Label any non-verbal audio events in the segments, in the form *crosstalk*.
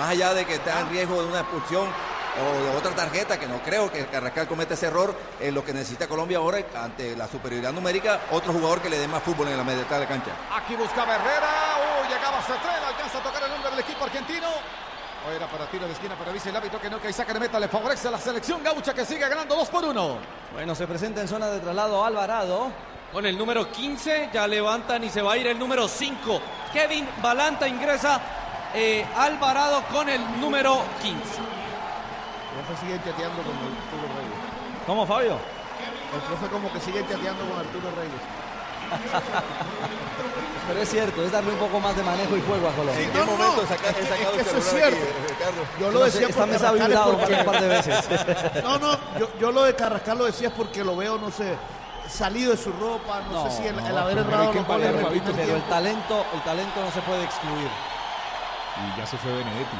más allá de que está en riesgo de una expulsión o de otra tarjeta, que no creo que Carrascal cometa ese error, eh, lo que necesita Colombia ahora ante la superioridad numérica, otro jugador que le dé más fútbol en la media de la cancha. Aquí buscaba Herrera, uh, llegaba Cetrel, alcanza a tocar el nombre del equipo argentino. O era para tiro de esquina, pero dice el árbitro que no, que Isaac Meta le favorece a la selección gaucha que sigue ganando 2 por 1. Bueno, se presenta en zona de traslado Alvarado. Con el número 15 ya levantan y se va a ir el número 5. Kevin Balanta ingresa eh, Alvarado con el número 15. El profe sigue chateando con Arturo Reyes. ¿Cómo, Fabio? El profe como que sigue chateando con Arturo Reyes. *laughs* Pero es cierto, es darle un poco más de manejo y juego a Colombia. ¿En qué No, no, momento no, saca- es que- he sacado es que el eso es celular aquí, cierto. Ricardo? Yo lo No sé, decía está por mesa porque- un par de veces. *laughs* No, no, yo, yo lo de Carrascal lo decía porque lo veo, no sé, salido de su ropa, no, sé si el, el haber errado Pero el talento, el talento no se puede excluir. Y ya se fue Benedetti.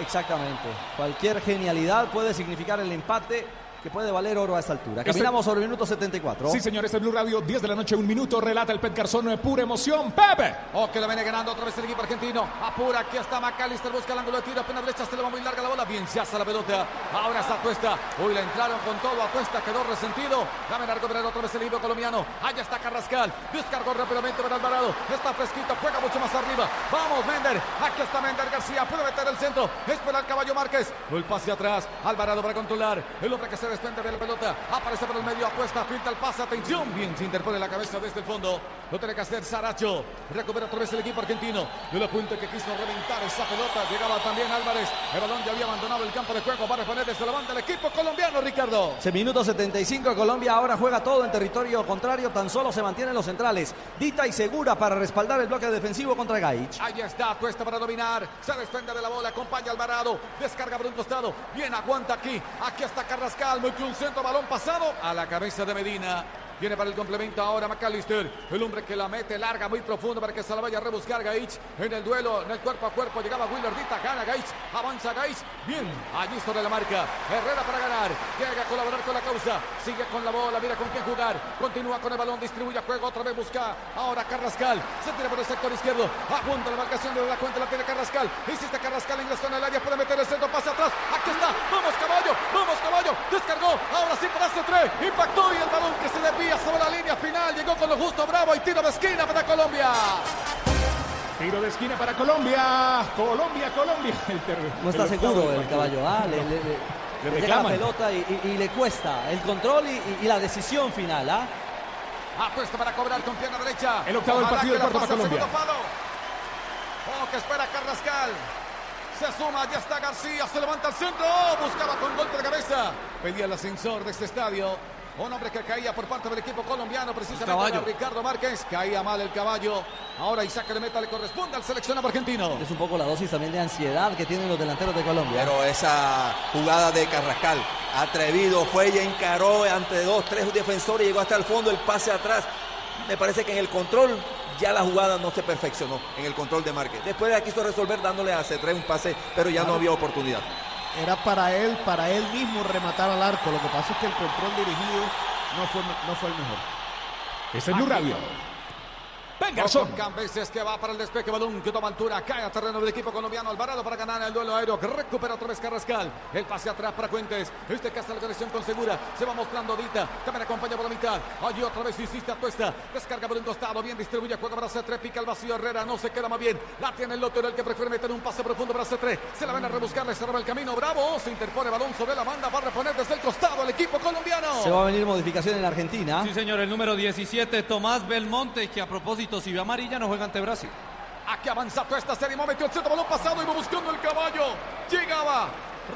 Exactamente. Cualquier genialidad puede significar el empate que puede valer oro a esta altura. Este- Caminamos sobre el minuto 74. Sí, señor, este es Blue Radio, 10 de la noche, un minuto, relata el Pet Garzón de pura emoción. ¡Pepe! Oh, que lo viene ganando otra vez el equipo argentino. Apura, aquí está McAllister, busca el ángulo de tiro, apenas derecha, se le va muy larga la bola. Bien, se hace la pelota. Ahora está Atuesta. Uy, le entraron con todo. Atuesta quedó resentido. Dame a recuperar otra vez el equipo colombiano. Allá está Carrascal. Descargó rápidamente para Alvarado. Está fresquito, juega mucho más arriba. Vamos, Mender. Aquí está Mender García. Puede meter el centro. Espera el caballo Márquez. El pase atrás. Alvarado para controlar. El hombre que se desprende de la pelota. Aparece por el medio, apuesta, finta el pase. Atención. Bien, se interpone la cabeza desde el fondo. Lo tiene que hacer Saracho. Recupera otra vez el equipo argentino. De la punta que quiso reventar esa pelota. Llegaba también Álvarez. El balón ya había abandonado el campo de juego. Va a reponer desde la banda el equipo colombiano, Ricardo. Ese minuto 75 Colombia ahora juega todo en territorio contrario, tan solo se mantienen los centrales. Dita y segura para respaldar el bloque defensivo contra Gaich. Ahí está, Tuesta para dominar. Se desprende de la bola, acompaña Alvarado. Descarga por un costado. Bien, aguanta aquí. Aquí está Carrascal. Metió un centro, balón pasado a la cabeza de Medina. Viene para el complemento ahora McAllister, el hombre que la mete larga, muy profundo para que se la vaya a rebuscar Gaich en el duelo, en el cuerpo a cuerpo. Llegaba Willer Dita, gana Gaich, avanza Gaich. Bien, allí sobre la marca. Herrera para ganar, llega a colaborar con la causa, sigue con la bola, mira con quién jugar. Continúa con el balón, distribuye juego, otra vez busca. Ahora Carrascal, se tira por el sector izquierdo, apunta la marcación de la cuenta, la tiene Carrascal. Hiciste Carrascal, ingresó en el área, puede meter el centro, pase atrás. Aquí está, vamos vamos descargó. Ahora sí para este tres, impactó y el balón que se desvía sobre la línea final, llegó con lo justo Bravo y tiro de esquina para Colombia. Tiro de esquina para Colombia. Colombia, Colombia. *laughs* El ter- No está el seguro el caballo. Ah, le, le- le- Le le llega la pelota y, y- y le cuesta el control y, y- y la decisión final. ¿ah? Apuesta para cobrar con pierna derecha. El octavo del partido del la cuarto para Colombia. Oh, que espera Carrascal. Se suma, ya está García, se levanta al centro. Oh, buscaba con golpe de cabeza. Pedía el ascensor de este estadio. Un hombre que caía por parte del equipo colombiano, precisamente Ricardo Márquez. Caía mal el caballo. Ahora Isaac de Meta le corresponde al seleccionado argentino. Es un poco la dosis también de ansiedad que tienen los delanteros de Colombia. Pero esa jugada de Carrascal, atrevido, fue y encaró ante dos, tres defensores, llegó hasta el fondo, el pase atrás. Me parece que en el control ya la jugada no se perfeccionó, en el control de Márquez. Después la quiso resolver dándole a C3 un pase, pero ya no había oportunidad. Era para él, para él mismo rematar al arco. Lo que pasa es que el control dirigido no fue, no fue el mejor. Este es Blue Radio. Venga, son. Cambeses que va para el despeje, balón que toma altura, cae a terreno del equipo colombiano, Alvarado para ganar el duelo aéreo, recupera otra vez Carrascal, el pase atrás para Cuentes, este que hace la conexión con Segura, se va mostrando Dita, también acompaña por la mitad, allí otra vez insiste Atuesta, descarga por un costado, bien distribuye, juega para C3, pica el vacío, Herrera no se queda más bien, la tiene el Lotero, el que prefiere meter un pase profundo para C3, se la van a rebuscar, le cerraba el camino, Bravo, se interpone balón sobre la banda, va a reponer desde el costado el equipo colombiano. Se va a venir modificación en la Argentina. Sí, señor, el número 17, Tomás Belmonte, que a propósito, si ve amarilla, no juega ante Brasil. Aquí avanza toda esta serie, metió el centro, balón pasado, iba buscando el caballo. Llegaba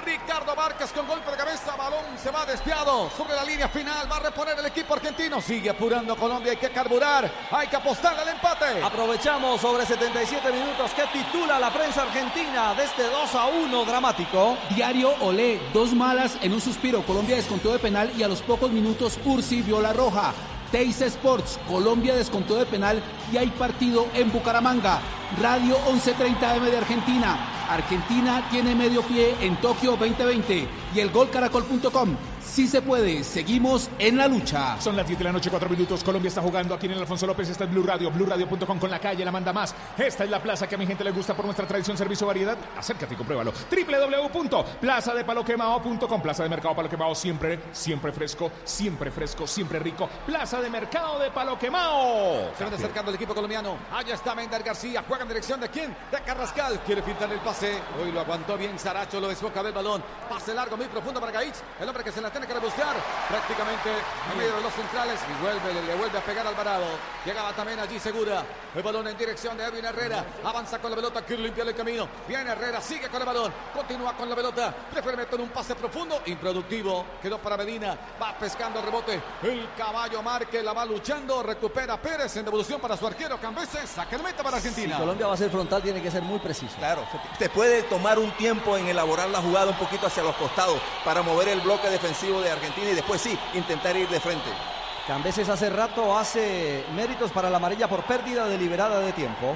Ricardo Márquez con golpe de cabeza, balón se va desviado sobre la línea final, va a reponer el equipo argentino. Sigue apurando Colombia, hay que carburar, hay que apostar al empate. Aprovechamos sobre 77 minutos que titula la prensa argentina de este 2 a 1 dramático. Diario Olé, dos malas en un suspiro. Colombia descontó de penal y a los pocos minutos Ursi vio la roja. Teis Sports, Colombia descontó de penal y hay partido en Bucaramanga. Radio 1130M de Argentina. Argentina tiene medio pie en Tokio 2020 y el golcaracol.com. Sí se puede, seguimos en la lucha. Son las 10 de la noche, 4 minutos. Colombia está jugando aquí en el Alfonso López. Está en Blue Radio, BlueRadio.com con la calle, la manda más. Esta es la plaza que a mi gente le gusta por nuestra tradición, servicio, variedad. Acércate y compruébalo. www.plazadepaloquemao.com. Plaza de Mercado Palo Quemao, siempre, siempre fresco, siempre fresco, siempre rico. Plaza de Mercado de Palo Quemao. Se viene acercando el equipo colombiano. Allá está Mender García. Juega en dirección de quién? De Carrascal. Quiere filtrar el pase. Hoy lo aguantó bien Saracho. Lo desboca del balón. Pase largo, muy profundo para Gaich. El hombre que se la tiene que rebuscar. Prácticamente en medio de los centrales. Y vuelve, le, vuelve a pegar Alvarado. Llegaba también allí Segura. El balón en dirección de Edwin Herrera. Avanza con la pelota. Quiere limpiar el camino. Viene Herrera. Sigue con el balón. Continúa con la pelota. Prefiere meter un pase profundo. Improductivo. Quedó para Medina. Va pescando el rebote. El caballo Marque la va luchando. Recupera Pérez en devolución para su arquero Cambeses. Saque el meta para Argentina. Colombia va a ser frontal, tiene que ser muy preciso. Claro, se- te puede tomar un tiempo en elaborar la jugada un poquito hacia los costados para mover el bloque defensivo de Argentina y después sí, intentar ir de frente. Cambeses hace rato hace méritos para la amarilla por pérdida deliberada de tiempo.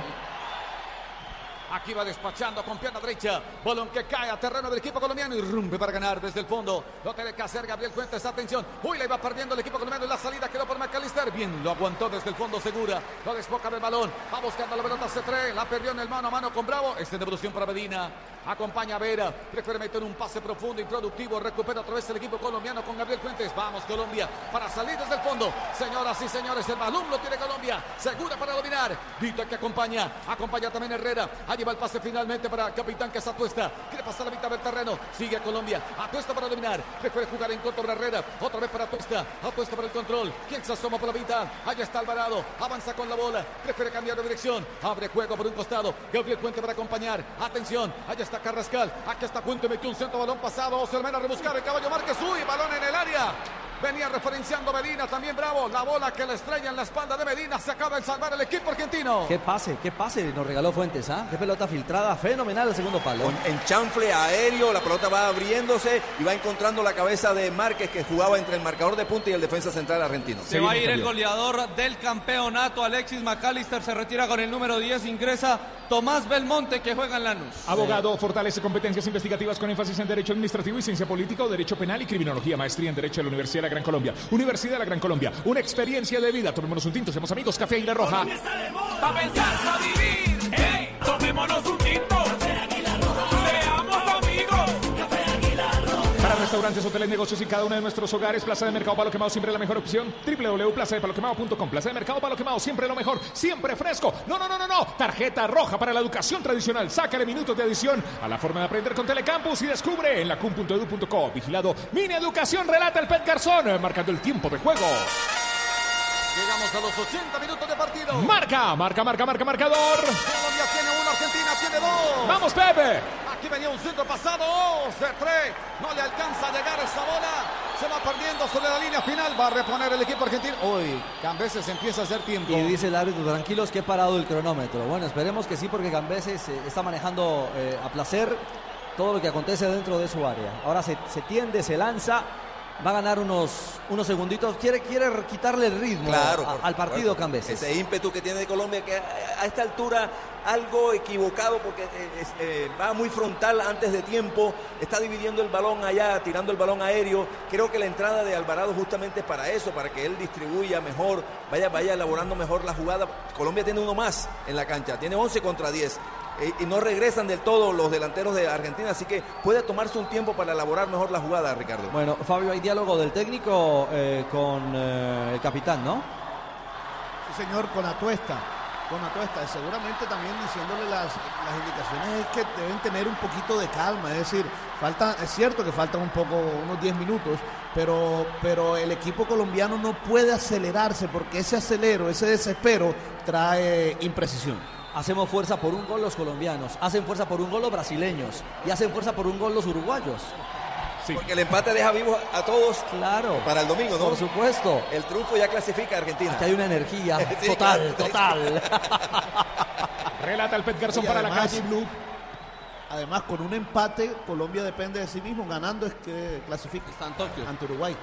Aquí va despachando con pierna derecha. Balón que cae a terreno del equipo colombiano y rumbe para ganar desde el fondo. Lo tiene que hacer Gabriel Fuentes. Atención. Uy, le va perdiendo el equipo colombiano. La salida quedó por McAllister. Bien, lo aguantó desde el fondo segura. Lo desboca del balón. Va buscando la pelota C3. La perdió en el mano a mano con Bravo. Este devolución para Medina. Acompaña a Vera. Prefiere meter un pase profundo y productivo. Recupera otra vez el equipo colombiano con Gabriel Fuentes. Vamos, Colombia, para salir desde el fondo. Señoras y señores, el balón lo tiene Colombia. Segura para dominar. Vito que acompaña. Acompaña también Herrera. Ahí va el pase finalmente para Capitán que es Atuesta. Quiere pasar la mitad del terreno. Sigue Colombia. Atuesta para dominar. Prefiere jugar en contra para Herrera. Otra vez para Atuesta. Atuesta para el control. ¿Quién se asoma por la mitad? Ahí está Alvarado. Avanza con la bola. Prefiere cambiar de dirección. Abre juego por un costado. Gabriel Puente para acompañar. Atención. Allá está Carrascal. Aquí está Puente. Metió un centro balón pasado. Oselmena a rebuscar. El caballo Márquez. Uy, balón en el área. Venía referenciando Medina. También Bravo. La bola que le estrella en la espalda de Medina. Se acaba de salvar el equipo argentino. Qué pase, qué pase nos regaló Fuentes, ¿ah? Qué pelota filtrada, fenomenal el segundo palo. En chanfle aéreo, la pelota va abriéndose y va encontrando la cabeza de Márquez que jugaba entre el marcador de punta y el defensa central argentino. Se va a ir el goleador del campeonato, Alexis McAllister se retira con el número 10, ingresa Tomás Belmonte que juega en Lanús. Abogado, fortalece competencias investigativas con énfasis en Derecho Administrativo y Ciencia Política o Derecho Penal y Criminología, Maestría en Derecho de la Universidad la Gran Colombia. Universidad de la Gran Colombia, una experiencia de vida. Tomémonos un tinto, seamos amigos, café Roja. Tomémonos un tinto. Restaurantes, hoteles, negocios y cada uno de nuestros hogares, Plaza de Mercado Palo Quemado siempre la mejor opción. www.plazadepaloquemado.com. Plaza de Mercado Palo Quemado siempre lo mejor, siempre fresco. No, no, no, no, no. Tarjeta roja para la educación tradicional. Sácale minutos de adición a la forma de aprender con Telecampus y descubre en la cum.edu.co. Vigilado. Mini Educación relata el Pet Garzón, marcando el tiempo de juego. Llegamos a los 80 minutos de partido. Marca, marca, marca, marca, marcador. Colombia tiene uno, Argentina tiene dos. Vamos, Pepe. Aquí venía un centro pasado. Oh, se trae. No le alcanza a llegar esa bola. Se va perdiendo sobre la línea final. Va a reponer el equipo argentino. Uy, Cambeses empieza a hacer tiempo. Y dice el árbitro, tranquilos que he parado el cronómetro. Bueno, esperemos que sí, porque Cambeses eh, está manejando eh, a placer todo lo que acontece dentro de su área. Ahora se, se tiende, se lanza, va a ganar unos, unos segunditos. Quiere, quiere quitarle el ritmo Claro, a- por al partido. Cambeses. Ese ímpetu que tiene de Colombia, que a, a esta altura algo equivocado porque eh, eh, va muy frontal antes de tiempo, está dividiendo el balón allá, tirando el balón aéreo. Creo que la entrada de Alvarado justamente es para eso, para que él distribuya mejor, vaya, vaya elaborando mejor la jugada. Colombia tiene uno más en la cancha, tiene 11 contra 10. eh, y no regresan del todo los delanteros de Argentina, así que puede tomarse un tiempo para elaborar mejor la jugada, Ricardo. Bueno, Fabio, hay diálogo del técnico eh, con eh, el capitán, ¿no? Sí, señor, con Atuesta. Con Atuesta. Seguramente también diciéndole las, las indicaciones es que deben tener un poquito de calma. Es decir, falta, es cierto que faltan un poco, unos 10 minutos, pero, pero el equipo colombiano no puede acelerarse porque ese acelero, ese desespero trae imprecisión. Hacemos fuerza por un gol los colombianos, hacen fuerza por un gol los brasileños y hacen fuerza por un gol los uruguayos. Porque el empate deja vivos a todos Claro. para el domingo, ¿no? Por supuesto. El triunfo ya clasifica a Argentina. Que hay una energía *laughs* Sí, total, claro. total. *laughs* Relata el Pet Garzón Y para la calle Blue. Además, con un empate, Colombia depende de sí mismo. Ganando es que clasifica Está en Tokio. ante Uruguay.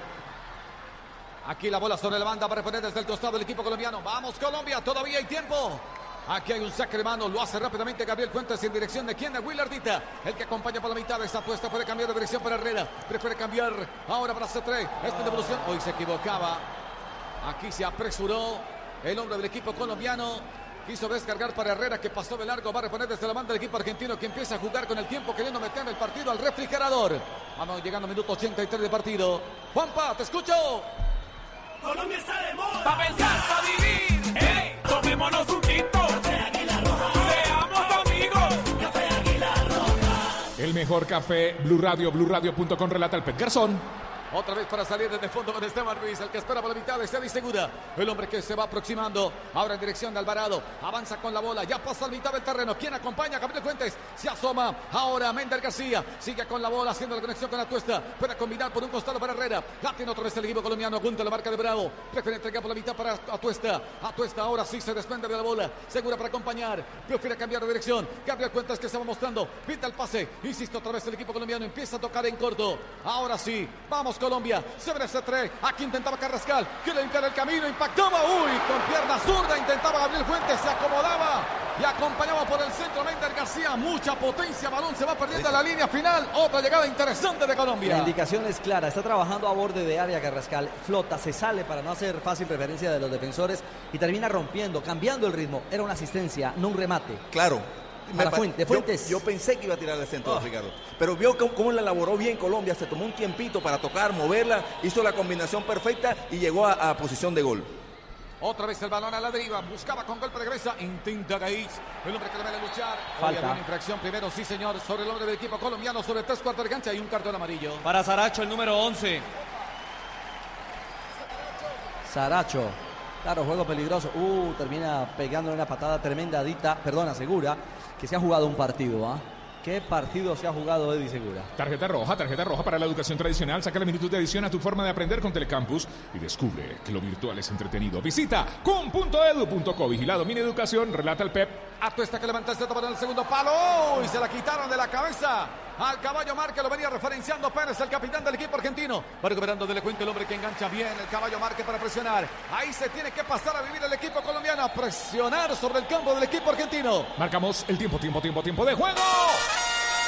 Aquí la bola sobre la banda para reponer desde el costado del equipo colombiano. Vamos Colombia, todavía hay tiempo. Aquí hay un saque de mano, lo hace rápidamente Gabriel Fuentes en dirección de quién, de Willardita. El que acompaña por la mitad de esta apuesta puede cambiar de dirección para Herrera. Prefiere cambiar ahora para C3. Esta devolución, hoy se equivocaba. Aquí se apresuró el hombre del equipo colombiano. Quiso descargar para Herrera que pasó de largo. Va a reponer desde la banda del equipo argentino que empieza a jugar con el tiempo queriendo meter el partido al refrigerador. Vamos llegando a minuto 83 de partido. Juanpa, te escucho. Colombia está de moda. Pa' pensar, pa' vivir. ¡Ey! Tomémonos un tinto. Mejor café, Blue Radio, BlueRadio.com relata el Pet Garzón. Otra vez para salir desde fondo con Esteban Ruiz, el que espera por la mitad de Cedi Segura. El hombre que se va aproximando ahora en dirección de Alvarado. Avanza con la bola, ya pasa a la mitad del terreno. ¿Quién acompaña? Gabriel Fuentes se asoma. Ahora Mender García sigue con la bola, haciendo la conexión con la tuesta. Puede combinar por un costado para Herrera. La tiene otra vez el equipo colombiano. Junto a la marca de Bravo. Prefiere entregar por la mitad para Atuesta. Atuesta ahora sí se desprende de la bola. Segura para acompañar. Prefiere cambiar de dirección. Gabriel Fuentes que se va mostrando. Pinta el pase. Insisto, otra vez el equipo colombiano empieza a tocar en corto. Ahora sí, vamos Colombia. Se tres. Aquí intentaba Carrascal. Quiere limpiar el camino. Impactaba. Uy, con pierna zurda intentaba Gabriel Fuentes. Se acomodaba y acompañaba por el centro Mender García. Mucha potencia. Balón se va perdiendo en la línea final. Otra llegada interesante de La Colombia. indicación es clara, está trabajando a borde de área Carrascal, flota, se sale para no hacer fácil referencia de los defensores y termina rompiendo, cambiando el ritmo. Era una asistencia, no un remate. Claro. Fuente- yo- Fuentes. Yo, pensé que iba a tirar al centro, Oh. Ricardo. Pero vio cómo, cómo la elaboró bien Colombia. Se tomó un tiempito para tocar, moverla. Hizo la combinación perfecta y llegó a, a posición de gol. Otra vez el balón a la deriva. Buscaba con golpe de cabeza. Intenta Gaiz. El hombre que le va a luchar. Falta. había una infracción primero, sí señor, sobre el hombre del equipo colombiano, sobre tres cuartos de cancha y un cartón amarillo. Para Saracho, el número 11. Saracho. Claro, juego peligroso. Uh, termina pegando una patada tremenda a Dita, perdona, Segura, que se ha jugado un partido, ¿ah? ¿Qué partido se ha jugado Eddie Segura? Tarjeta roja, tarjeta roja para la educación tradicional. Saca la minutos de edición a tu forma de aprender con Telecampus y descubre que lo virtual es entretenido. Visita cum.edu.co. Vigilado Mini Educación, relata el PEP. Atuesta que levanta el centro para el segundo palo. Y se la quitaron de la cabeza al caballo Marque. Lo venía referenciando Pérez, el capitán del equipo argentino. Va recuperando de cuenta el hombre que engancha bien el caballo Marque para presionar. Ahí se tiene que pasar a vivir el equipo colombiano. A presionar sobre el campo del equipo argentino. Marcamos el tiempo, tiempo, tiempo, tiempo de juego.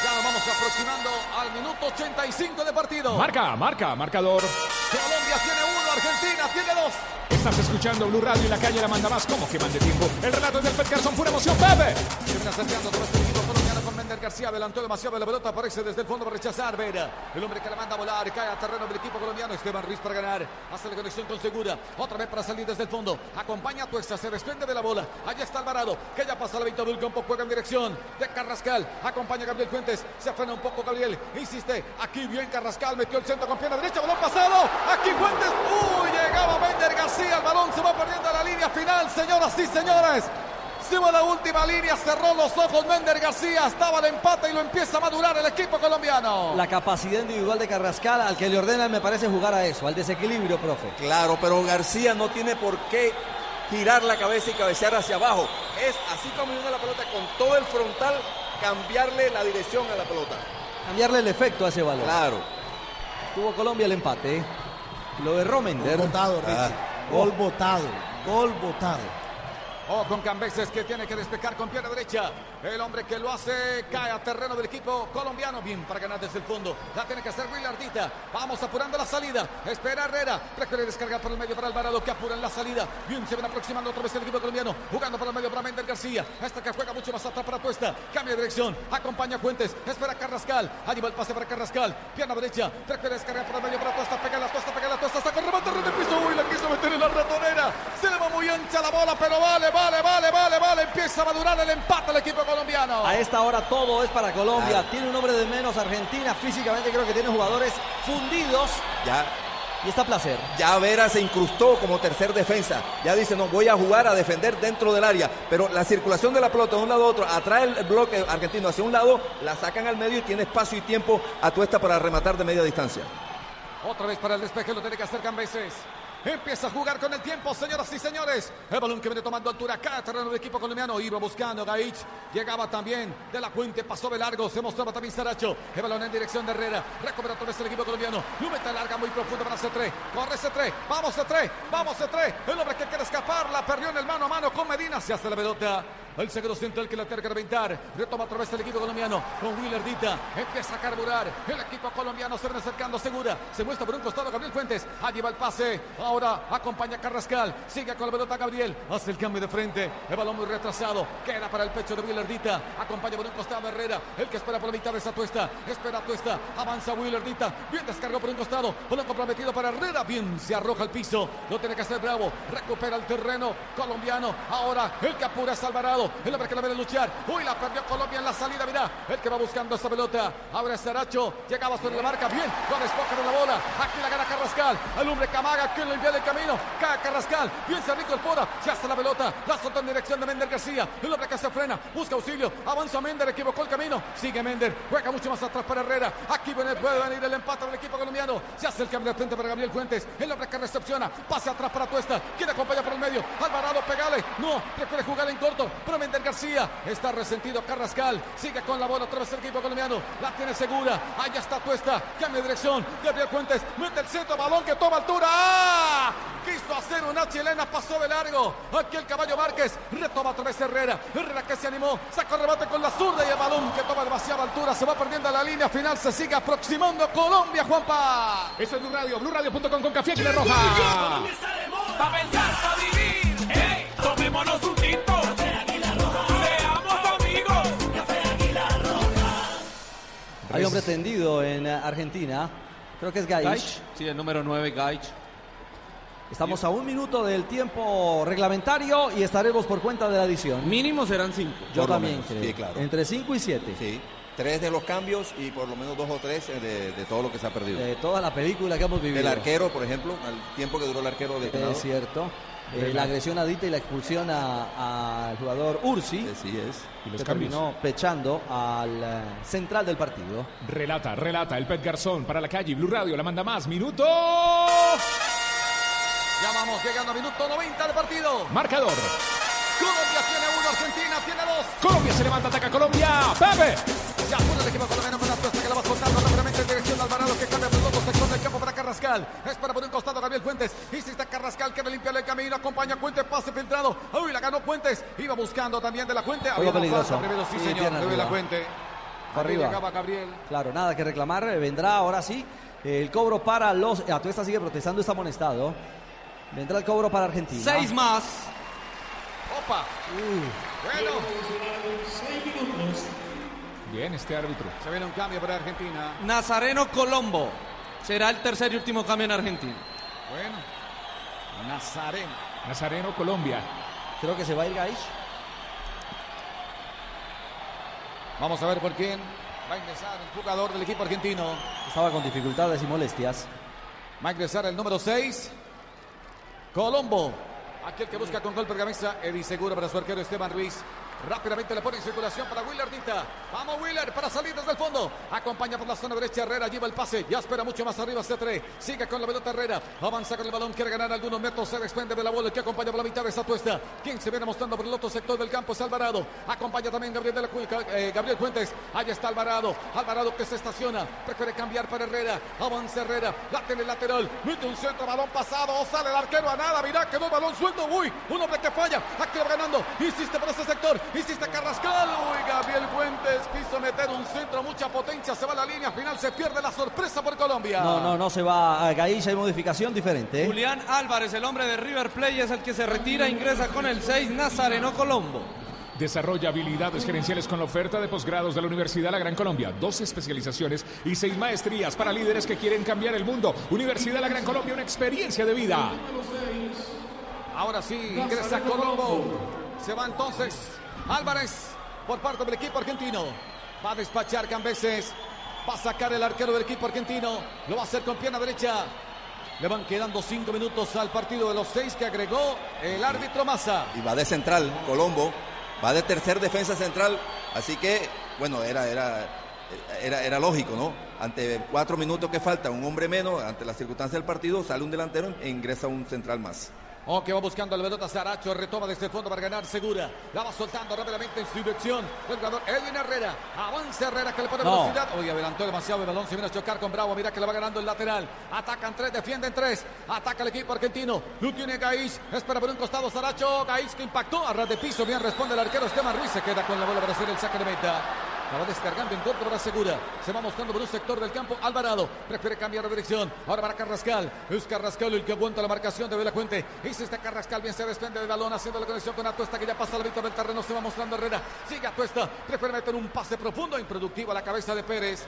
Ya nos vamos aproximando al minuto 85 de partido. Marca, marca, marcador. Colombia tiene uno, Argentina tiene dos. Estás escuchando Blue Radio y la calle la manda más. ¿Cómo que mande tiempo? El relato es del Pet Garzón, pura emoción, Pepe. Se viene acercando todo este equipo Mender García. Adelantó demasiado la pelota. Aparece desde el fondo para rechazar. Vera, el hombre que la manda a volar. Cae a terreno del equipo colombiano. Esteban Ruiz para ganar. Hace la conexión con Segura. Otra vez para salir desde el fondo. Acompaña a Tuesta. Se desprende de la bola. Allá está Alvarado. Que ya pasa la victoria del campo. Juega en dirección de Carrascal. Acompaña a Gabriel Fuentes. Se frena un poco Gabriel. Insiste. Aquí bien Carrascal. Metió el centro con pierna derecha. Balón pasado. Aquí Fuentes. Uy, llegaba Mender García. El balón se va perdiendo a la línea final. Señoras y señores. A la última línea, cerró los ojos Mender García, estaba el empate y lo empieza a madurar el equipo colombiano. La capacidad individual de Carrascal, al que le ordenan, me parece jugar a eso, al desequilibrio, profe. Claro, pero García no tiene por qué girar la cabeza y cabecear hacia abajo. Es así como viene la pelota con todo el frontal, cambiarle la dirección a la pelota. Cambiarle el efecto a ese balón. Claro. Tuvo Colombia el empate. Lo de Gol Romender. votado, Richie. Ah. Gol votado. Gol votado. Oh, con Cambeses que tiene que despejar con pierna derecha. El hombre que lo hace cae a terreno del equipo colombiano. Bien para ganar desde el fondo. La tiene que hacer Willardita. Vamos apurando la salida. Espera Herrera. Prefiere descargar por el medio para Alvarado que apura en la salida. Bien, se ven aproximando otra vez el equipo colombiano. Jugando por el medio para Mender García. Esta que juega mucho más atrás para Tuesta. Cambia de dirección. Acompaña a Fuentes. Espera Carrascal. Allí el pase para Carrascal. Pierna derecha. Prefiere descargar por el medio para Tuesta. Pega la Tuesta, pega la Tuesta. Saca el remate de piso. Uy, la quiso meter en la ratonera. Se la bola, pero vale, vale, vale, vale, vale. Empieza a madurar el empate el equipo colombiano. A esta hora todo es para Colombia. Tiene un hombre de menos Argentina. Físicamente creo que tiene jugadores fundidos. Ya, Y está placer. ya Vera se incrustó como tercer defensa. Ya dice, no, voy a jugar a defender dentro del área. Pero la circulación de la pelota de un lado a otro, atrae el bloque argentino hacia un lado, la sacan al medio y tiene espacio y tiempo a Tuesta para rematar de media distancia. Otra vez para el despeje, lo tiene que hacer Cambeses. Empieza a jugar con el tiempo, señoras y señores. El balón que viene tomando altura acá, terreno del equipo colombiano. Iba buscando Gaich. Llegaba también de la fuente, pasó de largo. Se mostraba también Saracho. El balón en dirección de Herrera. Recupera otra vez el equipo colombiano. Lo mete larga, muy profunda para C3. Corre C3. Vamos C3. Vamos C3. El hombre que quiere escapar. La perdió en el mano a mano con Medina. Se hace la pelota. El segundo central que la tiene que reventar. Retoma otra vez el equipo colombiano con Willardita. Empieza a carburar. El equipo colombiano se viene acercando segura. Se muestra por un costado Gabriel Fuentes. Allí va el pase. Ahora acompaña a Carrascal. Sigue con la pelota Gabriel. Hace el cambio de frente. El balón muy retrasado. Queda para el pecho de Willardita. Acompaña por un costado Herrera. El que espera por la mitad de esa tuesta. Espera tuesta. Avanza Willardita. Bien descargó por un costado. Balón comprometido para Herrera. Bien se arroja al piso. Lo tiene que hacer Bravo. Recupera el terreno colombiano. Ahora el que apura es Alvarado. El hombre que la viene a luchar. Uy, la perdió Colombia en la salida. Mira, el que va buscando esa pelota. Abre Saracho. Llegaba sobre la marca. Bien, con espoca de la bola. Aquí la gana Carrascal. El hombre Camaga que le envía el camino. Cae Carrascal. Bien se incorpora. Se hace la pelota. La soltó en dirección de Mender García. El hombre que se frena. Busca auxilio. Avanza Mender. Equivocó el camino. Sigue Mender. Juega mucho más atrás para Herrera. Aquí viene, puede venir el empate del equipo colombiano. Se hace el cambio de frente para Gabriel Fuentes. El hombre que recepciona. Pase atrás para Tuesta. Quiere acompañar por el medio. Alvarado, pegale. No, prefiere jugar en corto. Pero Mender García. Está resentido Carrascal. Sigue con la bola otra vez el equipo colombiano. La tiene segura. Allá está Tuesta. Cambia de dirección. Gabriel Fuentes. Mete el centro. Balón que toma altura. ¡Ah! Quiso hacer una chilena. Pasó de largo. Aquí el caballo Márquez. Retoma otra vez Herrera. Herrera que se animó. Sacó el rebate con la zurda y el balón que toma demasiada altura. Se va perdiendo a la línea final. Se sigue aproximando Colombia, Juanpa. Eso es Blue Radio, BlueRadio.com con Café Roja. Pa' pensar, pa' vivir. Tomémonos un Hay hombre tendido en eh, Argentina. Creo que es Gaich. Gaich. Sí, el número 9, Gaich. Estamos a un minuto del tiempo reglamentario y estaremos por cuenta de la adición. Mínimo serán 5. Yo también menos, creo. sí, claro. Entre 5 y 7. Sí. Tres de los cambios y por lo menos dos o tres eh, de, de todo lo que se ha perdido. De toda la película que hemos vivido. El arquero, por ejemplo, al tiempo que duró el arquero de Es cierto. Eh, la agresión a Dita y la expulsión al jugador Ursi. Así es. Y los que cambios. terminó pechando al eh, central del partido. Relata, relata el Pet Garzón para la calle. Blue Radio la manda más. Minuto. Ya vamos llegando a minuto 90 del partido. Marcador. Colombia tiene uno, Argentina tiene dos. Colombia se levanta, ataca Colombia. Pepe. Ya apura el equipo colombiano con la que la va soltando rápidamente en dirección de Alvarado que cambia por el otro sector para Carrascal. Espera por un costado Gabriel Fuentes. Insiste Carrascal quiere limpiarle el camino. Acompaña a Fuentes, pase filtrado. Uy, la ganó Fuentes. Iba buscando también de la Fuente. Había peligroso. primero, sí, Sí, señor. de la arriba. Fuente. Arriba. llegaba Gabriel. Claro, nada que reclamar. eh, Vendrá ahora sí el cobro para los. Atuesta sigue protestando, está amonestado. Vendrá el cobro para Argentina. 6 más. Opa. Bueno, Bien, este árbitro. se viene un cambio para Argentina. Nazareno Colombo. Será el tercer y último cambio en Argentina. Bueno. Nazareno. Nazareno, Colombia. Creo que se va a ir Gaich. Vamos a ver por quién va a ingresar el jugador del equipo argentino. Estaba con dificultades y molestias. Va a ingresar el número 6. Colombo. Aquel que busca con golpe de camisa. Eddie Seguro para su arquero Esteban Ruiz. Rápidamente le pone en circulación para Willardita. Vamos Willer para salir desde el fondo. Acompaña por la zona derecha Herrera. Lleva el pase. Ya espera mucho más arriba C3. Sigue con la pelota Herrera. Avanza con el balón. Quiere ganar algunos metros. Se desprende de la bola. El que acompaña por la mitad de esa tuesta. Quien se viene mostrando por el otro sector del campo es Alvarado. Acompaña también Gabriel, de la, eh, Gabriel Fuentes. Ahí está Alvarado. Alvarado que se estaciona. Prefiere cambiar para Herrera. Avanza Herrera. La tiene lateral. Mete un centro. Balón pasado. Sale el arquero a nada. Mirá quedó el balón suelto. Uy. Un hombre que falla. Aquí va ganando. Insiste por ese sector. Insiste Carrascal. Uy. Gabriel Fuentes quiso meter un centro. Mucha potencia. Se va a la línea final. Se pierde la sorpresa por Colombia. No, no, no se va a Gaich. Hay modificación diferente. ¿eh? Julián Álvarez, el hombre de River Plate, es el que se retira. Ingresa con el 6, Nazareno Colombo. Desarrolla habilidades gerenciales con la oferta de posgrados de la Universidad La Gran Colombia. Dos especializaciones y seis maestrías para líderes que quieren cambiar el mundo. Universidad La Gran Colombia, una experiencia de vida. Ahora sí, ingresa Colombo. Se va entonces Álvarez por parte del equipo argentino. Va a despachar Cambeses. Va a sacar el arquero del equipo argentino. Lo va a hacer con pierna derecha. Le van quedando cinco minutos al partido de los seis que agregó el árbitro Massa. Y va de central, Colombo. Va de tercer defensa central. Así que, bueno, era, era era, era lógico, ¿no? Ante cuatro minutos que faltan, un hombre menos, ante las circunstancias del partido, sale un delantero e ingresa un central más. Ok, va buscando la pelota Saracho, retoma desde el fondo para ganar segura. La va soltando rápidamente en su dirección. El jugador Edwin Herrera. Avanza Herrera que le pone No. velocidad. Uy, adelantó demasiado el balón. Se viene a chocar con Bravo. Mira que le va ganando el lateral. Atacan tres, defienden tres. Ataca el equipo argentino. Lo tiene Gaís. Espera por un costado Saracho. Gaís que impactó a ras de piso. Bien responde el arquero Esteban Ruiz. Se queda con la bola para hacer el saque de meta. La va descargando en corto para Segura. Se va mostrando por un sector del campo. Alvarado prefiere cambiar de dirección. Ahora para Carrascal. Es Carrascal el que aguanta la marcación de Belacuente. Hice este Carrascal. Bien se desprende del balón haciendo la conexión con Atuesta que ya pasa la mitad del terreno. Se va mostrando Herrera. Sigue Atuesta. Prefiere meter un pase profundo. Improductivo a la cabeza de Pérez.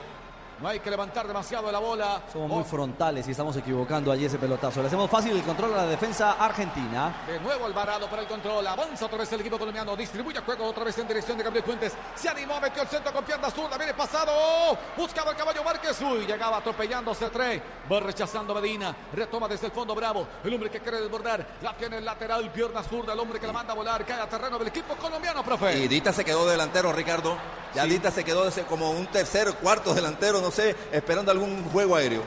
No hay que levantar demasiado la bola. Somos muy Oh, frontales y estamos equivocando allí ese pelotazo. Le hacemos fácil el control a la defensa argentina. De nuevo Alvarado para el control. Avanza otra vez el equipo colombiano. Distribuye juego otra vez en dirección de Gabriel Fuentes. Se animó, metió el centro con pierna zurda. Viene pasado. ¡Oh! Buscaba el caballo Márquez. Uy, llegaba atropellándose tres. Va rechazando Medina. Retoma desde el fondo Bravo. El hombre que quiere desbordar. La tiene el lateral. Pierna zurda. El hombre que la manda a volar. Cae a terreno del equipo colombiano, profe. Y Dita se quedó delantero, Ricardo. Ya Dita se quedó como un tercer, cuarto delantero, no sé, esperando algún juego aéreo.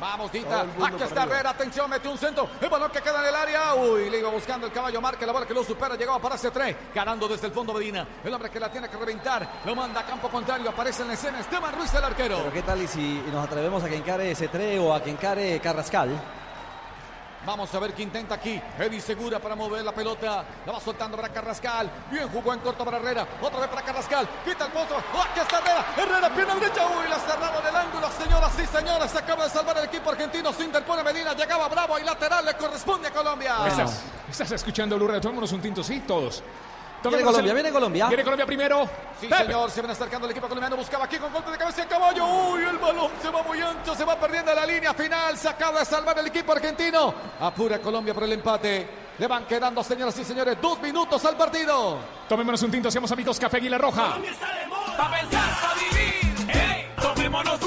Vamos, Dita. Aquí está Herrera. Atención, metió un centro. El balón que queda en el área. Uy, le iba buscando el caballo Márquez. La bola que lo supera. Llegaba para ese tres. Ganando desde el fondo Medina. El hombre que la tiene que reventar. Lo manda a campo contrario. Aparece en la escena Esteban Ruiz, el arquero. Pero qué tal y si nos atrevemos a que encare ese tre o a que encare Carrascal. Vamos a ver qué intenta aquí. Eddie Segura para mover la pelota. La va soltando para Carrascal. Bien jugó en corto para Herrera. Otra vez para Carrascal. Quita el pozo. ¡Oh, aquí está Herrera! Herrera, pierna derecha. Uy, la cerraba del ángulo. Señoras y señores, se acaba de salvar el equipo argentino. Se interpone Medina. Llegaba Bravo y lateral. Le corresponde a Colombia. Estás, estás escuchando Radio. Tomémonos un tinto, sí, todos. Viene Colombia, viene Colombia. Viene Colombia primero. Sí, Pepe. señor, se viene acercando el equipo colombiano. Buscaba aquí con golpe de cabeza el caballo. Uy, el balón se va muy ancho. Se va perdiendo la línea final. Se acaba de salvar el equipo argentino. Apura Colombia por el empate. Le van quedando, señoras y señores, dos minutos al partido. Tomémonos un tinto, seamos amigos. Café Aguila Roja. Colombia está de moda. Pa' pensar, pa' vivir. Ey, tomémonos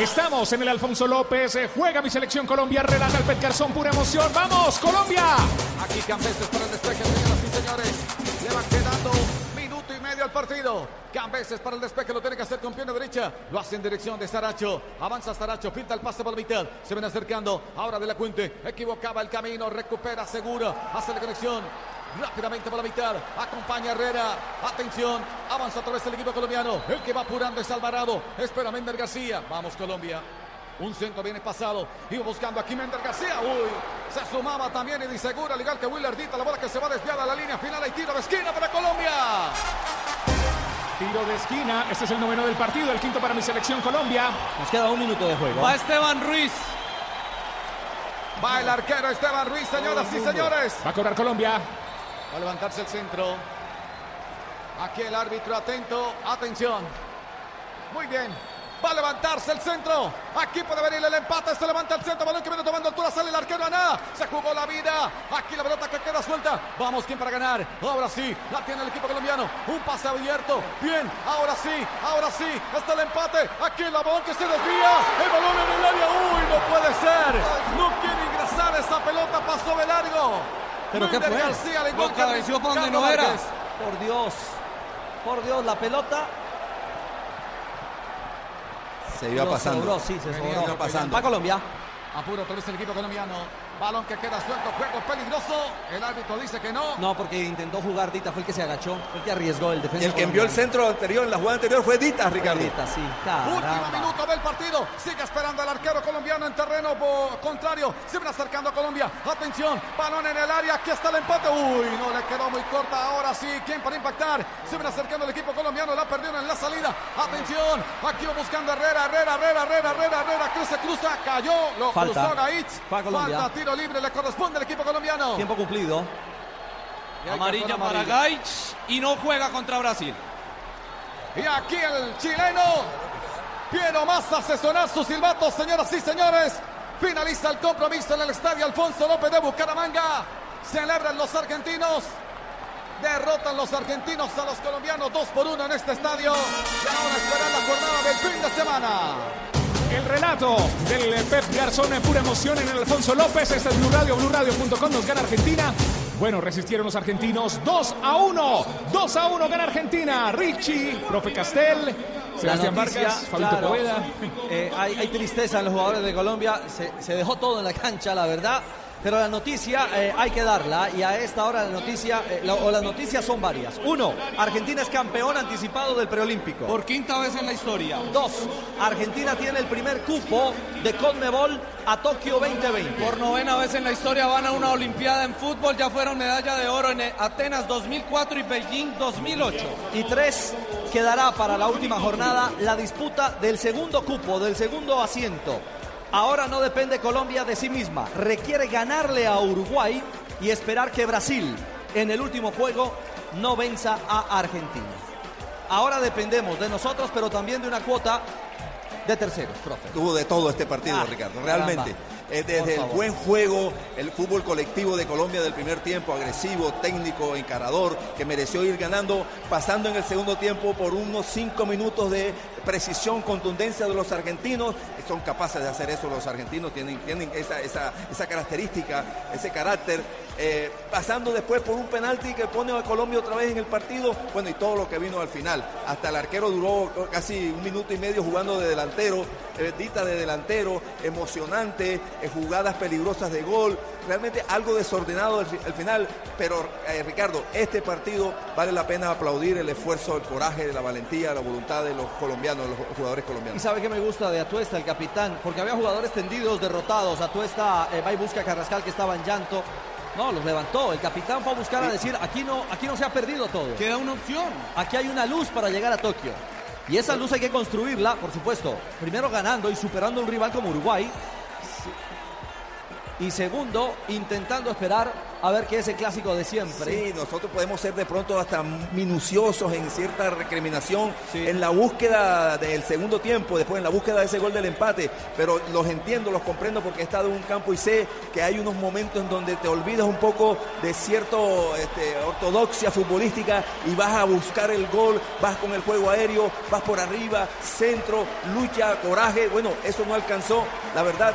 Estamos en el Alfonso López. eh, Juega mi selección Colombia. Relata el Pet Garzón. Pura emoción. ¡Vamos, Colombia! Aquí Cambeses para el despeje, señoras y señores. Le van quedando minuto y medio al partido. Cambeses para el despeje, lo tiene que hacer con pierna derecha. Lo hace en dirección de Saracho. Avanza Saracho, pinta el pase por la mitad. Se ven acercando. Ahora de la Cuente. Equivocaba el camino, recupera seguro. Hace la conexión. Rápidamente por la mitad, acompaña Herrera, atención, avanza otra vez el equipo colombiano, el que va apurando es Alvarado, espera Mender García, vamos Colombia, un centro viene pasado. Iba buscando aquí Mender García. Uy, se sumaba también y Segura, al igual que Willardita. La bola que se va desviada a la línea final. Hay tiro de esquina para Colombia. Tiro de esquina. Este es el noveno del partido. El quinto para mi selección Colombia. Nos queda un minuto de juego. Va Esteban Ruiz. Va el arquero Esteban Ruiz, señoras y señores. Va a cobrar Colombia. Va a levantarse el centro. Aquí el árbitro atento. Atención. Muy bien. Va a levantarse el centro. Aquí puede venir el empate. Se levanta el centro. Balón que viene tomando altura. Sale el arquero Aná. Se jugó la vida. Aquí la pelota que queda suelta. Vamos, ¿quién para ganar? Ahora sí. La tiene el equipo colombiano. Un pase abierto. Bien. Ahora sí. Ahora sí. Está el empate. Aquí el balón que se desvía. El balón en el área. Uy, no puede ser. No quiere ingresar esa pelota. Pasó de largo. ¿Pero qué Wilder fue? García, igual Lo cabeció por donde no era. Márquez. Por Dios. Por Dios, la pelota Se iba pasando. sobró, sí, se Venía sobró. pasando. Va Colombia. Apura otra vez el equipo colombiano. Balón que queda suelto, juego peligroso. El árbitro dice que no. No, porque intentó jugar Dita, fue el que se agachó, fue el que arriesgó el defensa. Y el que envió el centro anterior, en la jugada anterior, fue Dita, Ricardo. Dita, sí. Último minuto del partido. Sigue esperando el arquero colombiano en terreno contrario. Se viene acercando a Colombia. Atención. Balón en el área. Aquí está el empate. Uy, no le quedó muy corta. Ahora sí. ¿Quién para impactar? Se viene acercando el equipo colombiano. La perdieron en la salida. Atención. Aquí va buscando Herrera. Herrera, Herrera, Herrera, Herrera, Herrera. Cruza, cruza. Cayó. Lo Falta. cruzó Colombia. Falta. Tiro libre. Le corresponde al equipo colombiano. Tiempo cumplido. Amarilla para. Gaich y no juega contra Brasil. Y aquí el chileno Piero Massa hace sonar su silbato, señoras y señores. Finaliza el compromiso en el estadio Alfonso López de Bucaramanga. Celebran los argentinos. Derrotan los argentinos a los colombianos 2 por 1 en este estadio. Y ahora esperan la jornada del fin de semana. El relato del Pep Garzón en pura emoción en el Alfonso López. Este es Blue Radio, BlueRadio.com. Nos gana Argentina. Bueno, resistieron los argentinos 2 a 1. 2 a 1 gana Argentina. Richie, profe Castel, Sebastián noticia, Vargas, Fabito claro, Poveda. eh, hay, hay tristeza en los jugadores de Colombia. Se, se dejó todo en la cancha, la verdad. Pero la noticia eh, hay que darla y a esta hora la noticia, eh, la- o las noticias son varias. Uno, Argentina es campeón anticipado del preolímpico. Por quinta vez en la historia. Dos, Argentina tiene el primer cupo de Conmebol a Tokio 2020. Por novena vez en la historia van a una Olimpiada en fútbol. Ya fueron medalla de oro en Atenas 2004 y Beijing 2008. Y tres, quedará para la última jornada la disputa del segundo cupo, del segundo asiento. Ahora no depende Colombia de sí misma, requiere ganarle a Uruguay y esperar que Brasil en el último juego no venza a Argentina. Ahora dependemos de nosotros, pero también de una cuota de terceros, profe. Tuvo de todo este partido, Ah, Ricardo. Realmente. Eh, desde el buen juego, el fútbol colectivo de Colombia del primer tiempo, agresivo, técnico, encarador, que mereció ir ganando, pasando en el segundo tiempo por unos cinco minutos de precisión, contundencia de los argentinos. Son capaces de hacer eso los argentinos, tienen, tienen esa, esa, esa característica, ese carácter. Eh, pasando después por un penalti que pone a Colombia otra vez en el partido, bueno, y todo lo que vino al final. Hasta el arquero duró casi un minuto y medio jugando de delantero, eh, de delantero, emocionante, eh, jugadas peligrosas de gol, realmente algo desordenado al, al final, pero eh, Ricardo, este partido vale la pena aplaudir el esfuerzo, el coraje, la valentía, la voluntad de los colombianos, de los jugadores Y colombianos. sabe que me gusta de Atuesta, el capitán, porque había jugadores tendidos, derrotados. Atuesta eh, va y busca a Carrascal que estaba en llanto. No, los levantó. El capitán fue a buscar a decir, aquí no, aquí no se ha perdido todo. Queda una opción. Aquí hay una luz para llegar a Tokio. Y esa luz hay que construirla, por supuesto, primero ganando y superando a un rival como Uruguay. Y segundo, intentando esperar a ver qué es el clásico de siempre. Sí, nosotros podemos ser de pronto hasta minuciosos en cierta recriminación en la búsqueda del segundo tiempo, después en la búsqueda de ese gol del empate, pero los entiendo, los comprendo porque he estado en un campo y sé que hay unos momentos en donde te olvidas un poco de cierto este, ortodoxia futbolística y vas a buscar el gol, vas con el juego aéreo, vas por arriba, centro, lucha, coraje, bueno, eso no alcanzó, la verdad,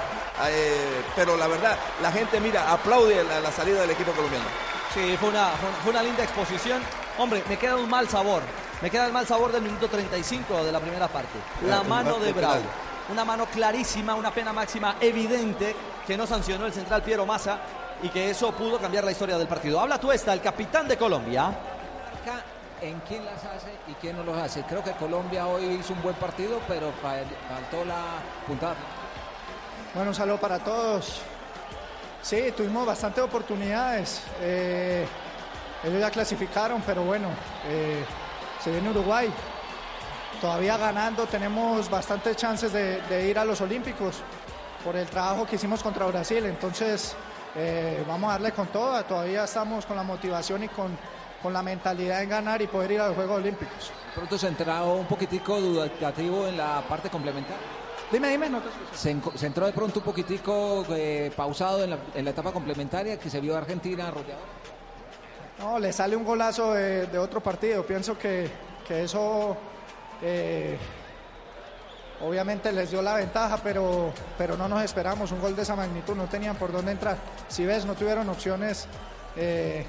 eh, pero la verdad, la gente mira, aplaude la, la salida del equipo colombiano. Sí, fue una, fue una- fue una linda exposición. Hombre, me queda un mal sabor. Me queda el mal sabor del minuto 35 de la primera parte. La el mano de Bravo. penal. Una mano clarísima, una pena máxima evidente que no sancionó el central Piero Massa y que eso pudo cambiar la historia del partido. Habla tú esta, el capitán de Colombia. Acá, ¿En quién las hace y quién no los hace? Creo que Colombia hoy hizo un buen partido, pero fa- faltó la puntada. Bueno, un saludo para todos. Sí, tuvimos bastantes oportunidades. Eh, ellos ya clasificaron, pero bueno, eh, se viene Uruguay. Todavía ganando, tenemos bastantes chances de, ir a los Olímpicos por el trabajo que hicimos contra Brasil. Entonces, eh, vamos a darle con todo. Todavía estamos con la motivación y con, con la mentalidad en ganar y poder ir a los Juegos Olímpicos. Pronto se entró un poquitico dudativo en la parte complementaria. Dime, dime, no te. Se, entró de pronto un poquitico eh, pausado en la, en la etapa complementaria que se vio Argentina rodeada. No, le sale un golazo de, de otro partido. Pienso que, que eso eh, obviamente les dio la ventaja, pero, pero no nos esperamos un gol de esa magnitud. No tenían por dónde entrar. Si ves, no tuvieron opciones eh,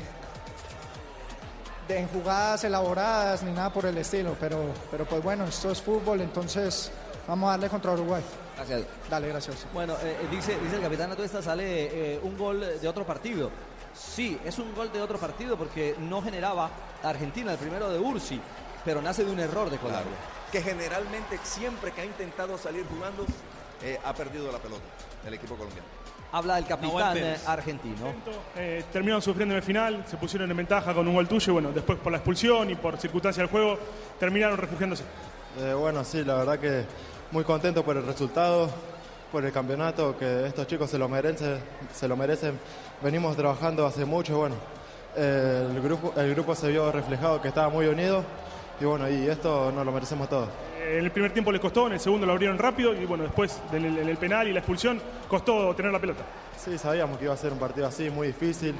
de en jugadas elaboradas ni nada por el estilo. Pero, pero pues bueno, esto es fútbol, entonces vamos a darle contra Uruguay. Gracias. Dale, gracias. Bueno, eh, eh, dice, dice el capitán Atuesta, sale eh, un gol de otro partido. Sí, es un gol de otro partido porque no generaba Argentina, el primero de Ursi, pero nace de un error de Colombia. que generalmente siempre que ha intentado salir jugando eh, ha perdido la pelota el equipo colombiano. Habla el capitán argentino. Eh, terminaron sufriendo en el final, se pusieron en ventaja con un gol tuyo y bueno, después por la expulsión y por circunstancia del juego terminaron refugiándose. Eh, bueno, sí, la verdad que muy contento por el resultado, por el campeonato, que estos chicos se lo merecen, se lo merecen. Venimos trabajando hace mucho, bueno, el grupo, el grupo se vio reflejado que estaba muy unido y bueno, y esto nos lo merecemos todos. En el primer tiempo les costó, en el segundo lo abrieron rápido y bueno, después en el, en el penal y la expulsión costó tener la pelota. Sí, sabíamos que iba a ser un partido así, muy difícil.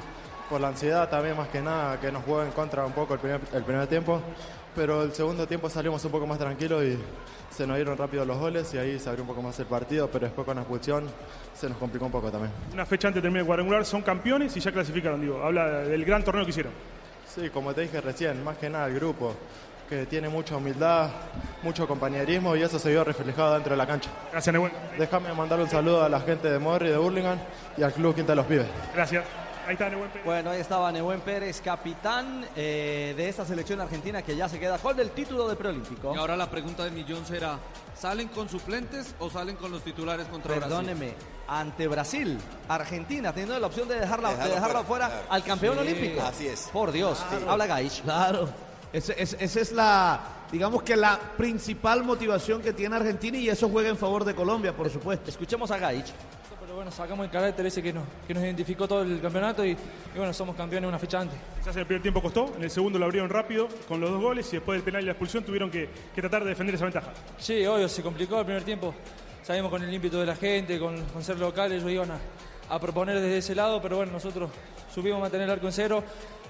por la ansiedad también más que nada, que nos jugó en contra un poco el primer, el primer tiempo, pero el segundo tiempo salimos un poco más tranquilos y se nos dieron rápido los goles y ahí se abrió un poco más el partido, pero después con la expulsión se nos complicó un poco también. Una fecha antes de terminar el cuadrangular, son campeones y ya clasificaron, digo. Habla del gran torneo que hicieron. Sí, como te dije recién, más que nada el grupo, que tiene mucha humildad, mucho compañerismo y eso se vio reflejado dentro de la cancha. Gracias, Nehuen. Déjame mandar un saludo a la gente de Morri, de Burlingame y al Club Quinta de los Pibes. Gracias. Ahí está Nehuen Pérez. Bueno, ahí estaba Nehuen Pérez, capitán eh, de esta selección argentina que ya se queda con el título de preolímpico. Y ahora la pregunta del millón será, ¿salen con suplentes o salen con los titulares contra Brasil? Perdóneme, ante Brasil, Argentina, teniendo la opción de dejarla, Dejarlo de dejarla fuera, fuera claro. al campeón Sí, olímpico. así es. Por Dios, Claro. habla Gaich. Claro. Esa es la, digamos que la principal motivación que tiene Argentina y eso juega en favor de Colombia, por supuesto. Escuchemos a Gaich. Bueno, sacamos el carácter ese que nos, que nos identificó todo el campeonato y, y bueno, somos campeones una fecha antes. Quizás en el primer tiempo costó, en el segundo lo abrieron rápido con los dos goles y después del penal y la expulsión tuvieron que, que tratar de defender esa ventaja. Sí, obvio, se complicó el primer tiempo. Sabemos con el ímpetu de la gente, con, con ser locales, ellos iban a, a proponer desde ese lado, pero bueno, nosotros supimos mantener el arco en cero,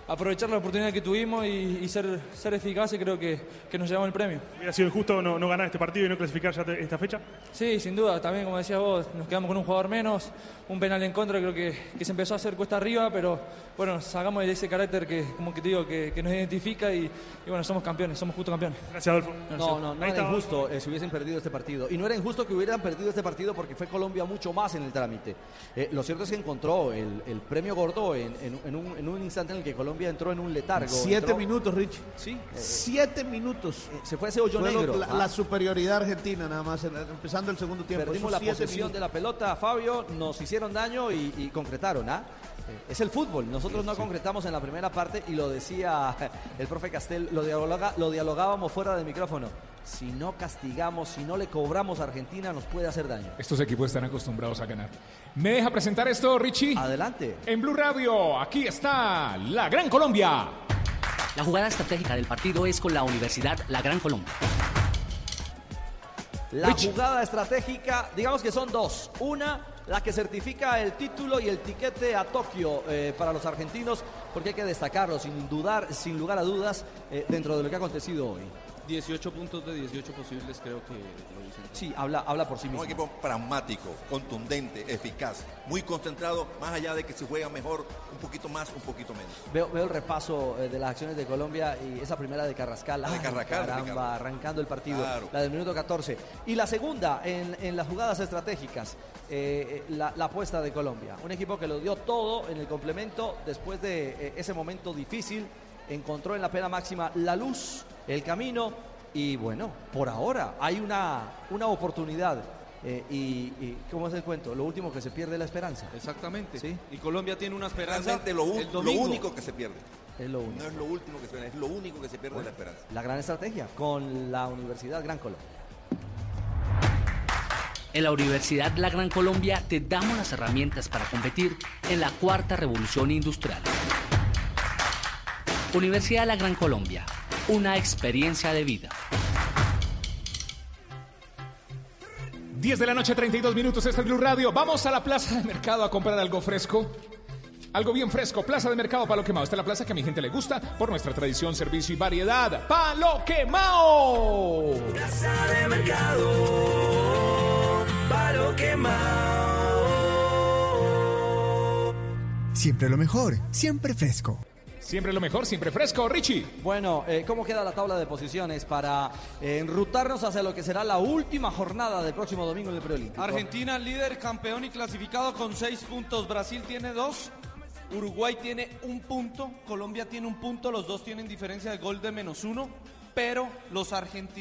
aprovechar la oportunidad que tuvimos y, y ser, ser eficaces, creo que, que nos llevamos el premio. ¿Hubiera sido injusto no, no ganar este partido y no clasificar ya te- esta fecha? Sí, sin duda, también como decías vos, nos quedamos con un jugador menos, un penal en contra, creo que, que se empezó a hacer cuesta arriba, pero bueno, sacamos de ese carácter que, como que te digo, que, que nos identifica y, y bueno, somos campeones, somos justo campeones. Gracias, Adolfo. No, no, no era injusto eh, si hubiesen perdido este partido. Y no era injusto que hubieran perdido este partido porque fue Colombia mucho más en el trámite. Eh, lo cierto es que encontró el, el premio gordo en, en- en un, en un instante en el que Colombia entró en un letargo. Siete entró- minutos, Rich. Sí. eh, Siete minutos. se fue ese hoyo Fue negro. La, Ah. la superioridad argentina, nada más, empezando el segundo tiempo. Perdimos Esos la posesión minutos. de la pelota, Fabio, nos hicieron daño y, y concretaron, ¿ah? Es el fútbol, nosotros no concretamos en la primera parte y lo decía *laughs* el profe Castel, lo, dialoga- lo dialogábamos fuera del micrófono. Si no castigamos, si no le cobramos a Argentina, nos puede hacer daño. Estos equipos están acostumbrados a ganar. ¿Me deja presentar esto, Richie? Adelante. En Blue Radio, aquí está la Gran Colombia. La jugada estratégica del partido es con la Universidad La Gran Colombia. La jugada estratégica, digamos que son dos. Una, la que certifica el título y el tiquete a Tokio eh, para los argentinos, porque hay que destacarlo sin dudar, sin lugar a dudas, eh, dentro de lo que ha acontecido hoy. 18 puntos de 18 posibles creo que lo dicen. Sí, habla, habla por sí mismo. Un equipo pragmático, contundente, eficaz, muy concentrado, más allá de que se juega mejor, un poquito más, un poquito menos. Veo, veo el repaso eh, de las acciones de Colombia y esa primera de Carrascal. La de Ay, Carrascal, caramba, arrancando el partido. Claro. La del minuto 14. Y la segunda, en, en las jugadas estratégicas, eh, eh, la, la apuesta de Colombia. Un equipo que lo dio todo en el complemento después de eh, ese momento difícil. Encontró en la pena máxima la luz, el camino. Y bueno, por ahora hay una, una oportunidad. Eh, y, y, ¿cómo es el cuento? Lo último que se pierde es la esperanza. Exactamente. ¿Sí? Y Colombia tiene una esperanza. Lo, el lo único que se pierde. Es lo único. No es lo último que se pierde, es lo único que se pierde de la esperanza. La gran estrategia con la Universidad Gran Colombia. En la Universidad La Gran Colombia te damos las herramientas para competir en la cuarta revolución industrial. Universidad La Gran Colombia, una experiencia de vida. 10 de la noche, 32 minutos, este es Blue Radio. Vamos a la plaza de mercado a comprar algo fresco. Algo bien fresco, Plaza de Mercado Palo Quemado. Esta es la plaza que a mi gente le gusta por nuestra tradición, servicio y variedad. ¡Palo Quemado! Plaza de mercado, palo quemado. Siempre lo mejor, siempre fresco. Siempre lo mejor, siempre fresco, Richie. Bueno, eh, ¿cómo queda la tabla de posiciones para eh, enrutarnos hacia lo que será la última jornada del próximo domingo en el preolímpico? Argentina líder, campeón y clasificado con seis puntos. Brasil tiene dos. Uruguay tiene un punto. Colombia tiene un punto. Los dos tienen diferencia de gol de menos uno. Pero los,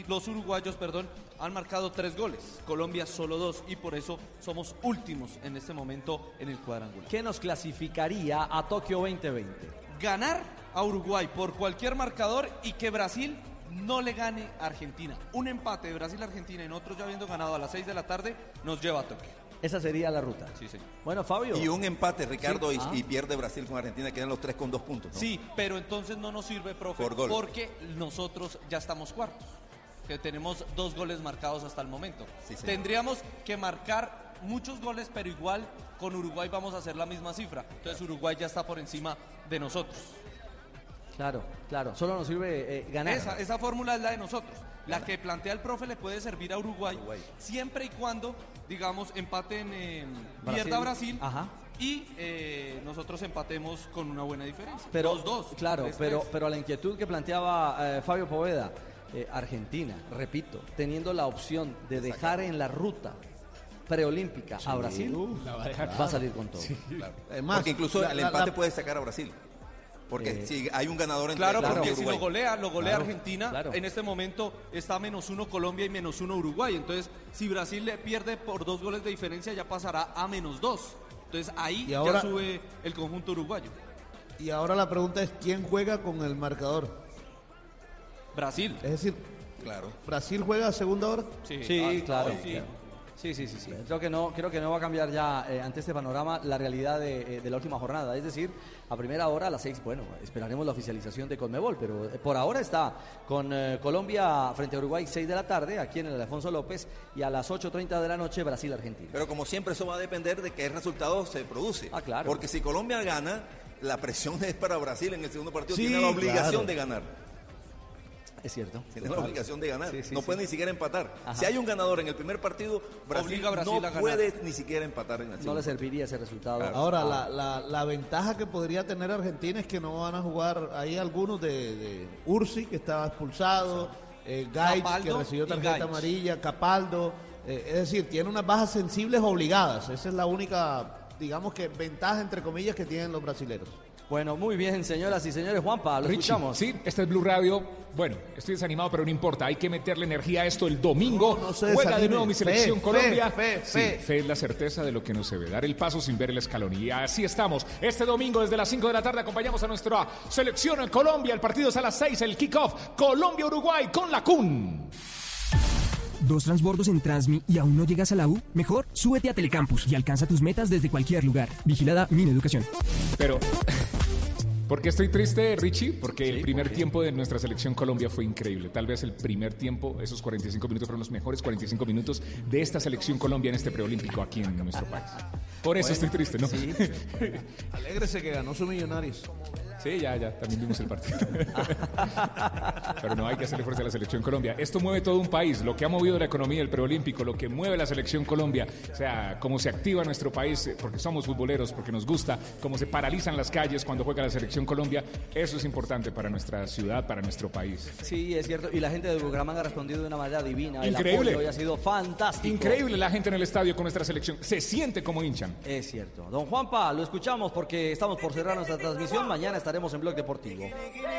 los uruguayos perdón, han marcado tres goles. Colombia solo dos. Y por eso somos últimos en este momento en el cuadrangular. ¿Qué nos clasificaría a Tokio 2020? Ganar a Uruguay por cualquier marcador y que Brasil no le gane a Argentina. Un empate de Brasil-Argentina y nosotros ya habiendo ganado a las 6 de la tarde nos lleva a Tokio. Esa sería la ruta. Sí, señor. Bueno, Fabio. Y un empate, Ricardo, Sí. y, Ah. y pierde Brasil con Argentina, quedan los tres con dos puntos. ¿no? Sí, pero entonces no nos sirve, profe, Por gol. porque nosotros ya estamos cuartos. Que tenemos dos goles marcados hasta el momento. Sí, señor. Tendríamos que marcar muchos goles, pero igual con Uruguay vamos a hacer la misma cifra. Entonces Uruguay ya está por encima de nosotros. Claro, claro. Solo nos sirve eh, ganar. Esa, esa fórmula es la de nosotros. La que plantea el profe le puede servir a Uruguay, siempre y cuando, digamos, empaten, eh, pierda Brasil Ajá. y eh, nosotros empatemos con una buena diferencia. Pero, Dos, dos. claro, tres, pero, tres. pero la inquietud que planteaba eh, Fabio Poveda, Argentina, repito, teniendo la opción de dejar en la ruta preolímpica a Brasil, La va a dejar. va a salir con todo. Claro. Además, Porque incluso la- el empate la- puede sacar a Brasil. Porque Eh, si hay un ganador entre Claro, porque si lo golea, lo golea Claro, Argentina, claro. en este momento está menos uno Colombia y menos uno Uruguay. Entonces, si Brasil le pierde por dos goles de diferencia, ya pasará a menos dos. Entonces, ahí Y ahora- ya sube el conjunto uruguayo. Y ahora la pregunta es, ¿quién juega con el marcador? Brasil. Es decir, Claro. ¿Brasil juega a segunda hora? Sí, Sí, Ah, claro. hoy sí. claro. Sí, sí, sí, sí. Creo que no, creo que no va a cambiar ya eh, ante este panorama la realidad de, eh, de la última jornada. Es decir, a primera hora a las seis, bueno, esperaremos la oficialización de Conmebol, pero eh, por ahora está con eh, Colombia frente a Uruguay 6 de la tarde, aquí en el Alfonso López, y a las 8.30 de la noche Brasil-Argentina. Pero como siempre eso va a depender de qué resultado se produce. Ah, claro. Porque si Colombia gana, la presión *laughs* es para Brasil en el segundo partido. Sí, Tiene la obligación claro. de ganar. Es cierto. Tiene la obligación de ganar. Sí, sí, no sí. puede ni siquiera empatar. Ajá. Si hay un ganador en el primer partido, Brasil, Obliga a Brasil no a ganar. puede ni siquiera empatar en el No le serviría ese resultado. Ahora, la, la, la ventaja que podría tener Argentina es que no van a jugar ahí algunos de, de Ursi, que estaba expulsado, eh, Gaich, que recibió tarjeta amarilla, Capaldo. eh, es decir, tiene unas bajas sensibles obligadas. Esa es la única, digamos que, ventaja, entre comillas, que tienen los brasileños. Bueno, muy bien, señoras y señores. Juanpa, lo Richie, escuchamos. Sí, este es Blue Radio. Bueno, estoy desanimado, pero no importa. Hay que meterle energía a esto el domingo. No, no se Juega de nuevo mi selección fe, Colombia. fe, Sí, fe. fe es la certeza de lo que no se ve. Dar el paso sin ver el escalón. Y así estamos. Este domingo, desde las 5 de la tarde, acompañamos a nuestra selección en Colombia. El partido es a las 6, el kickoff. Colombia-Uruguay con la CUN. ¿Dos transbordos en Transmi y aún no llegas a la U? Mejor, súbete a Telecampus y alcanza tus metas desde cualquier lugar. Vigilada Mineducación. Pero, *laughs* ¿por qué estoy triste, Richie? Porque el primer tiempo de nuestra selección Colombia fue increíble. Tal vez el primer tiempo, esos 45 minutos fueron los mejores 45 minutos de esta selección Colombia en este preolímpico aquí en nuestro país. Por eso estoy triste, ¿no? Sí. *laughs* Alégrese que ganó su Millonarios. Ya, ya, también vimos el partido. *laughs* Pero no hay que hacerle fuerza a la selección Colombia. Esto mueve todo un país, lo que ha movido la economía del preolímpico, lo que mueve la selección Colombia, o sea, cómo se activa nuestro país eh, porque somos futboleros, porque nos gusta, cómo se paralizan las calles cuando juega la selección Colombia, eso es importante para nuestra ciudad, para nuestro país. Sí, es cierto. Y la gente de Bucaramanga ha respondido de una manera divina. El Increíble. apoyo hoy ha sido fantástico. Increíble la gente en el estadio con nuestra selección, se siente como hinchan. Es cierto. Don Juanpa, lo escuchamos porque estamos por cerrar nuestra transmisión. Mañana estaremos en Blog Deportivo.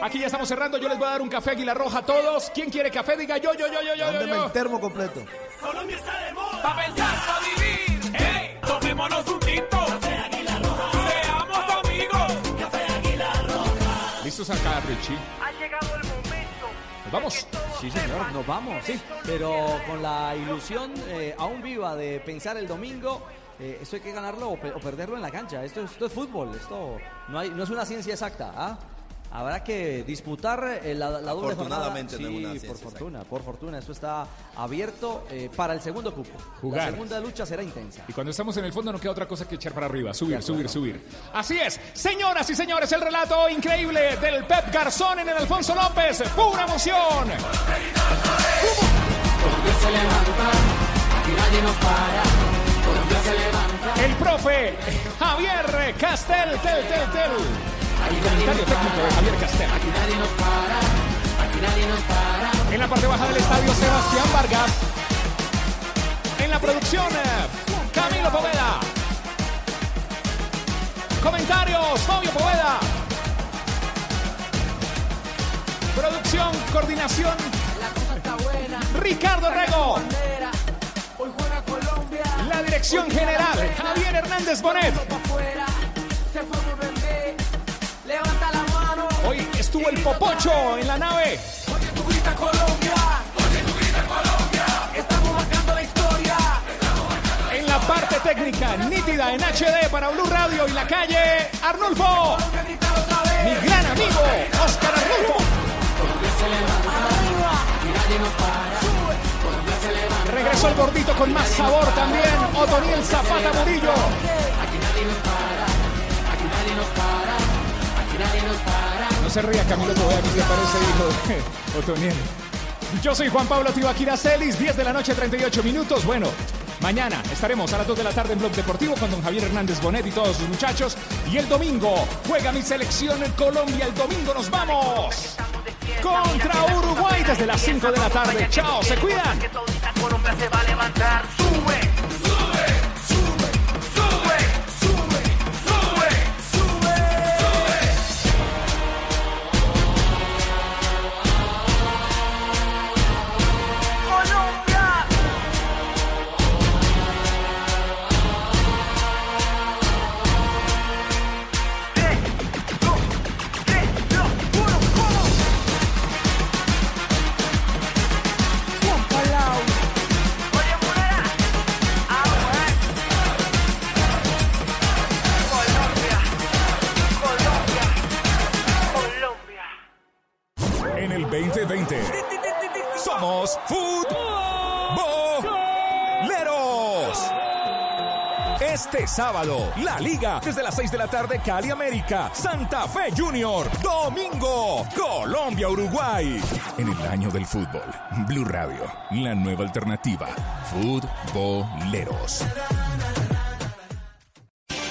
Aquí ya estamos cerrando, yo les voy a dar un café Aguilar Roja a todos. ¿Quién quiere café? Diga yo, yo, yo, yo, yo, yo. Mándeme yo. el termo completo. Colombia está de moda. Pa' pensar, pa' vivir. ¡Ey! Tomémonos un tinto. Café Águila Roja. Seamos amigos. Café Águila Roja. ¿Listos acá, Richie? Ha llegado el momento. ¿Nos vamos? Sí, señor, nos vamos. Sí, pero con la ilusión eh, aún viva de pensar el domingo. Eh, esto hay que ganarlo o, pe- o perderlo en la cancha. Esto, es- esto es fútbol. Esto no, hay, no es una ciencia exacta. ¿ah? Habrá que disputar eh, la, la doble jornada. Afortunadamente no Sí, una por fortuna, por fortuna. Esto está abierto eh, para el segundo cupo. Jugar. La segunda lucha será intensa. Y cuando estamos en el fondo no queda otra cosa que echar para arriba, subir, subir, subir. Así es, señoras y señores, el relato increíble del Pep Garzón en el Alfonso López, pura emoción. El profe Javier Castel, tel, tel, tel. El comentario técnico de Javier Castel. En la parte baja del estadio, Sebastián Vargas. En la producción, eh, Camilo Poveda. Comentarios, Fabio Poveda. Producción, coordinación, Ricardo Rego. La dirección general, Javier Hernández Bonet. Hoy estuvo el Popocho en la nave. En la parte técnica, nítida en HD para Blue Radio y la calle, Arnulfo. Mi gran amigo, Oscar Arnulfo. Pasó el gordito con más sabor también. Otoniel Zapata Murillo. No se ría Camilo Tobea, que se parece hijo de *laughs* Otoniel. Yo soy Juan Pablo Tibaquira Celis, 10 de la noche, 38 minutos. Bueno, mañana estaremos a las 2 de la tarde en Blog Deportivo con don Javier Hernández Bonet y todos sus muchachos. Y el domingo juega mi selección en Colombia. El domingo nos vamos contra Uruguay desde las 5 de la tarde. Chao, se cuidan. Sábado, la Liga, desde las 6 de la tarde, Cali América, Santa Fe Junior, domingo, Colombia, Uruguay. En el año del fútbol, Blue Radio, la nueva alternativa, futboleros.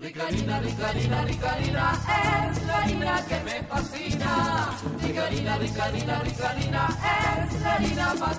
Rica harina, rica harina, rica harina, es la harina que me fascina. Rica harina, rica harina, rica harina, es la harina más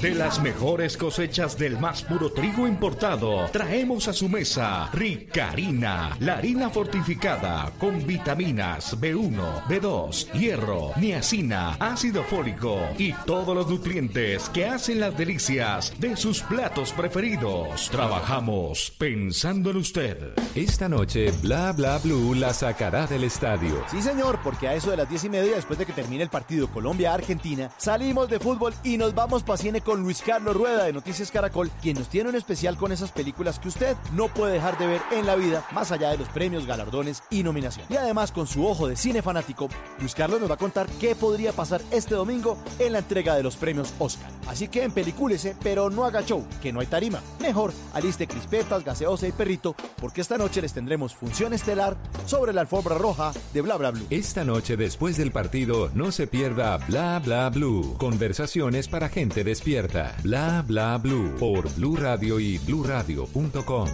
De las mejores cosechas del más puro trigo importado, traemos a su mesa Ricarina, la harina fortificada con vitaminas B1, B2, hierro, niacina, ácido fólico y todos los nutrientes que hacen las delicias de sus platos preferidos. Trabajamos pensando en usted. Esta noche, Bla Bla Blue la sacará del estadio. Sí, señor, porque a eso de las diez y media, después de que termine el partido Colombia-Argentina, salimos de fútbol y nos vamos pa' cine con Luis Carlos Rueda de Noticias Caracol, quien nos tiene un especial con esas películas que usted no puede dejar de ver en la vida, más allá de los premios, galardones y nominaciones. Y además, con su ojo de cine fanático, Luis Carlos nos va a contar qué podría pasar este domingo en la entrega de los premios Oscar. Así que empelicúlese, pero no haga show, que no hay tarima. Mejor, aliste crispetas, gaseosa y perrito, porque esta noche les tendremos función estelar sobre la alfombra roja de Bla Bla Blue. Esta noche después del partido, no se pierda Bla Bla Blue. Conversaciones para gente despierta. Bla Bla Blue por Blue Radio y bluradio.com.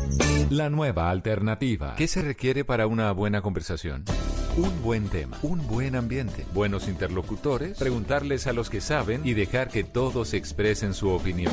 La nueva alternativa. ¿Qué se requiere para una buena conversación? Un buen tema, un buen ambiente, buenos interlocutores, preguntarles a los que saben y dejar que todos expresen su opinión.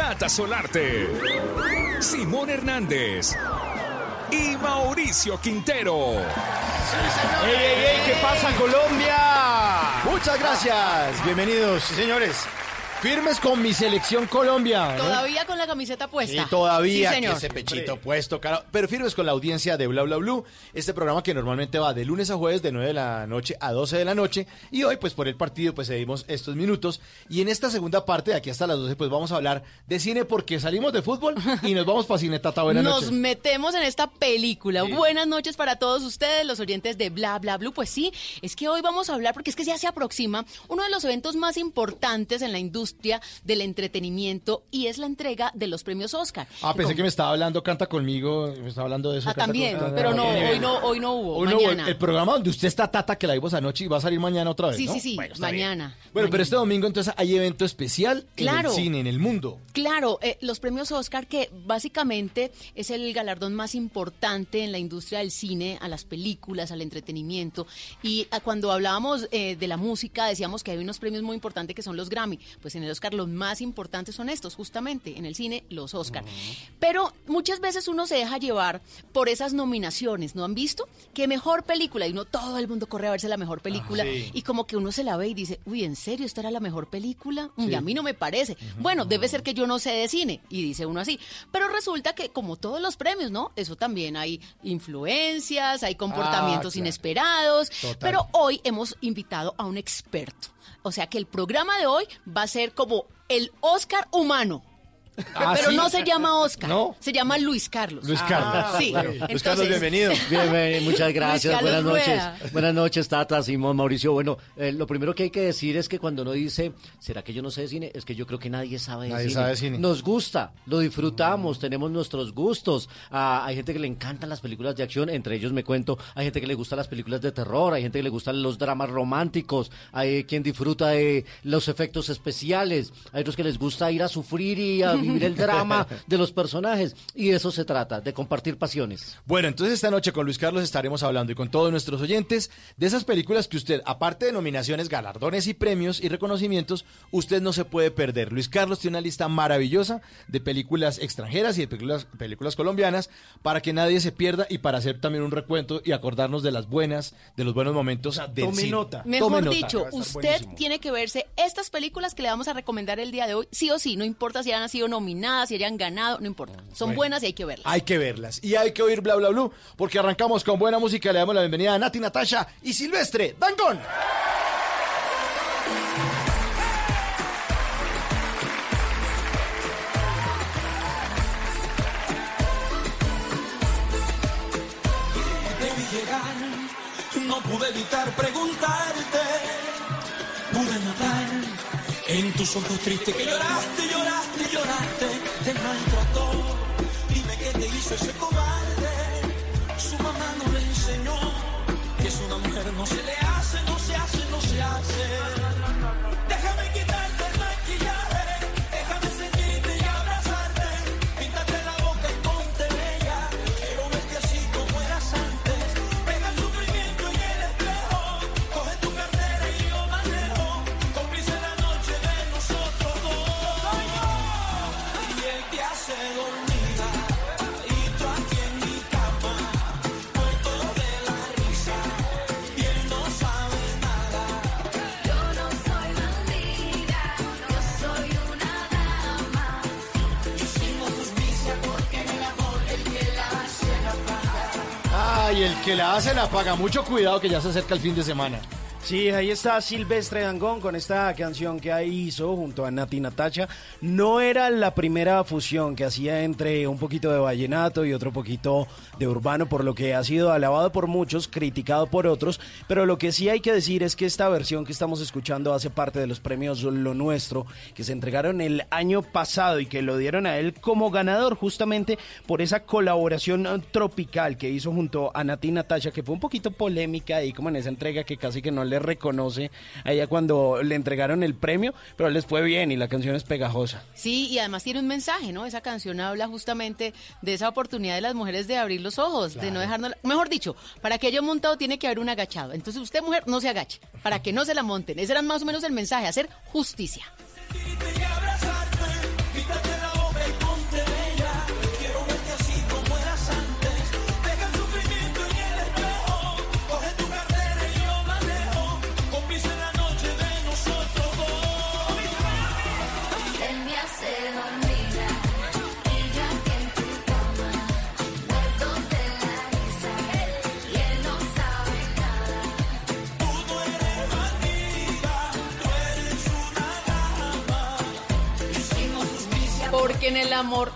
Tata Solarte, Simón Hernández y Mauricio Quintero. ¡Ey, ey, ey! ¿Qué pasa, Colombia? Muchas gracias. Bienvenidos, señores. Firmes con mi selección Colombia. ¿no? Todavía con la camiseta Sí, puesta. todavía Sí, señor. ese pechito puesto, cara. Pero firmes con la audiencia de Bla Bla Blue, este programa que normalmente va de lunes a jueves de 9 de la noche a 12 de la noche. Y hoy, pues por el partido, pues cedimos estos minutos. Y en esta segunda parte, de aquí hasta las 12, pues vamos a hablar de cine porque salimos de fútbol *laughs* y nos vamos para cine, Tata. Buenas Nos noches. metemos en esta película. Buenas noches para todos ustedes, los oyentes de Bla Bla Blue. Pues sí, es que hoy vamos a hablar, porque es que ya se aproxima uno de los eventos más importantes en la industria industria del entretenimiento y es la entrega de los premios Oscar. Ah, pensé Como- que me estaba hablando Canta Conmigo, me estaba hablando de eso. Ah, también, Conmigo. pero no, hoy no, hoy no hubo, Hoy no hubo el, mañana. programa donde usted está, Tata, que la vimos anoche y va a salir mañana otra vez, Sí, ¿no? sí, sí, Bueno, bien. mañana. Bueno, pero este domingo entonces hay evento especial Claro. en el cine, en el mundo. Claro, eh, los premios Oscar, que básicamente es el galardón más importante en la industria del cine, a las películas, al entretenimiento. Y ah, cuando hablábamos eh, de la música, decíamos que hay unos premios muy importantes que son los Grammy. Pues en el Oscar los más importantes son estos, justamente, en el cine, los Oscar. Pero muchas veces uno se deja llevar por esas nominaciones, ¿no han visto? Que mejor película, y uno todo el mundo corre a verse la mejor película, sí. y como que uno se la ve y dice, uy, ¿en serio esta era la mejor película? Y Sí. a mí no me parece. Bueno, debe ser que yo no sé de cine, y dice uno así. Pero resulta que, como todos los premios, ¿no? Eso también hay influencias, hay comportamientos claro. inesperados. Total. Pero hoy hemos invitado a un experto. O sea que el programa de hoy va a ser como el Oscar humano. Ah, pero ¿sí? no se llama Oscar, ¿No? se llama Luis Carlos. Luis Carlos. Sí. Claro. Luis Carlos, bienvenido. *laughs* Bien, bien, muchas gracias. Buenas noches. Rueda. Buenas noches, Tata, Simón, Mauricio. Bueno, eh, lo primero que hay que decir es que cuando uno dice, ¿será que yo no sé de cine? Es que yo creo que nadie sabe de Nadie cine. sabe de cine. Nos gusta, lo disfrutamos, tenemos nuestros gustos. Ah, hay gente que le encantan las películas de acción, entre ellos me cuento. Hay gente que le gusta las películas de terror, hay gente que le gustan los dramas románticos, hay quien disfruta de los efectos especiales, hay otros que les gusta ir a sufrir y a *laughs* vivir el drama de los personajes. Y de eso se trata, de compartir pasiones. Bueno, entonces esta noche con Luis Carlos estaremos hablando y con todos nuestros oyentes de esas películas que usted, aparte de nominaciones, galardones y premios y reconocimientos, usted no se puede perder. Luis Carlos tiene una lista maravillosa de películas extranjeras y de películas, películas colombianas para que nadie se pierda y para hacer también un recuento y acordarnos de las buenas, de los buenos momentos del tome cine. nota. Mejor Tome nota. dicho, usted buenísimo. tiene que verse estas películas que le vamos a recomendar el día de hoy, sí o sí, no importa si hayan sido nominadas, si hayan ganado, no importa. Son Bueno. buenas y hay que verlas. Hay que verlas y hay que oír bla bla bla porque arrancamos con buena música. Le damos la bienvenida a Nati Natasha y Silvestre Dangón. No pude evitar preguntarte. Pude notar en tus ojos tristes que lloraste, lloraste, lloraste. Te maltrató, dime qué te hizo ese cobarde. Su mamá no le enseñó que es una mujer, no se le hace, Ay, el que la hace la paga. Mucho cuidado que ya se acerca el fin de semana. Sí, ahí está Silvestre Dangón con esta canción que hizo junto a Nati Natacha. No era la primera fusión que hacía entre un poquito de vallenato y otro poquito de urbano, por lo que ha sido alabado por muchos, criticado por otros. Pero lo que sí hay que decir es que esta versión que estamos escuchando hace parte de los premios Lo Nuestro, que se entregaron el año pasado y que lo dieron a él como ganador justamente por esa colaboración tropical que hizo junto a Nati Natasha, que fue un poquito polémica ahí como en esa entrega que casi que no le reconoce a ella cuando le entregaron el premio, pero les fue bien y la canción es pegajosa. Sí, y además tiene un mensaje, ¿no? Esa canción habla justamente de esa oportunidad de las mujeres de abrir los ojos, de no dejarnos... Mejor dicho, para que haya montado tiene que haber un agachado. Entonces usted, mujer, no se agache, para que no se la monten. Ese era más o menos el mensaje, hacer justicia. Porque en el amor...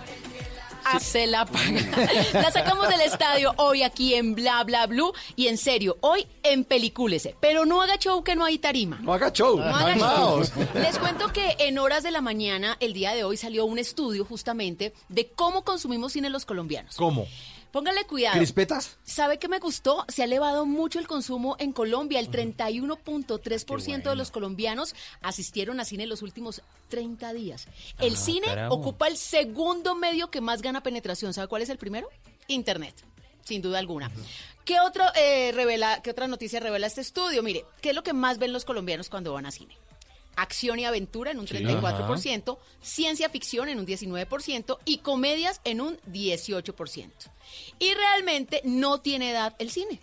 hace la paga. *laughs* La sacamos del estadio hoy aquí en Bla Bla Blue y en serio, hoy en Pelicúlese. Pero no haga show que no hay tarima. No haga show. No haga show. Calmaos. Les cuento que en horas de la mañana, el día de hoy, salió un estudio justamente de cómo consumimos cine los colombianos. ¿Cómo? Póngale cuidado. ¿Crispetas? ¿Sabe qué me gustó? Se ha elevado mucho el consumo en Colombia. El 31.3% de los colombianos asistieron a cine en los últimos 30 días. El Ah, cine carajo. ocupa el segundo medio que más gana penetración. ¿Sabe cuál es el primero? Internet. Sin duda alguna. ¿Qué, otro, eh, revela, ¿Qué otra noticia revela este estudio? Mire, ¿qué es lo que más ven los colombianos cuando van a cine? Acción y aventura en un Sí. 34%, ciencia ficción en un 19% y comedias en un 18%. Y realmente no tiene edad el cine.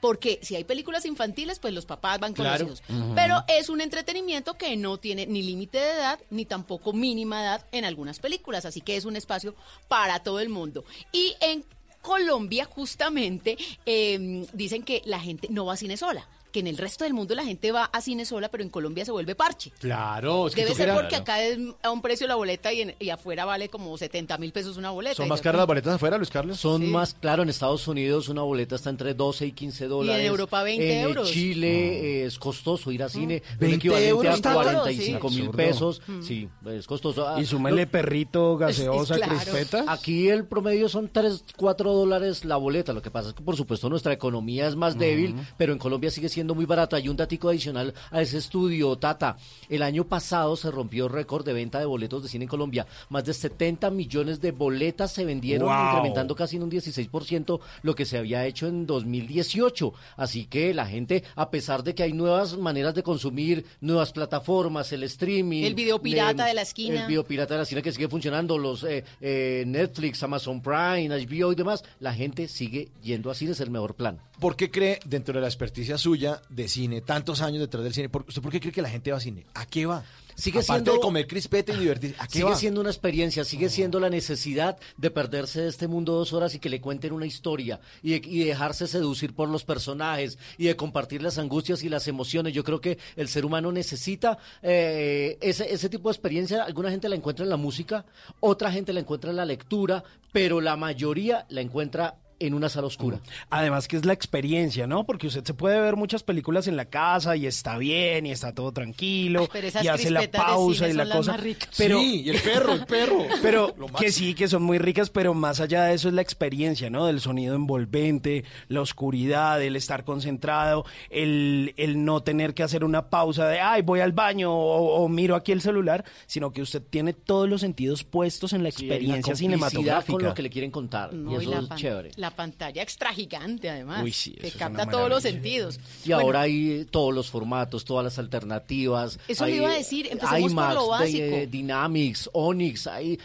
Porque si hay películas infantiles, pues los papás van con Claro. los hijos. Pero es un entretenimiento que no tiene ni límite de edad, ni tampoco mínima edad en algunas películas. Así que es un espacio para todo el mundo. Y en Colombia, justamente, eh, dicen que la gente no va a cine sola. Que en el resto del mundo la gente va a cine sola, pero en Colombia se vuelve parche. Claro. es que Debe ser quieras- porque acá es a un precio la boleta y, en- y afuera vale como 70 mil pesos una boleta. ¿Son Y más caras las boletas afuera, Luis Carlos? Son más, claro, en Estados Unidos una boleta está entre 12 y 15 dólares. Europa 20 en euros. Chile eh, es costoso ir a cine. un 20 equivalente euros, a tanto. 45 Sí. mil pesos. Mm. Sí, es costoso. Ah, Y súmele lo- perrito, gaseosa, Claro. crispeta. Aquí el promedio son 3, 4 dólares la boleta. Lo que pasa es que, por supuesto, nuestra economía es más débil, pero en Colombia sigue siendo muy barato. Hay un datico adicional a ese estudio, Tata. El año pasado se rompió récord de venta de boletos de cine en Colombia. Más de 70 millones de boletas se vendieron, Wow. incrementando casi en un 16% lo que se había hecho en 2018. Así que la gente, a pesar de que hay nuevas maneras de consumir, nuevas plataformas, el streaming. El video pirata de la esquina. El video pirata de la esquina que sigue funcionando, los eh, eh, Netflix, Amazon Prime, HBO y demás, la gente sigue yendo a cine, es el mejor plan. ¿Por qué cree, dentro de la experticia suya de cine, tantos años detrás del cine, por- ¿usted por qué cree que la gente va a cine? ¿A qué va? Sigue Aparte siendo de comer crispeta y divertirse, ¿a qué Sigue va? siendo una experiencia, sigue siendo la necesidad de perderse de este mundo dos horas y que le cuenten una historia y, de- y dejarse seducir por los personajes y de compartir las angustias y las emociones. Yo creo que el ser humano necesita eh, ese, ese tipo de experiencia. Alguna gente la encuentra en la música, otra gente la encuentra en la lectura, pero la mayoría la encuentra en una sala oscura. Además que es la experiencia, ¿no? Porque usted se puede ver muchas películas en la casa y está bien y está todo tranquilo Ay, pero esas y hace la pausa y la cosa. Pero Sí, y el perro, el perro. *laughs* Pero que sí, que son muy ricas, pero más allá de eso es la experiencia, ¿no? Del sonido envolvente, la oscuridad, el estar concentrado, el, el no tener que hacer una pausa de, ay, voy al baño o, o miro aquí el celular, sino que usted tiene todos los sentidos puestos en la Sí, experiencia complicidad cinematográfica. con lo que le quieren contar. No, y y eso la, es pan- chévere. la pantalla extra gigante, además. Uy, sí, que capta todos los sentidos. Y Bueno, ahora hay todos los formatos, todas las alternativas. Eso le Hay iba a decir, empecemos por IMAX, lo básico. de- Dynamics, Onyx, hay...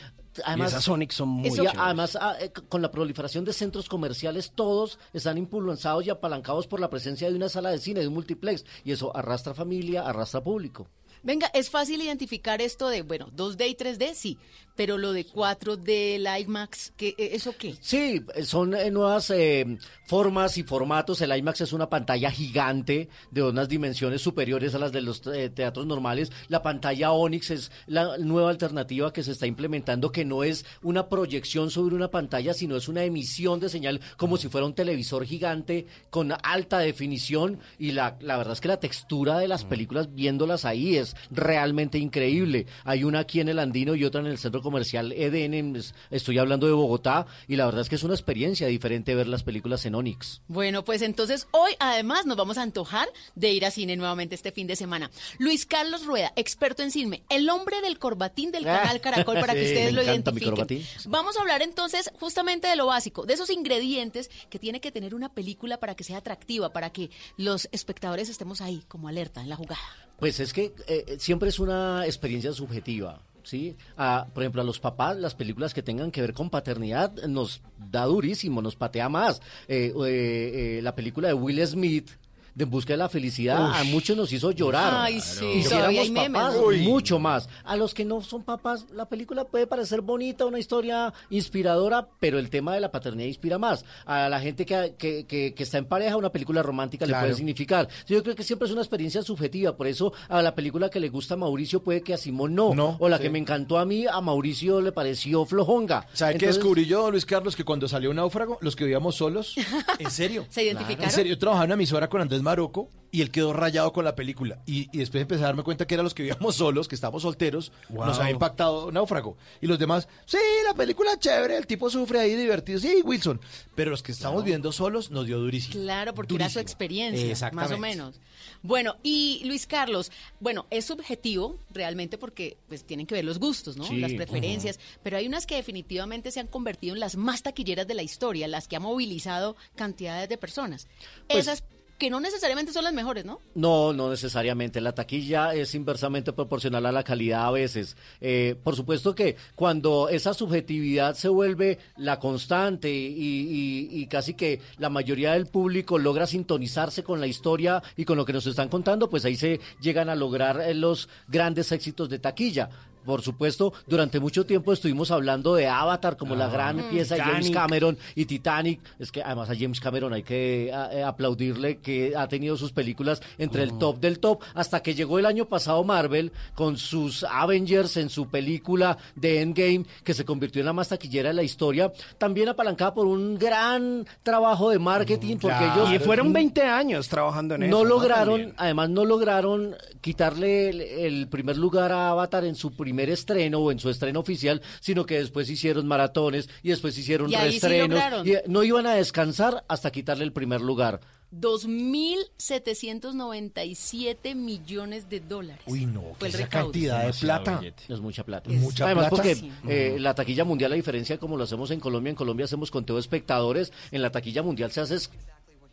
Además, esas Onyx son muy eso-. Además, ah, eh, con la proliferación de centros comerciales, todos están impulsados y apalancados por la presencia de una sala de cine, de un multiplex. Y eso arrastra familia, arrastra público. Venga, es fácil identificar esto de, bueno, 2D y 3D, sí, pero lo de 4D, el IMAX, ¿qué, eh, ¿eso qué? Sí, son eh, nuevas eh, formas y formatos. El IMAX es una pantalla gigante de unas dimensiones superiores a las de los eh, teatros normales. La pantalla Onyx es la nueva alternativa que se está implementando, que no es una proyección sobre una pantalla, sino es una emisión de señal como si fuera un televisor gigante con alta definición. Y la, la verdad es que la textura de las películas viéndolas ahí es realmente increíble. Hay una aquí en el Andino y otra en el centro comercial Eden. en- es- Estoy hablando de Bogotá y la verdad es que es una experiencia diferente ver las películas en Onyx. Bueno, pues entonces hoy además nos vamos a antojar de ir a cine nuevamente este fin de semana. Luis Carlos Rueda, experto en cine, el hombre del corbatín del Ah, canal Caracol para *laughs* que ustedes lo identifiquen. Vamos a hablar entonces justamente de lo básico, de esos ingredientes que tiene que tener una película para que sea atractiva, para que los espectadores estemos ahí como alerta en la jugada. Pues es que eh, siempre es una experiencia subjetiva. ¿Sí? A, por ejemplo, a los papás, las películas que tengan que ver con paternidad nos da durísimo, nos patea más. Eh, eh, eh, la película de Will Smith de En Busca de la Felicidad a muchos nos hizo llorar. Ay, sí, Y si éramos papás, Uy. mucho más. A los que no son papás, la película puede parecer bonita, una historia inspiradora, pero el tema de la paternidad inspira más. A la gente que, que, que- que está en pareja, una película romántica le puede significar. Yo creo que siempre es una experiencia subjetiva, por eso a la película que le gusta a Mauricio puede que a Simón no, o la sí. que me encantó a mí, a Mauricio le pareció flojonga. ¿Sabe qué Entonces- descubrí yo, Luis Carlos? Que cuando salió Náufrago, los que vivíamos solos, *laughs* en serio. ¿Se identificaron? En serio, yo trabajaba en una emisora con Andrés Maroco y él quedó rayado con la película. Y, y después empecé a darme cuenta que eran los que vivíamos *laughs* solos, que estábamos solteros, Wow. nos había impactado Náufrago. Y los demás, sí, la película es chévere, el tipo sufre ahí divertido, sí, Wilson. Pero los que estamos viendo solos nos dio durísimo. Claro, porque era su experiencia, más o menos. Bueno, y Luis Carlos, bueno, es subjetivo realmente porque pues tienen que ver los gustos, ¿no? Sí. Las preferencias, pero hay unas que definitivamente se han convertido en las más taquilleras de la historia, las que ha movilizado cantidades de personas. Pues- Esas que no necesariamente son las mejores, ¿no? No, no necesariamente. La taquilla es inversamente proporcional a la calidad a veces. Eh, por supuesto que cuando esa subjetividad se vuelve la constante y, y- y casi que la mayoría del público logra sintonizarse con la historia y con lo que nos están contando, pues ahí se llegan a lograr eh, los grandes éxitos de taquilla. Por supuesto, durante mucho tiempo estuvimos hablando de Avatar como la gran Mm. pieza de James. Cameron y Titanic. Es que además a James Cameron hay que a- eh, aplaudirle que ha tenido sus películas entre el top del top hasta que llegó el año pasado Marvel con sus Avengers en su película de Endgame que se convirtió en la más taquillera de la historia, también apalancada por un gran trabajo de marketing porque ellos Y fueron 20 años trabajando en eso. no lograron, También. además no lograron quitarle el, el primer lugar a Avatar en su primer estreno o en su estreno oficial, sino que después hicieron maratones y después hicieron Y sí reestrenos y eh, no iban a descansar hasta quitarle el primer lugar. 2.797 millones de dólares. Uy, no, Fue el esa recaudo. cantidad de plata. Es mucha plata. Es mucha Además, plata. porque Sí. eh, la taquilla mundial, a diferencia de como lo hacemos en Colombia, en Colombia hacemos conteo de espectadores, en la taquilla mundial se hace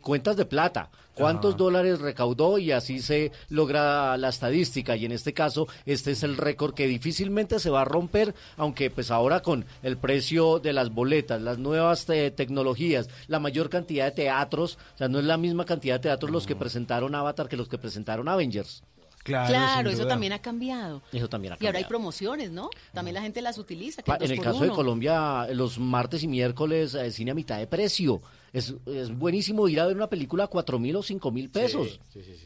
cuentas de plata, cuántos dólares recaudó y así se logra la estadística y en este caso este es el récord que difícilmente se va a romper, aunque pues ahora con el precio de las boletas, las nuevas tecnologías, la mayor cantidad de teatros, o sea, no es la misma cantidad de teatros los que presentaron Avatar que los que presentaron Avengers. Claro, eso también ha cambiado. Eso también ha Y ahora hay cambiado. promociones, ¿no? También la gente las utiliza. que En el caso de. Colombia, los martes y miércoles, eh, cine a mitad de precio. Es, es buenísimo ir a ver una película a cuatro mil o cinco mil pesos.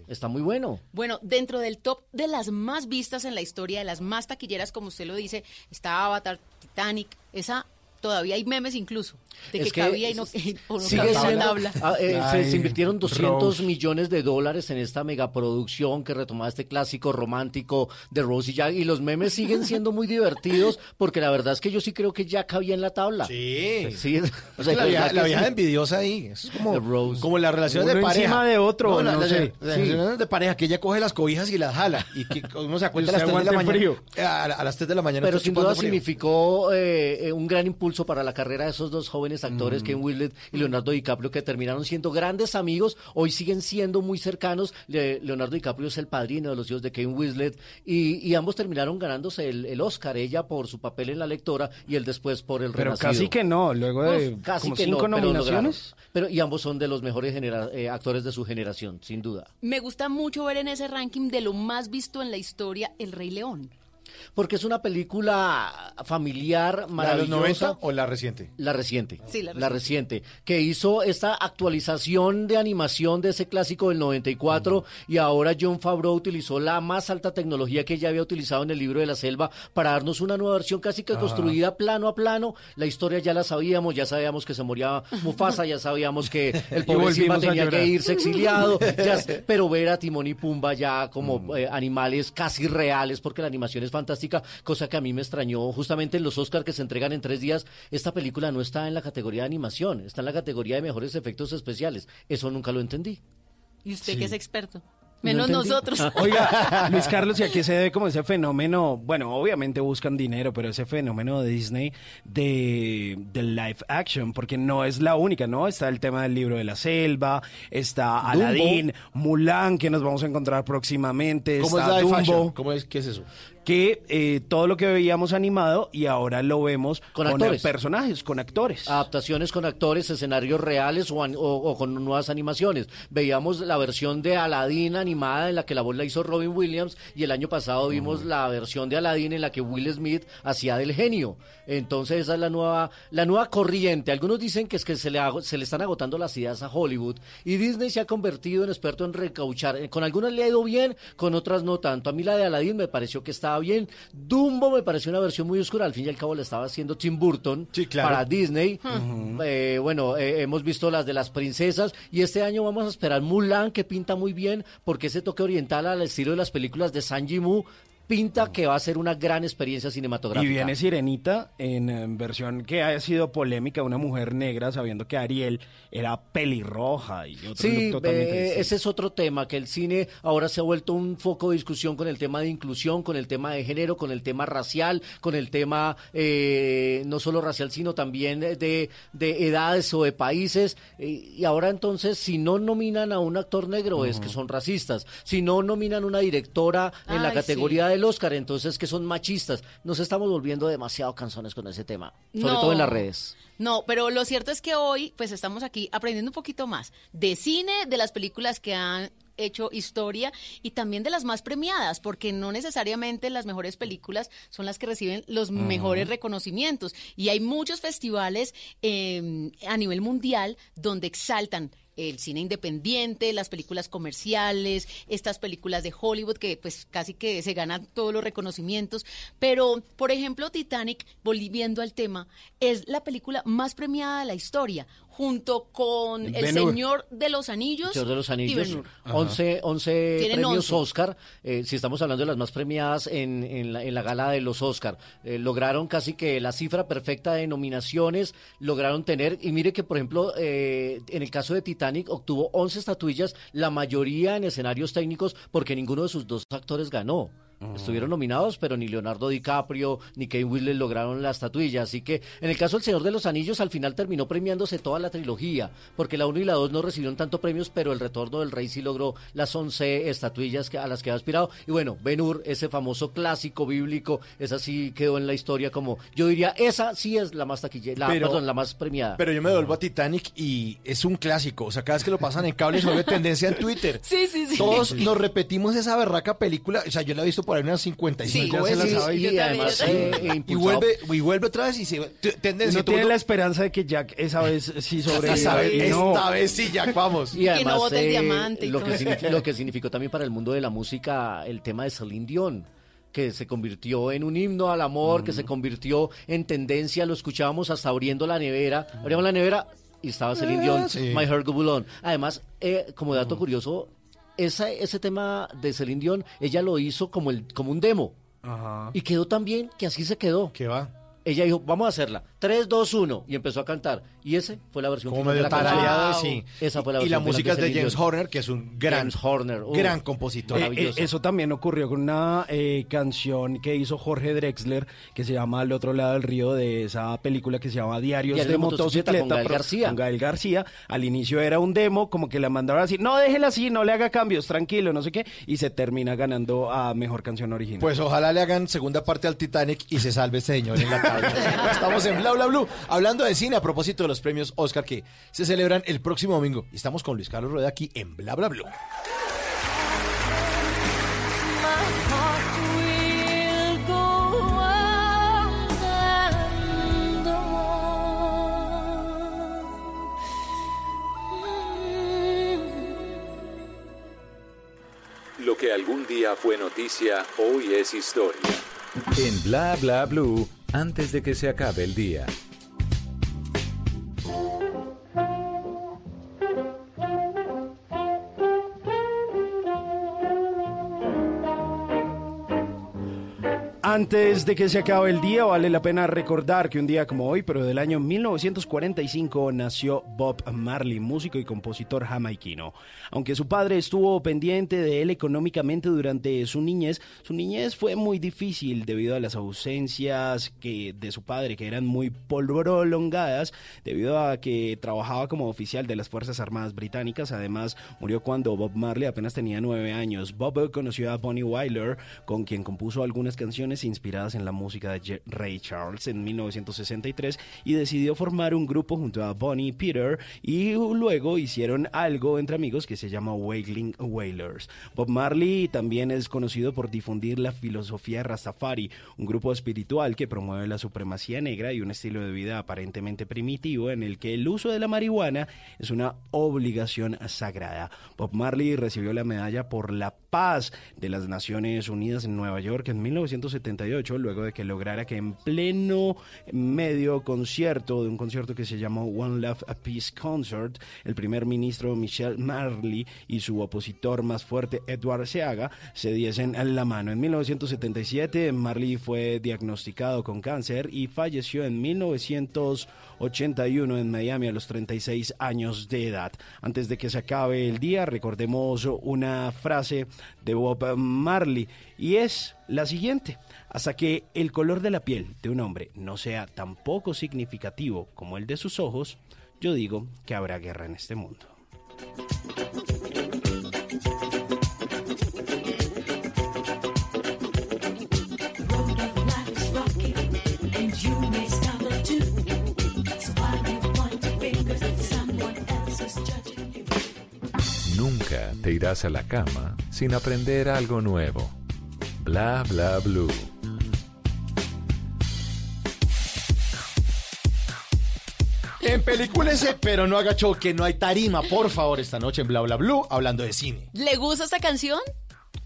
Está muy bueno. Bueno, dentro del top de las más vistas en la historia, de las más taquilleras, como usted lo dice, está Avatar, Titanic, esa todavía hay memes incluso, de que, Es que cabía y no, no Sigue cabía siendo- tabla. ah, eh, se, Ay, se invirtieron 200 Rose. millones de dólares en esta megaproducción que retomaba este clásico romántico de Rose y Jack. Y los memes siguen siendo muy divertidos porque la verdad es que yo sí creo que ya cabía en la tabla. Sí. Sí, o sea, la vieja, verdad la que vieja sí. envidiosa ahí. Es como, Rose. como las relaciones de pareja. encima de otro, no la- sé. las Sí. relaciones de pareja que ella coge las cobijas y las jala. Y que uno se acuesta a las usted 3 de la mañana. frío. A, a las 3 de la mañana. Pero sin duda frío. significó eh, eh, un gran impulso para la carrera de esos dos jóvenes Mm. actores, Ken Winslet y Leonardo DiCaprio, que terminaron siendo grandes amigos, hoy siguen siendo muy cercanos. Le- Leonardo DiCaprio es el padrino de los hijos de Ken Winslet y, y ambos terminaron ganándose el, el Oscar, ella por su papel en La Lectora y él después por El Pero Renacido. casi que no, luego de casi como que cinco no, nominaciones. Pero, y ambos son de los mejores genera- eh, actores de su generación, sin duda. Me gusta mucho ver en ese ranking de lo más visto en la historia El Rey León. Porque es una película familiar, ¿La de los maravillosa. 90 o la reciente? La reciente. Sí, la la reciente. Que hizo esta actualización de animación de ese clásico del 94 y ahora John Favreau utilizó la más alta tecnología que ya había utilizado en el libro de la selva para darnos una nueva versión casi que construida plano a plano. La historia ya la sabíamos, ya sabíamos que se moría *laughs* Mufasa, ya sabíamos que el pobre Simba tenía que irse exiliado, *laughs* ya pero ver a Timón y Pumba ya como eh, animales casi reales, porque la animación es fantástica, cosa que a mí me extrañó justamente en los Oscars que se entregan en tres días. Esta película no está en la categoría de animación, está en la categoría de mejores efectos especiales. Eso nunca lo entendí. Y usted Sí. que es experto. Menos No nosotros. *laughs* Oiga, *laughs* Luis Carlos, ¿y a qué se debe como ese fenómeno? Bueno, obviamente buscan dinero, pero ese fenómeno de Disney de, de live action, porque no es la única, ¿no? Está el tema del libro de la selva, está Dumbo. Aladdin, Mulan, que nos vamos a encontrar próximamente, ¿Cómo es live Dumbo. action? ¿Cómo es, ¿Qué es eso? Que eh, todo lo que veíamos animado y ahora lo vemos Con con, actores. personajes, con actores. Adaptaciones con actores, escenarios reales o, an- o- o con nuevas animaciones. Veíamos la versión de Aladdin animada en la que la voz la hizo Robin Williams y el año pasado vimos la versión de Aladdin en la que Will Smith hacía del genio. Entonces esa es la nueva, la nueva corriente. Algunos dicen que es que se le, se le están agotando las ideas a Hollywood y Disney se ha convertido en experto en recauchar. Con algunas le ha ido bien, con otras no tanto. A mí la de Aladdin me pareció que estaba bien. Dumbo me pareció una versión muy oscura. Al fin y al cabo le estaba haciendo Tim Burton claro. para Disney. Eh, bueno, eh, hemos visto las de las princesas y este año vamos a esperar Mulan, que pinta muy bien, porque ese toque oriental al estilo de las películas de San Jimu pinta que va a ser una gran experiencia Y cinematográfica. viene Sirenita en, eh, versión que ha sido polémica, una mujer negra, sabiendo que Ariel era pelirroja y otro Sí, look totalmente eh, ese es otro tema, que el cine ahora se ha vuelto un foco de discusión con el tema de inclusión, con el tema de género, con el tema racial, con el tema eh, no solo racial, sino también de, de- de edades o de países. Eh, y ahora entonces, si no nominan a un actor negro, es que son racistas. Si no nominan una directora en la categoría del Oscar, entonces que son machistas. Nos estamos volviendo demasiado canzones con ese tema, sobre No. todo en las redes. No, pero lo cierto es que hoy pues estamos aquí aprendiendo un poquito más de cine, de las películas que han hecho historia y también de las más premiadas, porque no necesariamente las mejores películas son las que reciben los mejores reconocimientos. Y hay muchos festivales eh, a nivel mundial donde exaltan el cine independiente, las películas comerciales, estas películas de Hollywood que pues casi que se ganan todos los reconocimientos. Pero, por ejemplo, Titanic, volviendo al tema, es la película más premiada de la historia, junto con El. Señor de los Anillos. Señor de los y Anillos, Ben-Hur. 11, 11 Tienen premios 11. Oscar, eh, si estamos hablando de las más premiadas en, en la, en la gala de los Oscar, Eh, lograron casi que la cifra perfecta de nominaciones, lograron tener, y mire que por ejemplo, eh, en el caso de Titanic obtuvo 11 estatuillas, la mayoría en escenarios técnicos, porque ninguno de sus dos actores ganó. Estuvieron nominados, pero ni Leonardo DiCaprio ni Kane Winslet lograron la estatuilla. Así que en el caso del Señor de los Anillos, al final terminó premiándose toda la trilogía, porque la 1 y la 2 no recibieron tanto premios, pero el retorno del Rey sí logró las 11 estatuillas que, a las que ha aspirado. Y bueno, Ben Hur, ese famoso clásico bíblico, esa sí quedó en la historia como, yo diría, esa sí es la más taquilla, la, Pero- perdón, la más premiada. Pero yo me devuelvo a Titanic y es un clásico. O sea, cada vez que lo pasan en cable se vuelve tendencia en Twitter. Sí, sí, sí. Todos nos repetimos esa berraca película. O sea, yo la he visto por ahí unas 55 Sí, veces. la y- sabe. y, además, eh, Eh, y, vuelve, y vuelve otra vez y se tendencia. Uno todo tiene la esperanza de que Jack esa vez sí *laughs* sobreviva. Esta vez- no. esta vez sí, Jack, vamos. Y además, bote el eh, diamante lo, que lo que significó también para el mundo de la música el tema de Celine Dion que se convirtió en un himno al amor, que se convirtió en tendencia, lo escuchábamos hasta abriendo la nevera, abríamos la nevera y estaba Celine Dion, Ah, sí. My Heart Go On. Además, eh, como dato curioso, esa, ese tema de Celine Dion, ella lo hizo como, el, como un demo. Y quedó tan bien que así se quedó. ¿Qué va? Ella dijo, vamos a hacerla. 3, 2, 1. Y empezó a cantar. Y ese fue la versión Como medio la tarareado, sí. Esa fue la Y la versión final música es de James. Horner, que es un gran, James Horner, uh, gran compositor. Eh, eh, eso también ocurrió con una eh, canción que hizo Jorge Drexler que se llama Al otro lado del río de esa película que se llama Diarios de de motocicleta, motocicleta con Gael García. con Gael García. Al inicio era un demo, como que la mandaron así, no déjela así, no le haga cambios, tranquilo, no sé qué, y se termina ganando a mejor canción original. Pues ojalá le hagan segunda parte al Titanic y se salve este señor en la. *laughs* *laughs* Estamos en Bla Bla Blue, hablando de cine a propósito de los premios Oscar que se celebran el próximo domingo. Y estamos con Luis Carlos Rueda aquí en Bla Bla Blue. Lo que algún día fue noticia, hoy es historia. En Bla Bla Blue, antes de que se acabe el día. Antes de que se acabe el día, vale la pena recordar que un día como hoy, pero del año 1945, nació Bob Marley, músico y compositor jamaiquino. Aunque su padre estuvo pendiente de él económicamente durante su niñez, su niñez fue muy difícil debido a las ausencias que, de su padre, que eran muy prolongadas, debido a que trabajaba como oficial de las Fuerzas Armadas Británicas. Además, murió cuando Bob Marley apenas tenía nueve años. Bob conoció a Bonnie Wyler, con quien compuso algunas canciones inspiradas en la música de Ray Charles en 1963 y decidió formar un grupo junto a Bonnie Peter y luego hicieron algo entre amigos que se llama Wailing Wailers. Bob Marley también es conocido por difundir la filosofía Rastafari, un grupo espiritual que promueve la supremacía negra y un estilo de vida aparentemente primitivo en el que el uso de la marihuana es una obligación sagrada. Bob Marley recibió la medalla por la paz de las Naciones Unidas en Nueva York en 1970 luego de que lograra que en pleno medio concierto, de un concierto que se llamó One Love a Peace Concert, el primer ministro Michel Marley y su opositor más fuerte Edward Seaga se diesen la mano. En 1977 Marley fue diagnosticado con cáncer y falleció en 1981 en Miami a los 36 años de edad. Antes de que se acabe el día, recordemos una frase de Bob Marley y es la siguiente. Hasta que el color de la piel de un hombre no sea tan poco significativo como el de sus ojos, yo digo que habrá guerra en este mundo. Te irás a la cama sin aprender algo nuevo. Bla bla blue. En películese, pero no haga choque, no hay tarima, por favor, esta noche en Bla Bla Blue, hablando de cine. ¿Le gusta esta canción?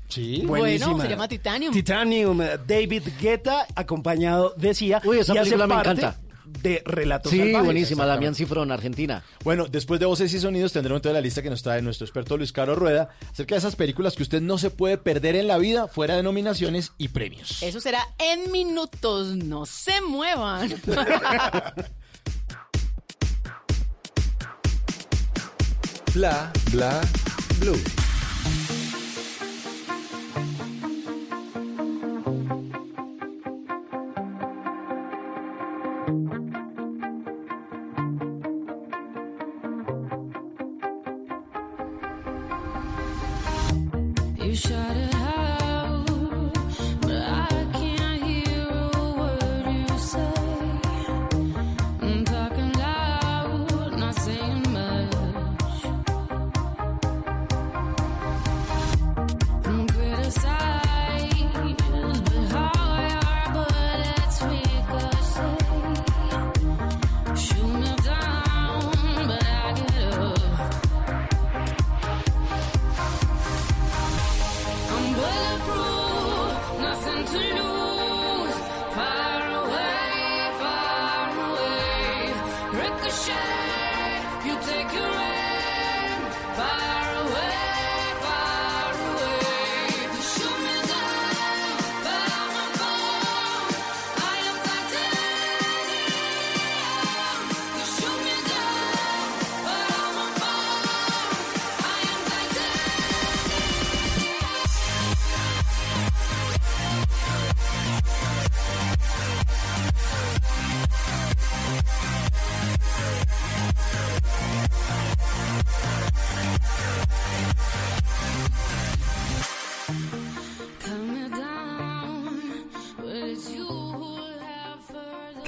Sí, Bueno, se llama Titanium. Titanium, David Guetta, acompañado, decía. Uy, esa y hace película me encanta. De relatos Sí, salvajes. buenísima, Damián Cifrón, Argentina. Bueno, después de Voces y Sonidos tendremos toda la lista que nos trae nuestro experto Luis Caro Rueda acerca de esas películas que usted no se puede perder en la vida fuera de nominaciones y premios. Eso será en minutos. No se muevan. *laughs* Bla bla blue.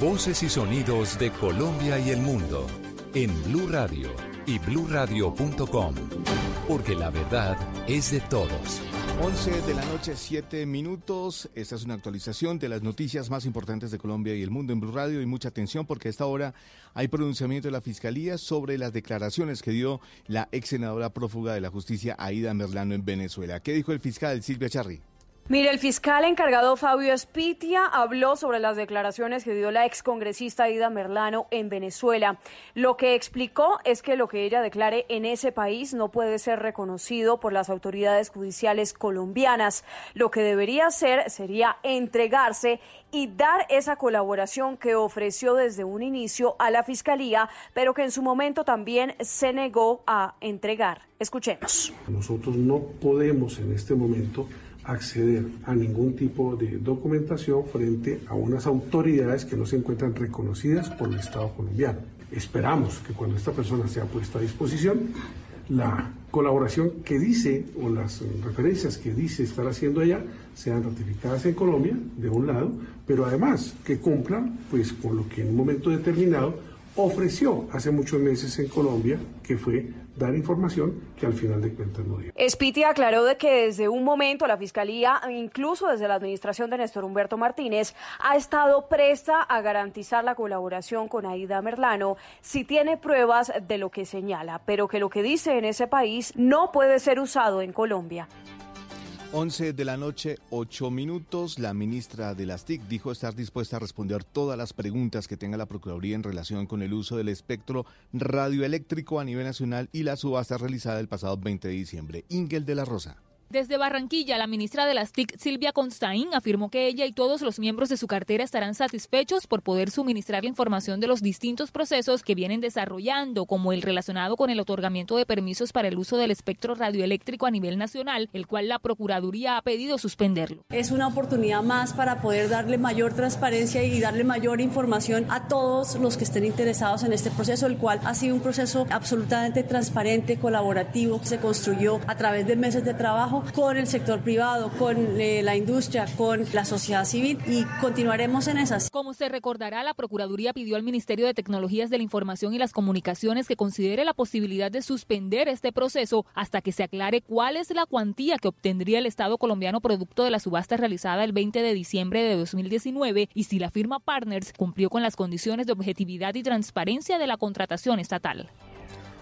Voces y sonidos de Colombia y el mundo en Blue Radio y bluradio.com. Porque la verdad es de todos. 11 de la noche, 7 minutos. Esta es una actualización de las noticias más importantes de Colombia y el mundo en Blue Radio. Y mucha atención porque a esta hora hay pronunciamiento de la Fiscalía sobre las declaraciones que dio la ex senadora prófuga de la justicia Aida Merlano en Venezuela. ¿Qué dijo el fiscal Silvia Charri? Mire, el fiscal encargado Fabio Espitia habló sobre las declaraciones que dio la excongresista Ida Merlano en Venezuela. Lo que explicó es que lo que ella declare en ese país no puede ser reconocido por las autoridades judiciales colombianas. Lo que debería hacer sería entregarse y dar esa colaboración que ofreció desde un inicio a la fiscalía, pero que en su momento también se negó a entregar. Escuchemos. Nosotros no podemos en este momento acceder a ningún tipo de documentación frente a unas autoridades que no se encuentran reconocidas por el Estado colombiano. Esperamos que cuando esta persona sea puesta a disposición, la colaboración que dice o las referencias que dice estar haciendo allá sean ratificadas en Colombia, de un lado, pero además que cumplan pues, con lo que en un momento determinado ofreció hace muchos meses en Colombia, que fue dar información que al final de cuentas no dio. Spiti aclaró de que desde un momento la Fiscalía, incluso desde la administración de Néstor Humberto Martínez, ha estado presta a garantizar la colaboración con Aida Merlano si tiene pruebas de lo que señala, pero que lo que dice en ese país no puede ser usado en Colombia. 11 de la noche, 8 minutos. La ministra de las TIC dijo estar dispuesta a responder todas las preguntas que tenga la Procuraduría en relación con el uso del espectro radioeléctrico a nivel nacional y la subasta realizada el pasado 20 de diciembre. Ingel de la Rosa. Desde Barranquilla, la ministra de las TIC, Silvia Constaín, afirmó que ella y todos los miembros de su cartera estarán satisfechos por poder suministrar la información de los distintos procesos que vienen desarrollando, como el relacionado con el otorgamiento de permisos para el uso del espectro radioeléctrico a nivel nacional, el cual la Procuraduría ha pedido suspenderlo. Es una oportunidad más para poder darle mayor transparencia y darle mayor información a todos los que estén interesados en este proceso, el cual ha sido un proceso absolutamente transparente, colaborativo, se construyó a través de meses de trabajo con el sector privado, con eh, la industria, con la sociedad civil y continuaremos en esas. Como se recordará, la Procuraduría pidió al Ministerio de Tecnologías de la Información y las Comunicaciones que considere la posibilidad de suspender este proceso hasta que se aclare cuál es la cuantía que obtendría el Estado colombiano producto de la subasta realizada el 20 de diciembre de 2019 y si la firma Partners cumplió con las condiciones de objetividad y transparencia de la contratación estatal.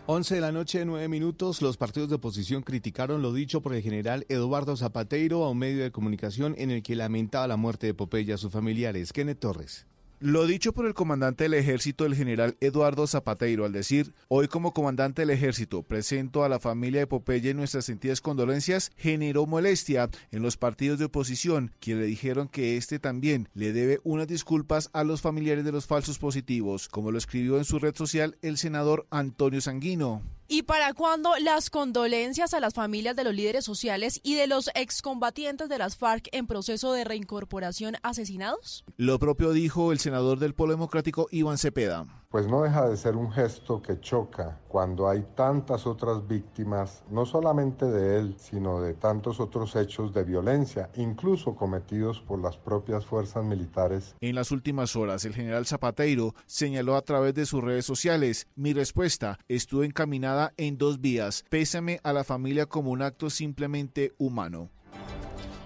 11 de la noche, 9 minutos. Los partidos de oposición criticaron lo dicho por el general Eduardo Zapateiro a un medio de comunicación en el que lamentaba la muerte de Popeye a sus familiares. Kenneth Torres. Lo dicho por el comandante del ejército, el general Eduardo Zapateiro, al decir, hoy como comandante del ejército presento a la familia de Popeye nuestras sentidas condolencias, generó molestia en los partidos de oposición, quienes le dijeron que este también le debe unas disculpas a los familiares de los falsos positivos, como lo escribió en su red social el senador Antonio Sanguino. ¿Y para cuándo las condolencias a las familias de los líderes sociales y de los excombatientes de las FARC en proceso de reincorporación asesinados? Lo propio dijo el senador del Polo Democrático Iván Cepeda pues no deja de ser un gesto que choca cuando hay tantas otras víctimas, no solamente de él, sino de tantos otros hechos de violencia, incluso cometidos por las propias fuerzas militares. En las últimas horas, el general Zapateiro señaló a través de sus redes sociales, mi respuesta estuvo encaminada en dos vías, pésame a la familia como un acto simplemente humano.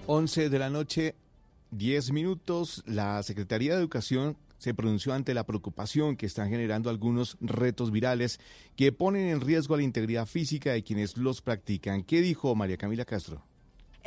11 de la noche, 10 minutos, la Secretaría de Educación se pronunció ante la preocupación que están generando algunos retos virales que ponen en riesgo la integridad física de quienes los practican. ¿Qué dijo María Camila Castro?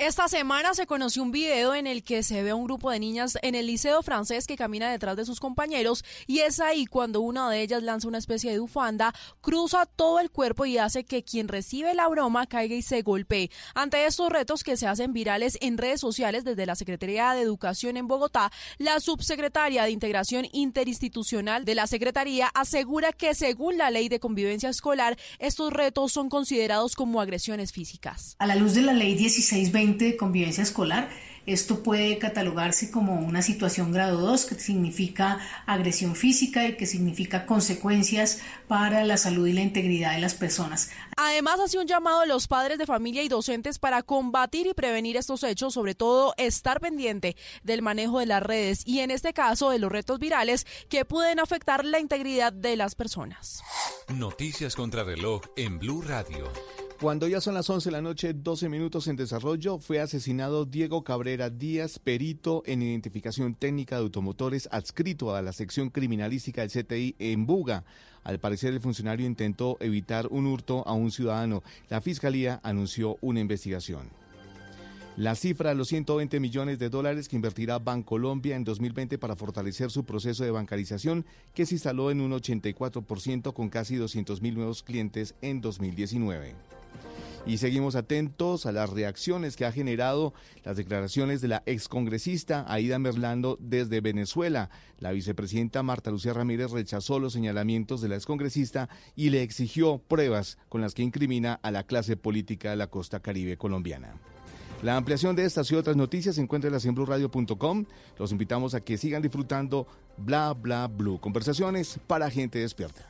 Esta semana se conoció un video en el que se ve a un grupo de niñas en el liceo francés que camina detrás de sus compañeros y es ahí cuando una de ellas lanza una especie de bufanda, cruza todo el cuerpo y hace que quien recibe la broma caiga y se golpee. Ante estos retos que se hacen virales en redes sociales desde la Secretaría de Educación en Bogotá, la subsecretaria de Integración Interinstitucional de la Secretaría asegura que según la Ley de Convivencia Escolar, estos retos son considerados como agresiones físicas. A la luz de la Ley 1620 de convivencia escolar. Esto puede catalogarse como una situación grado 2, que significa agresión física y que significa consecuencias para la salud y la integridad de las personas. Además, hace un llamado a los padres de familia y docentes para combatir y prevenir estos hechos, sobre todo estar pendiente del manejo de las redes y en este caso de los retos virales que pueden afectar la integridad de las personas. Noticias contra reloj en Blue Radio. Cuando ya son las 11 de la noche, 12 minutos en desarrollo, fue asesinado Diego Cabrera Díaz, perito en identificación técnica de automotores, adscrito a la sección criminalística del CTI en Buga. Al parecer, el funcionario intentó evitar un hurto a un ciudadano. La fiscalía anunció una investigación. La cifra de los 120 millones de dólares que invertirá Bancolombia en 2020 para fortalecer su proceso de bancarización, que se instaló en un 84% con casi 200 mil nuevos clientes en 2019 y seguimos atentos a las reacciones que ha generado las declaraciones de la excongresista Aida Merlando desde Venezuela. La vicepresidenta Marta Lucía Ramírez rechazó los señalamientos de la excongresista y le exigió pruebas con las que incrimina a la clase política de la costa caribe colombiana. La ampliación de estas y otras noticias se encuentra en la Los invitamos a que sigan disfrutando Bla Bla Blue. Conversaciones para gente despierta.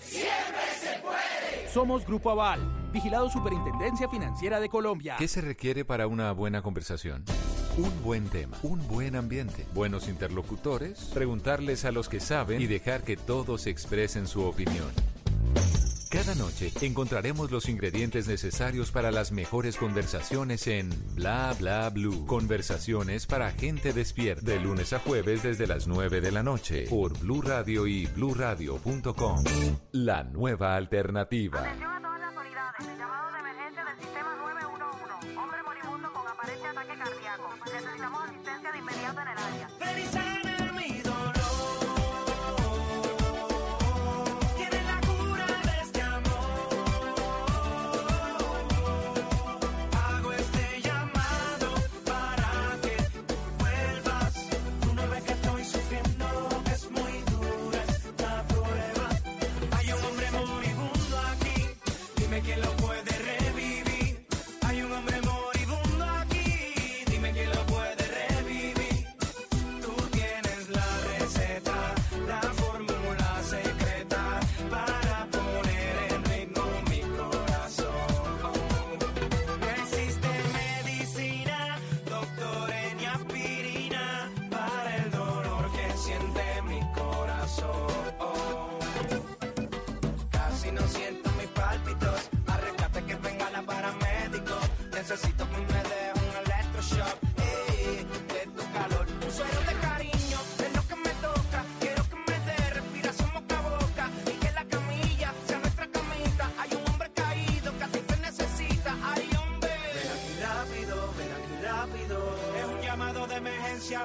Siempre se puede. Somos Grupo Aval, vigilado Superintendencia Financiera de Colombia. ¿Qué se requiere para una buena conversación? Un buen tema, un buen ambiente, buenos interlocutores, preguntarles a los que saben y dejar que todos expresen su opinión. Cada noche encontraremos los ingredientes necesarios para las mejores conversaciones en Bla Bla Blue. Conversaciones para gente despierta. De lunes a jueves desde las 9 de la noche por Blue Radio y bluradio.com. La nueva alternativa. Llamado de del sistema 911. Hombre moribundo con aparente ataque cardíaco. Necesitamos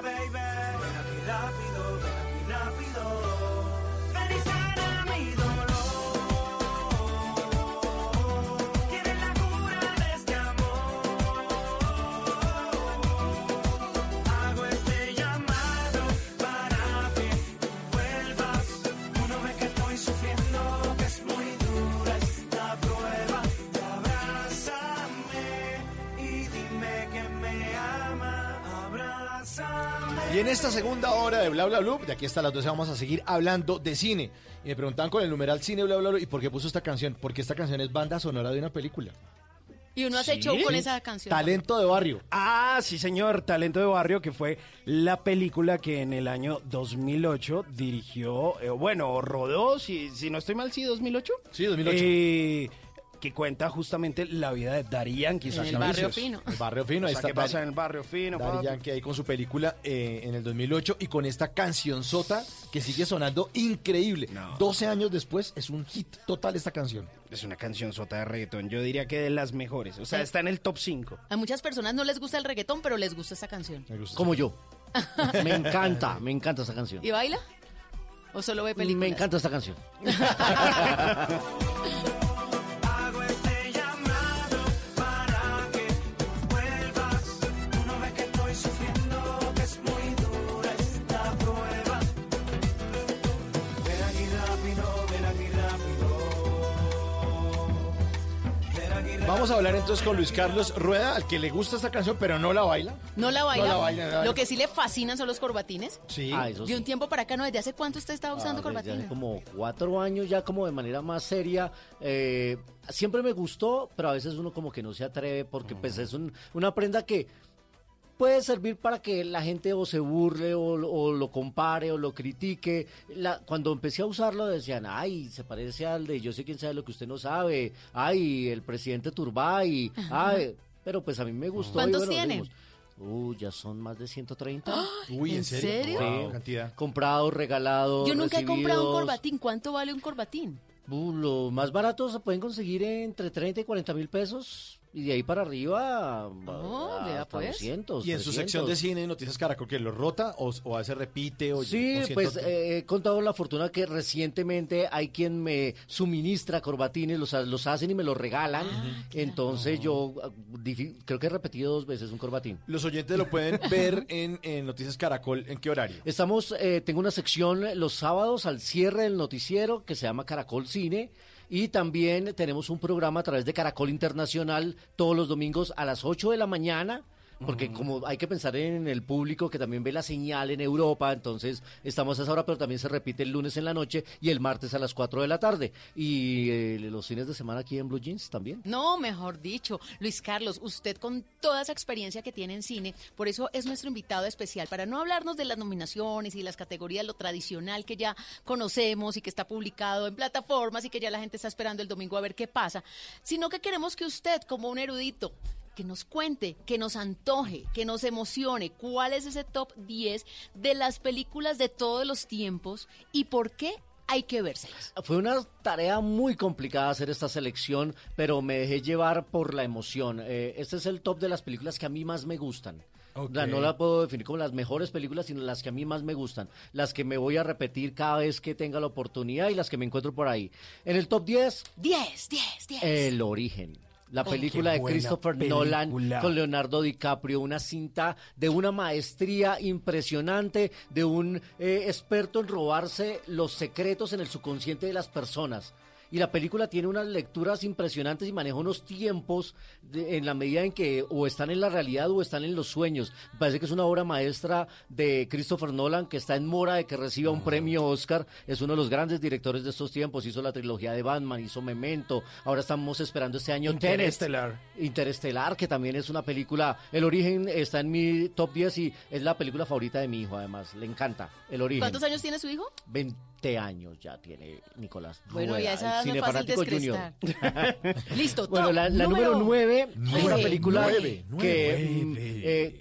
baby. Y en esta segunda hora de Bla Bla Blue, de aquí hasta las 12 vamos a seguir hablando de cine. Y me preguntaban con el numeral cine Bla Bla Blue, ¿y por qué puso esta canción? Porque esta canción es banda sonora de una película. Y uno hace Sí. show con esa canción. Talento de barrio. Ah, sí, señor, Talento de Barrio, que fue la película que en el año 2008 dirigió, eh, bueno, rodó, si, si no estoy mal, sí, 2008. Sí, 2008. Eh, que cuenta justamente la vida de Daddy Yankee. En el barrio fino. El barrio fino, ahí O sea, está ¿qué pasa Daddy- en el barrio fino? Daddy? Yankee ahí con su película eh, en el 2008 y con esta canción sota que sigue sonando increíble. 12 años después es un hit total esta canción. Es una canción sota de reggaetón, yo diría que de las mejores. O sea, Sí. está en el top 5. A muchas personas no les gusta el reggaetón, pero les gusta esta canción. Como yo. Me encanta, me encanta esta canción. ¿Y baila? ¿O solo ve películas? Me encanta esta canción. *laughs* Vamos a hablar entonces con Luis Carlos Rueda, al que le gusta esta canción, pero no la baila. ¿No la baila? No la baila, no la baila. Lo que sí le fascinan son los corbatines. Sí. Ah, eso De un sí. tiempo para acá, ¿no? ¿Desde hace cuánto usted está usando Ah, desde corbatines? hace como cuatro años ya como de manera más seria. Eh, siempre me gustó, pero a veces uno como que no se atreve porque pues es un- una prenda que puede servir para que la gente o se burle o, o lo compare o lo critique. La- cuando empecé a usarlo decían, ay, se parece al de yo sé quién sabe lo que usted no sabe, ay, el presidente Turbay, ay, pero pues a mí me gustó. y ¿Cuántos bueno, tiene? dijimos, Uh, ya son más de 130. *gasps* Uy, ¿en ¿En serio? Wow, cantidad. Comprado, regalado. Yo nunca he comprado un corbatín. ¿Cuánto vale un corbatín? Uh, los más baratos se pueden conseguir entre 30 y 40 mil pesos. Y de ahí para arriba, Oh, a- hasta pues. 200, Y en su 300. sección de cine, Noticias Caracol, que lo rota o, o a veces repite o Sí, o pues eh, he contado la fortuna que recientemente hay quien me suministra corbatines, los, los hacen y me los regalan. Entonces yo ah, creo que he repetido dos veces un corbatín. Los oyentes lo pueden *laughs* ver en, en Noticias Caracol. ¿En qué horario? Estamos, eh, tengo una sección los sábados al cierre del noticiero que se llama Caracol Cine. Y también tenemos un programa a través de Caracol Internacional todos los domingos a las 8 de la mañana. Porque como hay que pensar en el público que también ve la señal en Europa, entonces estamos a esa hora, pero también se repite el lunes en la noche y el martes a las 4 de la tarde. Y eh, los fines de semana aquí en Blue Jeans también. No, mejor dicho, Luis Carlos, usted con toda esa experiencia que tiene en cine, por eso es nuestro invitado especial, para no hablarnos de las nominaciones y las categorías, lo tradicional que ya conocemos y que está publicado en plataformas y que ya la gente está esperando el domingo a ver qué pasa, sino que queremos que usted, como un erudito, que nos cuente, que nos antoje, que nos emocione cuál es ese top 10 de las películas de todos los tiempos y por qué hay que vérselas. Fue una tarea muy complicada hacer esta selección, pero me dejé llevar por la emoción. Eh, este es el top de las películas que a mí más me gustan. No la puedo definir como las mejores películas, sino las que a mí más me gustan. Las que me voy a repetir cada vez que tenga la oportunidad y las que me encuentro por ahí. En el top 10, 10, 10, 10. El Origen. La película de Christopher película. Nolan con Leonardo DiCaprio, una cinta de una maestría impresionante, de un eh, experto en robarse los secretos en el subconsciente de las personas. Y la película tiene unas lecturas impresionantes y maneja unos tiempos de- en la medida en que o están en la realidad o están en los sueños. Me parece que es una obra maestra de Christopher Nolan que está en mora de que reciba un premio Oscar. Es uno de los grandes directores de estos tiempos. Hizo la trilogía de Batman, hizo Memento. Ahora estamos esperando este año Tenet. Interestelar. Interestelar, que también es una película. El origen está en mi top 10 y es la película favorita de mi hijo, además. Le encanta. El origen. ¿Cuántos años tiene su hijo? 20 años ya tiene Nicolás. Bueno, Rueda, y a esa el no fácil cinefanático junior. *laughs* Listo, Bueno, la, la número 9 es una película Nueve, que, nueve. mm, eh,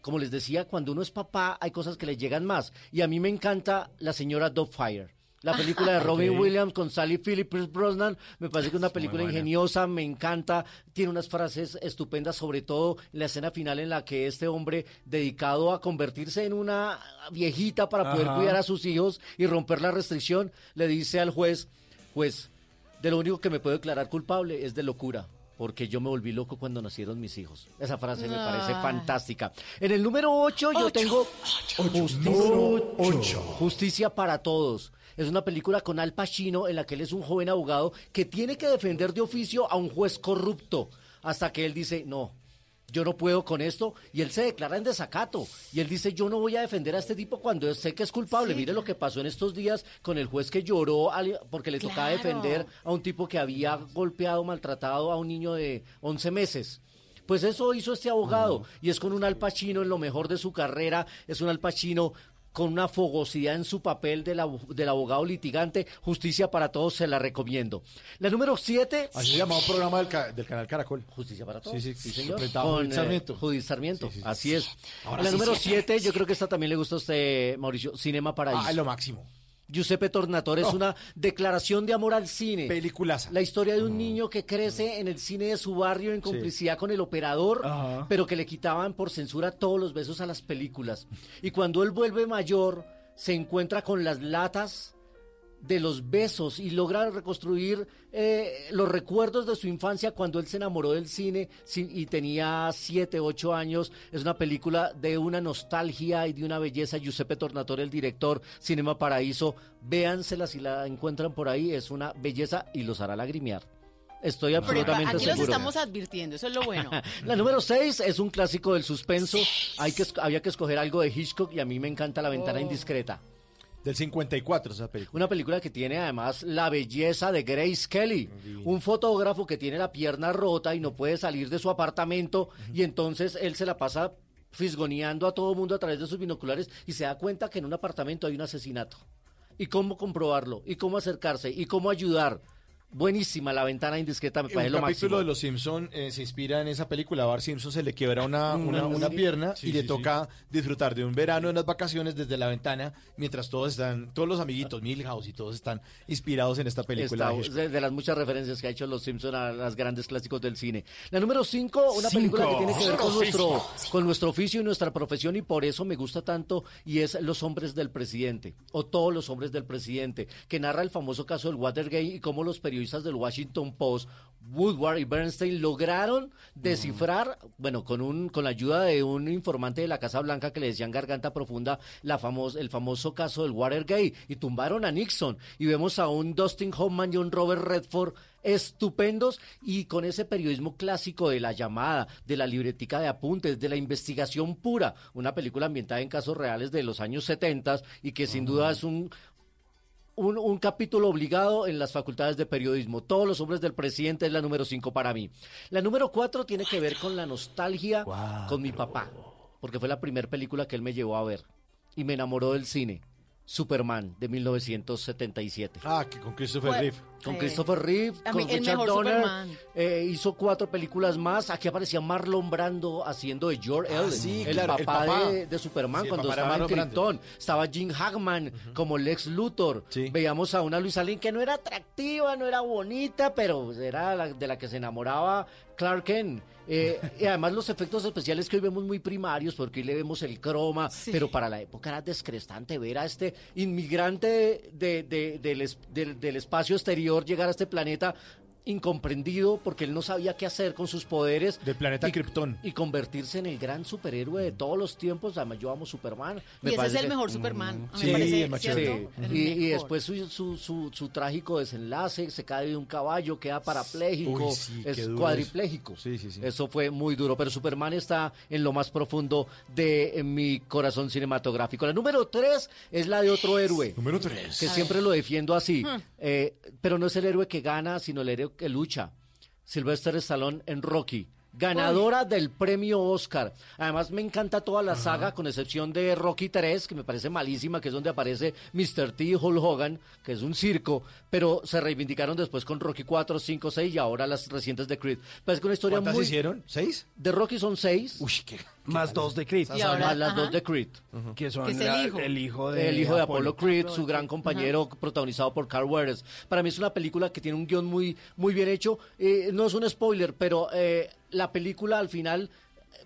como les decía, cuando uno es papá hay cosas que le llegan más. Y a mí me encanta La señora Dogfire. La película de *laughs* Robin Ok. Williams con Sally Phillips Brosnan me parece que es una película ingeniosa, me encanta, tiene unas frases estupendas, sobre todo en la escena final en la que este hombre dedicado a convertirse en una viejita para poder cuidar a sus hijos y romper la restricción, le dice al juez, juez, de lo único que me puedo declarar culpable es de locura. Porque yo me volví loco cuando nacieron mis hijos. Esa frase me parece Ah. fantástica. En el número 8 yo tengo Justicia, Justicia para Todos. Es una película con Al Pacino en la que él es un joven abogado que tiene que defender de oficio a un juez corrupto. Hasta que él dice, no, yo no puedo con esto. Y él se declara en desacato. Y él dice, yo no voy a defender a este tipo cuando sé que es culpable. Mire lo que pasó en estos días con el juez que lloró porque le tocaba defender a un tipo que había golpeado, maltratado a un niño de 11 meses. Pues eso hizo este abogado y es con un Al Pacino en lo mejor de su carrera, es un Al Pacino con una fogosidad en su papel del, del abogado litigante. Justicia para todos, se la recomiendo. La número 7. Así se llamaba un programa del, ca- del canal Caracol. Justicia para todos. Sí, sí, Sí, señor. Con eh, Sarmiento. Judith Sarmiento, así es. Ahora la número siete. 7, yo creo que esta también le gusta a usted, Mauricio. Cinema Paraíso. Ah, lo máximo. Giuseppe Tornatore es una declaración de amor al cine. Peliculaza. La historia de un niño que crece en el cine de su barrio en complicidad con el operador, pero que le quitaban por censura todos los besos a las películas. Y cuando él vuelve mayor, se encuentra con las latas de los besos y logra reconstruir eh, los recuerdos de su infancia cuando él se enamoró del cine y tenía 7, 8 años. Es una película de una nostalgia y de una belleza. Giuseppe Tornatore, el director, Cinema Paraíso. Véansela si la encuentran por ahí. Es una belleza y los hará lagrimear. Estoy absolutamente Aquí los seguro. estamos advirtiendo, eso es lo bueno. *laughs* La número 6 es un clásico del suspenso. Hay que, había que escoger algo de Hitchcock y a mí me encanta La ventana Oh. indiscreta. Del 54 esa película. Una película que tiene además la belleza de Grace Kelly, un fotógrafo que tiene la pierna rota y no puede salir de su apartamento y entonces él se la pasa fisgoneando a todo el mundo a través de sus binoculares y se da cuenta que en un apartamento hay un asesinato. ¿Y cómo comprobarlo? ¿Y cómo acercarse? ¿Y cómo ayudar? Buenísima la ventana indiscreta, me parece lo capítulo de Los Simpson eh, se inspira en esa película. A Bart Simpson se le quiebra una, Mm, una, una sí. pierna Sí, y le sí, toca disfrutar de un verano en las vacaciones desde la ventana, mientras todos están, todos los amiguitos, Milhouse y todos están inspirados en esta película. Está- de las muchas referencias que ha hecho Los Simpson a los grandes clásicos del cine. La número 5, una película que tiene que ver con Cinco. nuestro, con nuestro oficio y nuestra profesión y por eso me gusta tanto y es Los hombres del presidente o Todos los hombres del presidente, que narra el famoso caso del Watergate y cómo los periodistas del Washington Post, Woodward y Bernstein lograron descifrar, bueno, con un con la ayuda de un informante de la Casa Blanca que le decían Garganta Profunda, la famos- el famoso caso del Watergate y tumbaron a Nixon. Y vemos a un Dustin Hoffman y un Robert Redford estupendos y con ese periodismo clásico de la llamada, de la libretica de apuntes, de la investigación pura, una película ambientada en casos reales de los años 70 y que sin duda es un, un, un capítulo obligado en las facultades de periodismo. Todos los hombres del presidente es la número 5 para mí. La número 4 tiene que ver con la nostalgia con mi papá, porque fue la primera película que él me llevó a ver y me enamoró del cine. Superman de 1977. Ah, que con Christopher Reeve. Con Eh, Christopher Reeve, a con mí Richard Donner, eh, hizo cuatro películas más. Aquí aparecía Marlon Brando haciendo de George Ah, Ellen, sí, el, claro, papá el papá. De, de Superman Sí, cuando estaba en. Krypton. Estaba Jim Hackman como Lex Luthor. Veíamos a una Luisa Lane que no era atractiva, no era bonita, pero era la, de la que se enamoraba Clark Kent. Eh, y además los efectos especiales que hoy vemos muy primarios, porque hoy le vemos el croma, pero para la época era descrestante ver a este inmigrante de- de- del- del espacio exterior llegar a este planeta incomprendido porque él no sabía qué hacer con sus poderes. Del planeta y, Krypton. Y convertirse en el gran superhéroe de todos los tiempos. Además, yo amo Superman. Y ese es el que- mejor Superman. A mí Sí, me parece, el chévere. El Y, y después su, su, su, su trágico desenlace, se cae de un caballo, queda parapléjico, Uy, sí, es cuadripléjico. Eso fue muy duro, pero Superman está en lo más profundo de eh, mi corazón cinematográfico. La número tres es la de otro héroe. Número tres. Que siempre lo defiendo así. Hmm. Eh, pero no es el héroe que gana, sino el héroe que lucha. Sylvester Stallone en Rocky. Ganadora del premio Oscar. Además, me encanta toda la saga, con excepción de Rocky 3, que me parece malísima, que es donde aparece Mr. T y Hulk Hogan, que es un circo, pero se reivindicaron después con Rocky 4, 5, 6 y ahora las recientes de Creed. Que una historia ¿Cuántas muy. hicieron? ¿Seis? De Rocky son seis. Uy, qué. Más dos de Creed. Y ahora- Más las dos de Creed. Que son Que es el la- hijo. el hijo de, el hijo de Apollo Creed, su gran compañero protagonizado por Carl Weathers. Para mí es una película que tiene un guion muy, muy bien hecho. Eh, no es un spoiler, pero eh, la película al final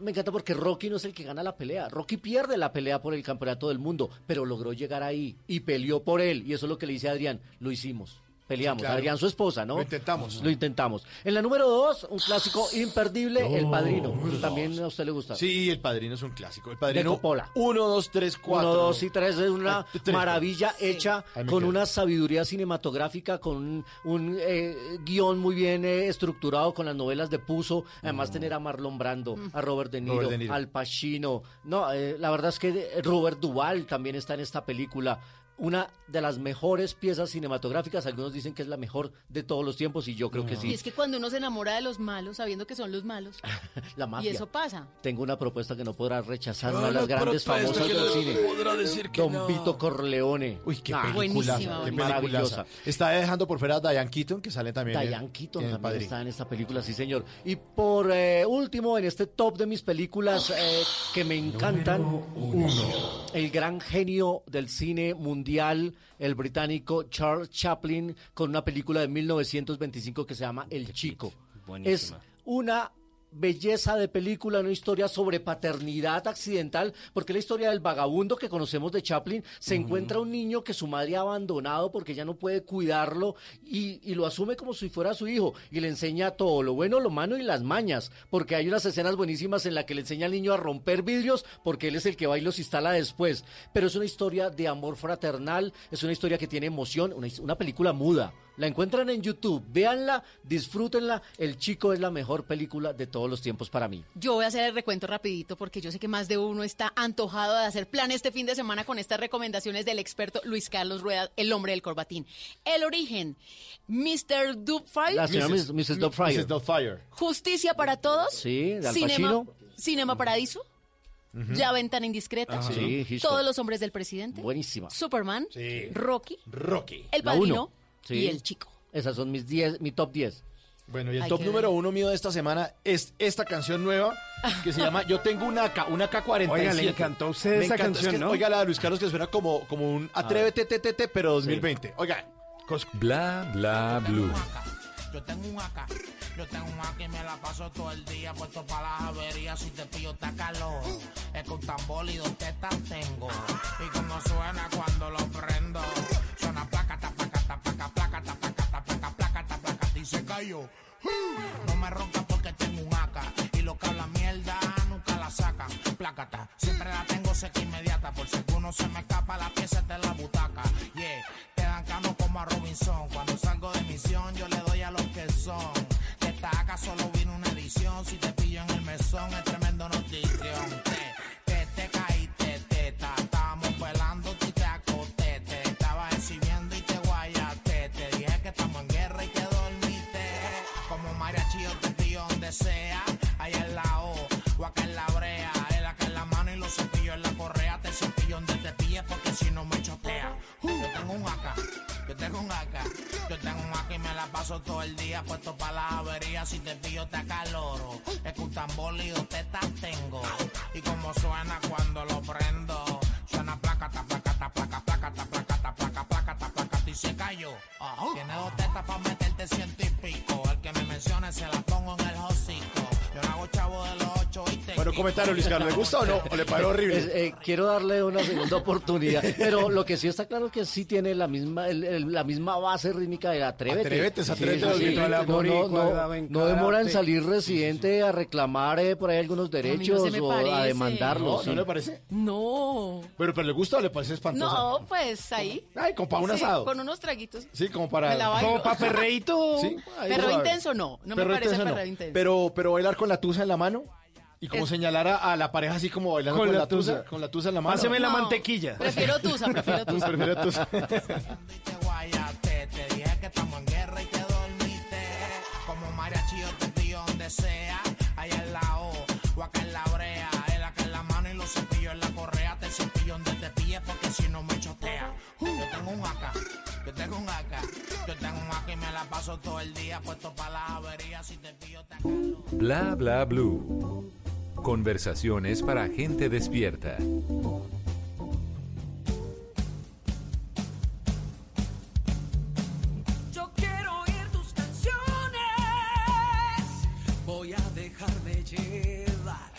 me encanta porque Rocky no es el que gana la pelea. Rocky pierde la pelea por el campeonato del mundo, pero logró llegar ahí y peleó por él. Y eso es lo que le dice Adrián, lo hicimos. Peleamos, Sí, claro. Adrián su esposa, ¿no? Lo intentamos. Lo intentamos. En la número dos, un clásico imperdible, El Padrino. También a usted le gusta. Sí, El Padrino es un clásico. El De Padrino. Coppola. Uno, dos, tres, cuatro. Uno, dos y tres es una *laughs* Ah, tres. maravilla hecha con una sabiduría cinematográfica, con un, un, eh, guion muy bien eh, estructurado con las novelas de Puzo. Además, tener a Marlon Brando, a Robert De Niro, Mm. Robert De Niro. al Pacino. No, eh, la verdad es que Robert Duvall también está en esta película. Una de las mejores piezas cinematográficas. Algunos dicen que es la mejor de todos los tiempos y yo creo que Y sí. es que cuando uno se enamora de los malos, sabiendo que son los malos, *laughs* La mafia. y eso pasa. Tengo una propuesta que no podrá rechazar Yo una de las grandes famosas del no cine. podrá decir que Don no. Vito Corleone. Uy, qué Ah, película, buenísima, qué buenísima. maravillosa. Está dejando por fuera a Diane Keaton, que sale también. en- Diane Keaton en también está en esta película, sí señor. Y por eh, último, en este top de mis películas eh, que me encantan, el gran genio del cine mundial, el británico Charles Chaplin, con una película de 1925 que se llama El Chico. Es Buenísima. una belleza de película, una historia sobre paternidad accidental, porque la historia del vagabundo que conocemos de Chaplin, se encuentra un niño que su madre ha abandonado porque ya no puede cuidarlo y, y lo asume como si fuera su hijo y le enseña todo, lo bueno, lo malo y las mañas, porque hay unas escenas buenísimas en las que le enseña al niño a romper vidrios porque él es el que va y los instala después, pero es una historia de amor fraternal, es una historia que tiene emoción, una, una película muda. La encuentran en YouTube, véanla, disfrútenla. El Chico es la mejor película de todos los tiempos para mí. Yo voy a hacer el recuento rapidito porque yo sé que más de uno está antojado de hacer plan este fin de semana con estas recomendaciones del experto Luis Carlos Rueda, el hombre del corbatín. El origen, Mr. Doubtfire, La señora Mrs. Mrs. Doubtfire. Mrs. Doubtfire. Justicia para Todos, Sí, de Al Cinema. Cinema Paradiso, La Ventana Indiscreta, Ajá. Sí, Hitchcock. Todos los hombres del presidente, Buenísima. Superman, Sí. Rocky, Rocky. El La Padrino uno. Sí. y El Chico. Esas son mis 10, mi top 10. Bueno, y el Hay top que número ver. uno mío de esta semana es esta canción nueva que se llama Yo tengo una AK, una AK-47. Oiga, le encantó a usted Me esa encanta, es canción, que, ¿no? Oiga la de Luis Carlos que suena como, como un Atrévete, TTT, pero 2020. Oiga, cos- Bla bla blue. Yo tengo un AK, yo tengo un AK y me la paso todo el día puesto para las averías. Si te pillo, está calor. Es que un tambor y dos tetas tengo. Y como suena cuando lo prendo, se cayó. No me ronca porque tengo un AK y lo que habla mierda nunca la sacan. Plácata, siempre la tengo seca inmediata por si alguno se me escapa la pieza de la butaca. Yeah, te dan cano como a Robinson. Cuando salgo de misión yo le doy a los que son. De esta AK solo vino una edición. Si te pillo en el mesón paso todo el día puesto para las averías. Si te pillo te acaloro. Es que un tambor y tetas tengo. Y como suena cuando lo prendo. Suena placa, ta, placa, ta, placa, placa, ta, placa, ta, placa, placa, ta, placa, y se cayó. Tiene dos tetas para meterte ciento y pico. El que me mencione se la pongo en el hocico. Bueno, comentario, Luis Carlos, ¿le gusta o no? ¿O le parece horrible? Es, eh, quiero darle una segunda oportunidad, pero lo que sí está claro es que sí tiene la misma el- el- la misma base rítmica de Atrévete. Atrévete, es Atrévete, sí, no, la no, demora en salir residente a reclamar eh, por ahí algunos derechos o a parece. demandarlos. ¿No, sí. ¿No le parece? No. Pero, pero le gusta o le parece espantosa. No, pues ahí. Ay, como para un Sí, asado. Con unos traguitos. Sí, como para. Como pa' perreíto. *laughs* Sí, ahí Perro intenso no, no Perro me parece intenso no. perro intenso. Pero, pero bailar con la tusa en la mano y como Es- señalar a, a la pareja así como bailando Con con, la la tusa, tusa. con la tusa en la mano. Páseme la mantequilla. *laughs* Prefiero tusa, prefiero Tú tusa. *laughs* prefieres tusa. y te guayaste. Te dije que estamos en guerra y te dormiste. Como mariachi yo te pillo donde sea. Allá en la O o acá en la brea. El acá en la mano y los cepillos en la correa. Te cepillo donde te pilles porque si no me chotea. Yo tengo un AK, yo tengo un AK. Yo tengo un AK y me la paso todo el día puesto para las averías. Si te pillo te Bla bla blue. Conversaciones para gente despierta. Yo quiero oír tus canciones. Voy a dejarme llevar.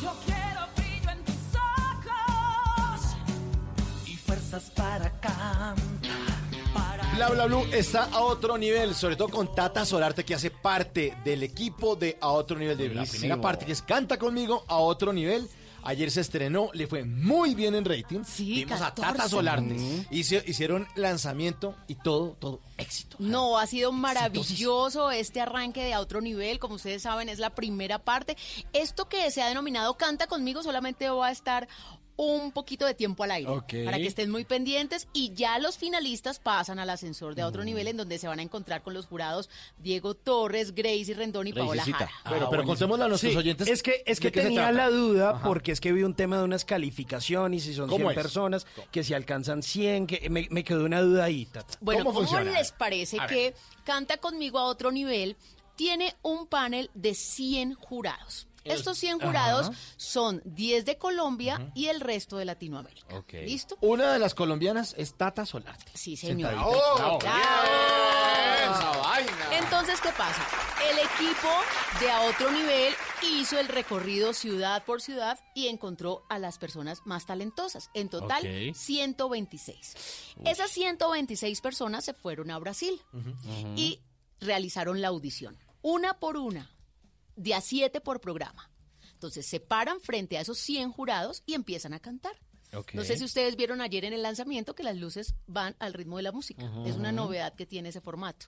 Yo quiero brillo en tus ojos y fuerzas para Bla Bla Blue está a otro nivel, sobre todo con Tata Solarte que hace parte del equipo de A Otro Nivel de la primera parte que es Canta conmigo a otro nivel. Ayer se estrenó, le fue muy bien en rating. Sí, Vimos a 14. Tata Solarte. Hici- hicieron lanzamiento y todo, todo éxito. No, ha sido maravilloso este arranque de a otro nivel. Como ustedes saben, es la primera parte. Esto que se ha denominado Canta conmigo solamente va a estar un poquito de tiempo al aire para que estén muy pendientes y ya los finalistas pasan al ascensor de a otro nivel en donde se van a encontrar con los jurados Diego Torres, Gracie Rendón y Paola Jara. Pero- pero contémosle a nuestros Sí, oyentes Es que, es que tenía la duda Ajá. porque es que vi un tema de unas calificaciones y si son ¿Cómo 100 es? personas, que si alcanzan 100, que me, me quedó una duda ahí. Tata. Bueno, ¿Cómo ¿cómo, les parece A que Canta conmigo a otro nivel tiene un panel de 100 jurados? Estos 100 jurados Ajá. son 10 de Colombia y el resto de Latinoamérica. ¿Listo? Una de las colombianas es Tata Solarte. Sí, señor. Vaina. Entonces, ¿qué pasa? El equipo de a otro nivel hizo el recorrido ciudad por ciudad y encontró a las personas más talentosas. En total, Ok. 126. Esas 126 personas se fueron a Brasil y realizaron la audición. Una por una, de a siete por programa. Entonces se paran frente a esos 100 jurados y empiezan a cantar. No sé si ustedes vieron ayer en el lanzamiento que las luces van al ritmo de la música. Es una novedad que tiene ese formato.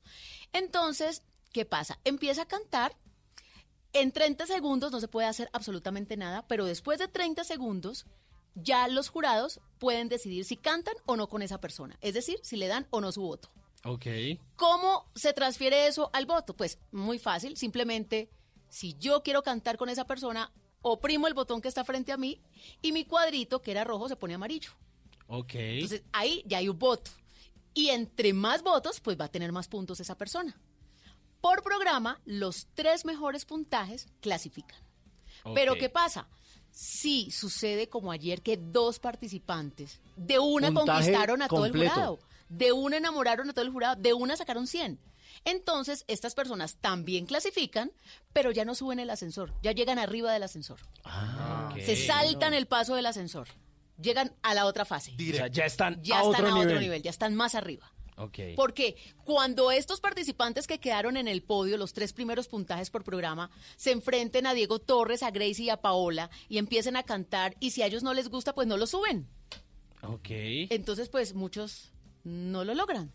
Entonces, ¿qué pasa? Empieza a cantar. En 30 segundos no se puede hacer absolutamente nada, pero después de 30 segundos ya los jurados pueden decidir si cantan o no con esa persona. Es decir, si le dan o no su voto. Ok. ¿Cómo se transfiere eso al voto? Pues muy fácil, simplemente si yo quiero cantar con esa persona, oprimo el botón que está frente a mí y mi cuadrito, que era rojo, se pone amarillo. Ok. Entonces ahí ya hay un voto. Y entre más votos, pues va a tener más puntos esa persona. Por programa, los tres mejores puntajes clasifican. Pero. ¿qué pasa? Si sucede como ayer que dos participantes de una Puntaje conquistaron a todo el jurado, de una enamoraron a todo el jurado, de una sacaron 100. Entonces, estas personas también clasifican, pero ya no suben el ascensor, ya llegan arriba del ascensor. Ah, Se saltan el paso del ascensor. Llegan a la otra fase. O sea, ya están Ya a están otro a otro nivel, ya están más arriba. Ok. Porque cuando estos participantes que quedaron en el podio, los tres primeros puntajes por programa, se enfrenten a Diego Torres, a Gracie y a Paola y empiecen a cantar y si a ellos no les gusta, pues no lo suben. Ok. Entonces, pues muchos no lo logran.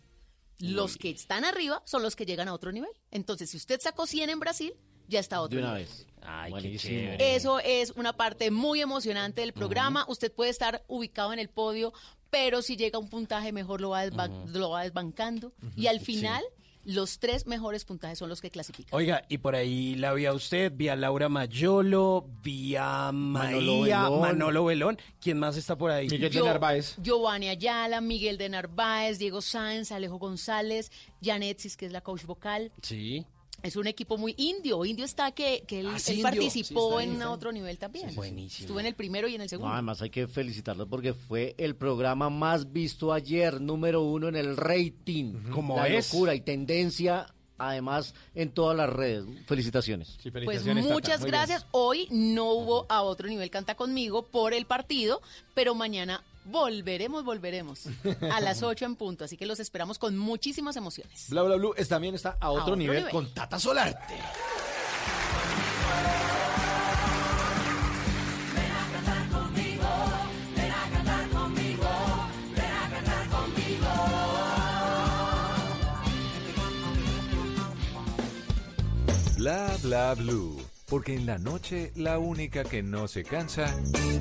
Los que están arriba son los que llegan a otro nivel. Entonces, si usted sacó 100 en Brasil, ya está a otro De una nivel. vez. Ay, Buenísimo. Eso es una parte muy emocionante del programa. Usted puede estar ubicado en el podio, pero si llega a un puntaje mejor lo va, desba- lo va desbancando. Y al final, los tres mejores puntajes son los que clasifican. Oiga, y por ahí la vi a usted, vi a Laura Mayolo, vi a Manolo María, Belón. Manolo Belón. ¿Quién más está por ahí? Yo- Giovanni Ayala, Miguel de Narváez, Diego Sáenz, Alejo González, Janetsis, que es la coach vocal. Sí. Es un equipo muy indio. Indio está que, que él, Ah, sí, él Indio. participó Sí, en ahí. otro nivel también. Buenísimo. Estuvo en el primero y en el No, segundo. además hay que felicitarlos porque fue el programa más visto ayer, número uno en el rating. ¿Cómo La es? locura y tendencia, además, en todas las redes. Felicitaciones. Pues muchas gracias. Hoy no hubo a otro nivel Canta conmigo por el partido, pero mañana volveremos, volveremos a las *laughs* 8 en punto. Así que los esperamos con muchísimas emociones. Bla Bla Blue es- también está a otro, otro nivel, nivel. con Tata Solarte. Bla bla blue, porque en la noche la única que no se cansa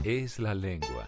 es la lengua.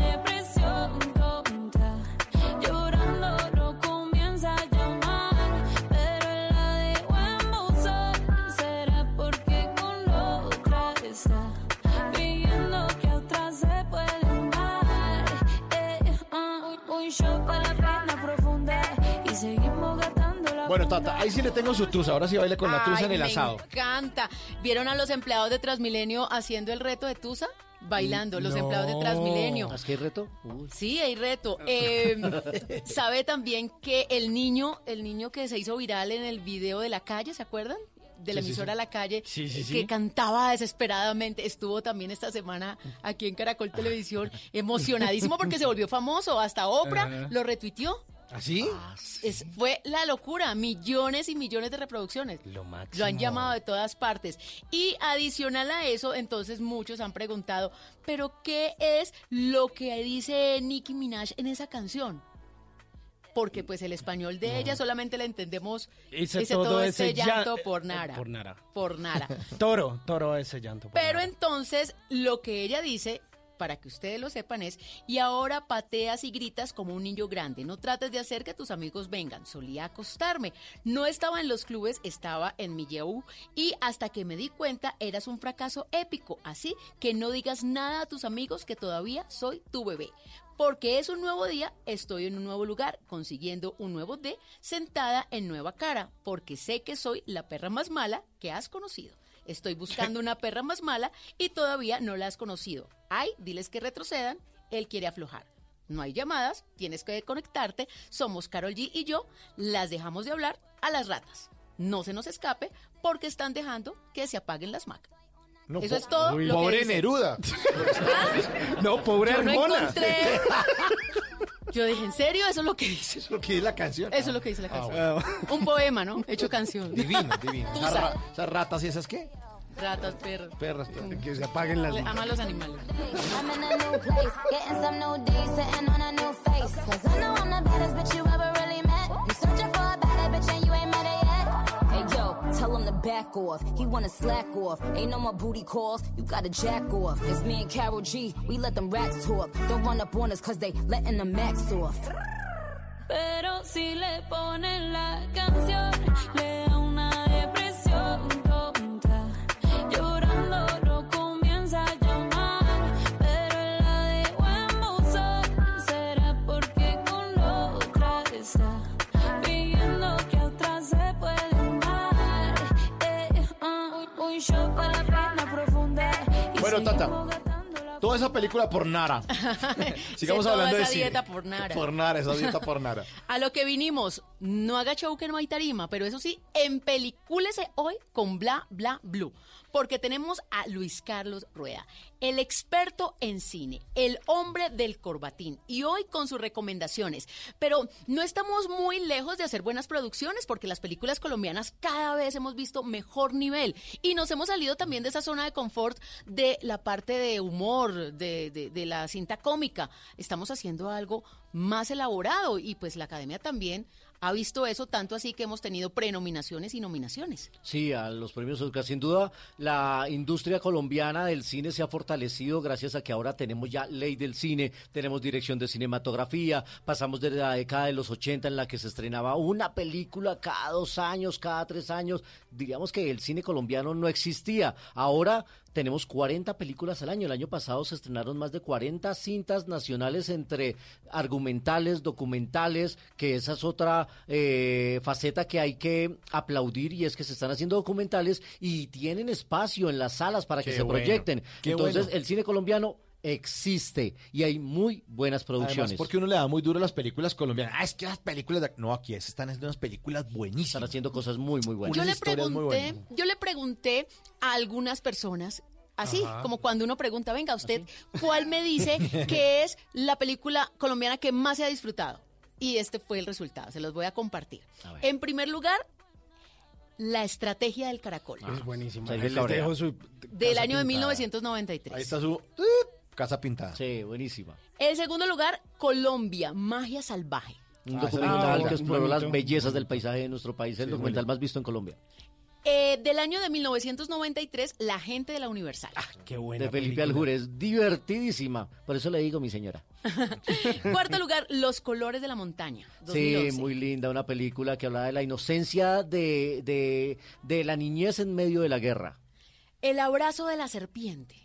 seguimos gastando la Bueno, Tata, ahí sí le tengo su tusa. Ahora sí baila con la tusa Ay, en el me asado. encanta. ¿Vieron a los empleados de Transmilenio haciendo el reto de Tusa? Bailando, los No. empleados de Transmilenio. ¿Es que hay reto? Uy. Sí, hay reto. *laughs* Eh, sabe también que el niño, el niño que se hizo viral en el video de la calle, ¿se acuerdan? De la Sí, sí, emisora sí. La Calle, Sí, sí, sí. que cantaba desesperadamente. Estuvo también esta semana aquí en Caracol Televisión, *laughs* emocionadísimo porque se volvió famoso. Hasta Oprah lo retuiteó. ¿Así? Es, fue la locura, millones y millones de reproducciones. Lo máximo. Lo han llamado de todas partes. Y adicional a eso, entonces muchos han preguntado, ¿pero qué es lo que dice Nicki Minaj en esa canción? Porque pues el español de ella solamente le entendemos Hice ese todo todo ese ese llanto llan- por Nara. Por Nara. Por Nara. *laughs* Toro, toro ese llanto. por Pero Nara. entonces lo que ella dice, para que ustedes lo sepan, es, y ahora pateas y gritas como un niño grande. No trates de hacer que tus amigos vengan. Solía acostarme. No estaba en los clubes, estaba en mi Yahoo. Y hasta que me di cuenta, eras un fracaso épico. Así que no digas nada a tus amigos que todavía soy tu bebé. Porque es un nuevo día, estoy en un nuevo lugar, consiguiendo un nuevo D, sentada en nueva cara, porque sé que soy la perra más mala que has conocido. Estoy buscando *laughs* una perra más mala y todavía no la has conocido. Ay, diles que retrocedan, él quiere aflojar. No hay llamadas, tienes que conectarte. Somos Carol G y yo, las dejamos de hablar a las ratas. No se nos escape porque están dejando que se apaguen las Mac. No, Eso es todo. Uy, lo que pobre. Neruda. *laughs* no, pobre Yo no encontré. *laughs* Yo dije, ¿en serio? Eso es lo que dice. Eso es lo que dice la canción. Eso es lo que dice la Ah, canción. Un poema, ¿no? Hecho canción. Divino, divino. Tusa. Esas, ra- esas ratas y esas qué? Ratas, perros. Perras, perras, que se apaguen las. Ama a los animales. back off. He wanna slack off. Ain't no more booty calls, you gotta jack off. It's me and Carol G, we let them rats talk. Don't run up on us cause they letting the max off. Pero si le ponen la canción, Bueno, Tata. seguimos Toda esa película por Nara. *laughs* Sigamos Sí, toda hablando de esa cine. dieta por Nara. Por Nara, esa dieta por *laughs* Nara. A lo que vinimos, no haga show que no hay tarima, pero eso sí, empelicúlese hoy con Bla Bla Blue, porque tenemos a Luis Carlos Rueda, el experto en cine, el hombre del corbatín, y hoy con sus recomendaciones. Pero no estamos muy lejos de hacer buenas producciones, porque las películas colombianas cada vez hemos visto mejor nivel, y nos hemos salido también de esa zona de confort de la parte de humor, de, de- de la cinta cómica. Estamos haciendo algo más elaborado y pues la academia también ha visto eso, tanto así que hemos tenido prenominaciones y nominaciones. Sí, a los premios Oscar. Sin duda, la industria colombiana del cine se ha fortalecido gracias a que ahora tenemos ya ley del cine, tenemos dirección de cinematografía, pasamos de la década de los 80 en la que se estrenaba una película cada dos años, cada tres años. Diríamos que el cine colombiano no existía. Ahora tenemos 40 películas al año. El año pasado se estrenaron más de 40 cintas nacionales entre argumentales, documentales, que esa es otra eh, faceta que hay que aplaudir y es que se están haciendo documentales y tienen espacio en las salas para que se bueno, proyecten. qué Entonces, bueno. el cine colombiano existe y hay muy buenas producciones. Además, porque uno le da muy duro a las películas colombianas. Ah, es que las películas de... No, aquí se están haciendo unas películas buenísimas. Están haciendo cosas muy, muy Yo le pregunté, yo le pregunté a algunas personas, así Ajá. como cuando uno pregunta, venga usted, ¿cuál me dice *laughs* que es la película colombiana que más se ha disfrutado? Y este fue el resultado, se los voy a compartir. En primer lugar, La estrategia del caracol. Es buenísimo. Dejo su Del año de pintada. 1993. Ahí está su casa pintada. Sí, buenísima. En segundo lugar, Colombia, Magia Salvaje. Un Ah, documental que exploró las Bonito. bellezas del paisaje de nuestro país, el Sí, documental más visto en Colombia. Eh, del año de 1993, La gente de la Universal. Qué buena de Felipe película. Aljure, es divertidísima. Por eso le digo, mi señora. *laughs* Cuarto lugar, Los colores de la montaña. Sí, 2011. muy linda, una película que habla de la inocencia de, de, de la niñez en medio de la guerra. El abrazo de la serpiente.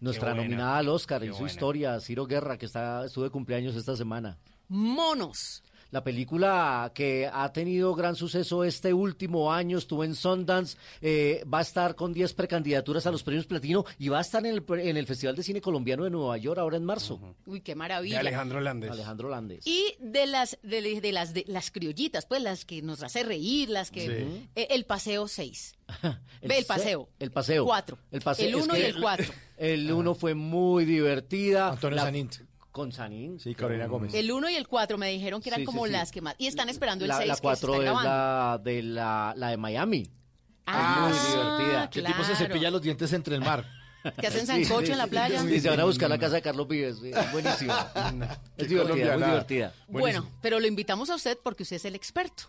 Nuestra buena, nominada al Oscar qué en su buena. historia, Ciro Guerra, que está, estuvo de cumpleaños esta semana. Monos. La película que ha tenido gran suceso este último año, estuvo en Sundance, eh, va a estar con 10 precandidaturas a los premios Platino y va a estar en el, pre- en el Festival de Cine Colombiano de Nueva York ahora en marzo. Uy, qué De maravilla. Alejandro Landes. Alejandro Landes. Y de las de, de las de las criollitas, pues las que nos hace reír, las que Sí. eh, el paseo 6. Ve *laughs* el se- paseo. El paseo. Cuatro. El paseo. El es uno que y el cuatro. *laughs* El uno fue muy divertida. Antonio La- Sanint. Con Sanín. Sí, Carolina Gómez. El 1 y el 4 me dijeron que eran Sí, sí, como sí. las que más. Y están esperando el La, 6 la que se cuatro está es grabando. la de la, la de Miami. Ah, muy divertida. ¿Qué tipo se claro. cepilla los dientes entre el mar? *laughs* Que hacen sancocho sí. en la playa. Y se van a buscar la casa de Carlos Vives. sí, Es buenísima. *laughs* es divertida, muy divertida. Bueno, pero lo invitamos a usted porque usted es el experto.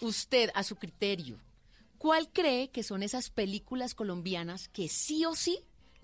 Usted, a su criterio, ¿cuál cree que son esas películas colombianas que sí o sí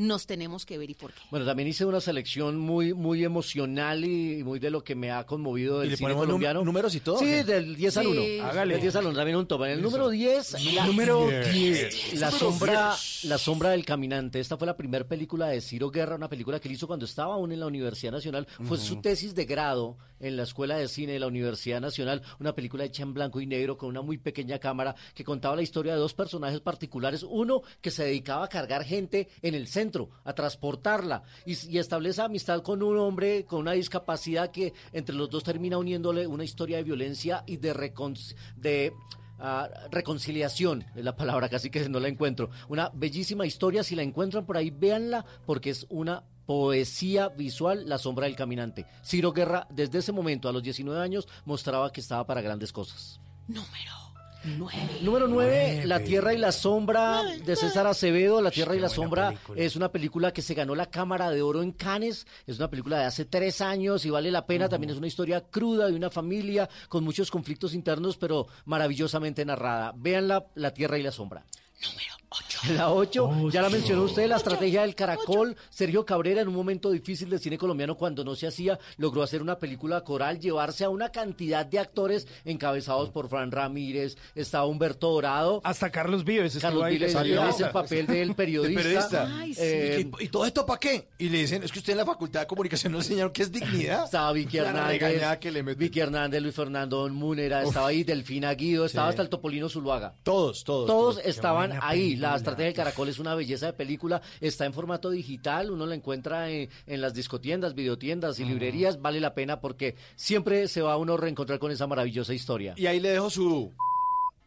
nos tenemos que ver y por qué? Bueno, también hice una selección muy muy emocional y muy de lo que me ha conmovido ¿Y del le cine ponemos num- colombiano. números y todo, Sí, qué? del 10 al Sí. 1. Hágale. Del 10 al 1, también un top. En el número 10, la, Número la 10. sombra la sombra del caminante. Esta fue la primera película de Ciro Guerra, una película que él hizo cuando estaba aún en la Universidad Nacional. Fue su tesis de grado en la Escuela de Cine de la Universidad Nacional, una película hecha en blanco y negro con una muy pequeña cámara que contaba la historia de dos personajes particulares, uno que se dedicaba a cargar gente en el centro, a transportarla y, establece amistad con un hombre con una discapacidad que entre los dos termina uniéndole una historia de violencia y de recon- de ah, reconciliación, es la palabra casi que no la encuentro. Una bellísima historia, si la encuentran por ahí, véanla, porque es una poesía visual, La sombra del caminante. Ciro Guerra, desde ese momento, a los 19 años, mostraba que estaba para grandes cosas. Número 9. Número 9, Nueve. La Tierra y la Sombra de César Acevedo. La Tierra y la Sombra película. es una película que se ganó la Cámara de Oro en Cannes. Es una película de hace tres años y vale la pena. También es una historia cruda de una familia con muchos conflictos internos, pero maravillosamente narrada. Véanla, La Tierra y la Sombra. *laughs* La 8, ya la mencionó usted, la estrategia del caracol. Sergio Cabrera, en un momento difícil del cine colombiano, cuando no se hacía, logró hacer una película coral, llevarse a una cantidad de actores encabezados por Fran Ramírez, estaba Humberto Dorado. Hasta Carlos Vives Carlos ahí. Vives salió. hace el papel del *laughs* periodista. El periodista. Ay, sí. Eh, ¿Y, todo esto para qué? Y le dicen, es que usted en la facultad de comunicación no enseñaron qué es dignidad. *laughs* Estaba Vicky Hernández, que le meten. Vicky Hernández, Luis Fernando Múnera, estaba ahí Delfina Guido, estaba Sí. hasta el Topolino Zuluaga. Todos, todos. Todos todos. estaban ahí. La estrategia del caracol es una belleza de película. Está en formato digital. Uno la encuentra en, en las discotiendas, videotiendas y librerías. Vale la pena porque siempre se va uno a reencontrar con esa maravillosa historia. Y ahí le dejo su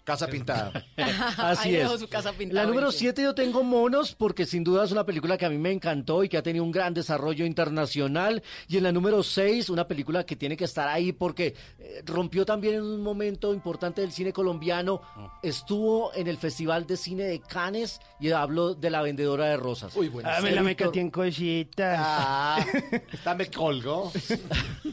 casa pintada. *laughs* Así Ahí es. dejó su casa pintada, La número buenísimo. 7 yo tengo Monos porque sin duda es una película que a mí me encantó y que ha tenido un gran desarrollo internacional. Y en la número 6 una película que tiene que estar ahí porque eh, rompió también en un momento importante del cine colombiano. Estuvo en el Festival de Cine de Cannes y hablo de La Vendedora de Rosas. Uy, bueno. Ah, me la me caté en cositas. Ah, *laughs* dame colgo.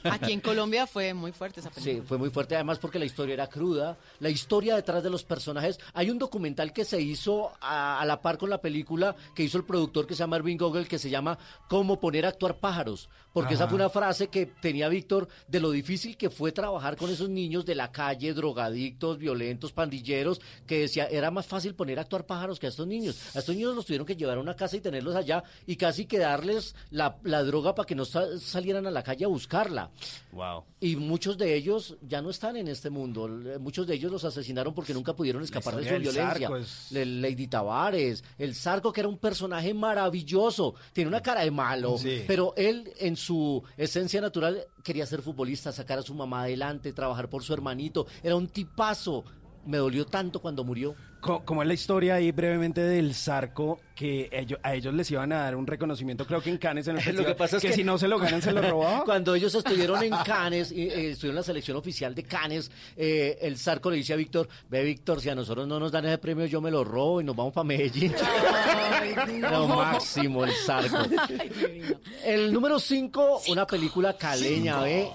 Aquí en Colombia fue muy fuerte esa película. Sí, fue muy fuerte además porque la historia era cruda, la historia detrás de los personajes. Hay un documental que se hizo a, a la par con la película que hizo el productor que se llama Irving Gogol que se llama Cómo poner a actuar pájaros, porque esa fue una frase que tenía Víctor de lo difícil que fue trabajar con esos niños de la calle, drogadictos, violentos, pandilleros, que decía era más fácil poner a actuar pájaros que a estos niños. A estos niños los tuvieron que llevar a una casa y tenerlos allá y casi que darles la, la droga para que no sa- salieran a la calle a buscarla. Wow. Y muchos de ellos ya no están en este mundo. Muchos de ellos los asesinaron porque nunca pudieron escapar de su violencia. Es- Lady Tavares, el Zarco que era un personaje maravilloso, tiene una cara de malo, Sí. pero él en su esencia natural quería ser futbolista, sacar a su mamá adelante, trabajar por su hermanito. Era un tipazo. Me dolió tanto cuando murió. Co- Como es la historia ahí brevemente del Zarco, que ellos, a ellos les iban a dar un reconocimiento, creo que en Cannes en el *laughs* Lo festival, que pasa es que, si no se lo ganan, se lo robaban. *laughs* Cuando ellos estuvieron en Cannes, y, eh, estuvieron en la selección oficial de Cannes, eh, el Zarco le dice a Víctor, ve Víctor, si a nosotros no nos dan ese premio, yo me lo robo y nos vamos para Medellín. *laughs* Lo máximo, el Zarco. El número 5, una película caleña, ¿ve?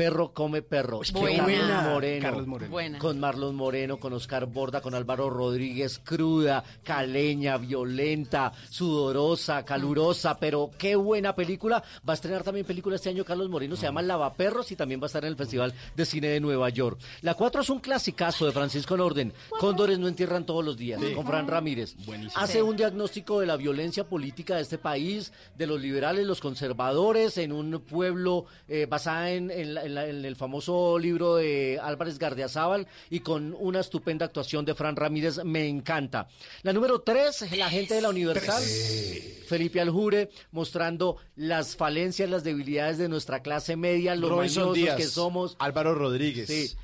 Perro come perro. buena. Carlos Moreno. Carlos Moreno. Buena. Con Marlon Moreno, con Oscar Borda, con Álvaro Rodríguez, cruda, caleña, violenta, sudorosa, calurosa, pero qué buena película. Va a estrenar también película este año Carlos Moreno, se llama Lavaperros y también va a estar en el Festival de Cine de Nueva York. La 4 es un clasicazo de Francisco Norden. Cóndores no entierran todos los días, con Fran Ramírez. Hace Sí. un diagnóstico de la violencia política de este país, de los liberales, los conservadores, en un pueblo eh, basada en, en la- en la- en el famoso libro de Álvarez Gardiazabal y con una estupenda actuación de Fran Ramírez. Me encanta. La número tres, la gente de la Universal. Felipe Aljure mostrando las falencias, las debilidades de nuestra clase media, los mañosos que somos. Álvaro Rodríguez. Sí.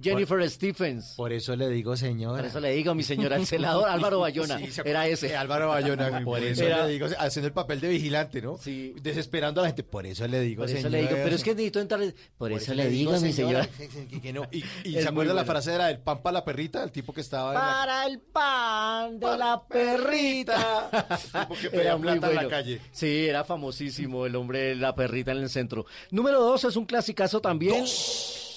Jennifer Stephens. Por eso le digo, señora. Por eso le digo, mi señora, el *laughs* celador Álvaro Bayona. Sí, se era ese. eh, Álvaro Bayona. Por eso Era- le digo, haciendo el papel de vigilante, ¿no? Sí. Desesperando a la gente. Por eso le digo, Por eso señora. le digo, pero es que necesito entrar. Por, eso, le digo, mi señora. que- *laughs* que no. Y, se acuerda la frase era el pan para la perrita, el tipo que estaba la- Para el pan de la perrita. que *laughs* pedía plata en la calle. Sí, era famosísimo el hombre de la perrita en el centro. Número dos es un clasicazo también.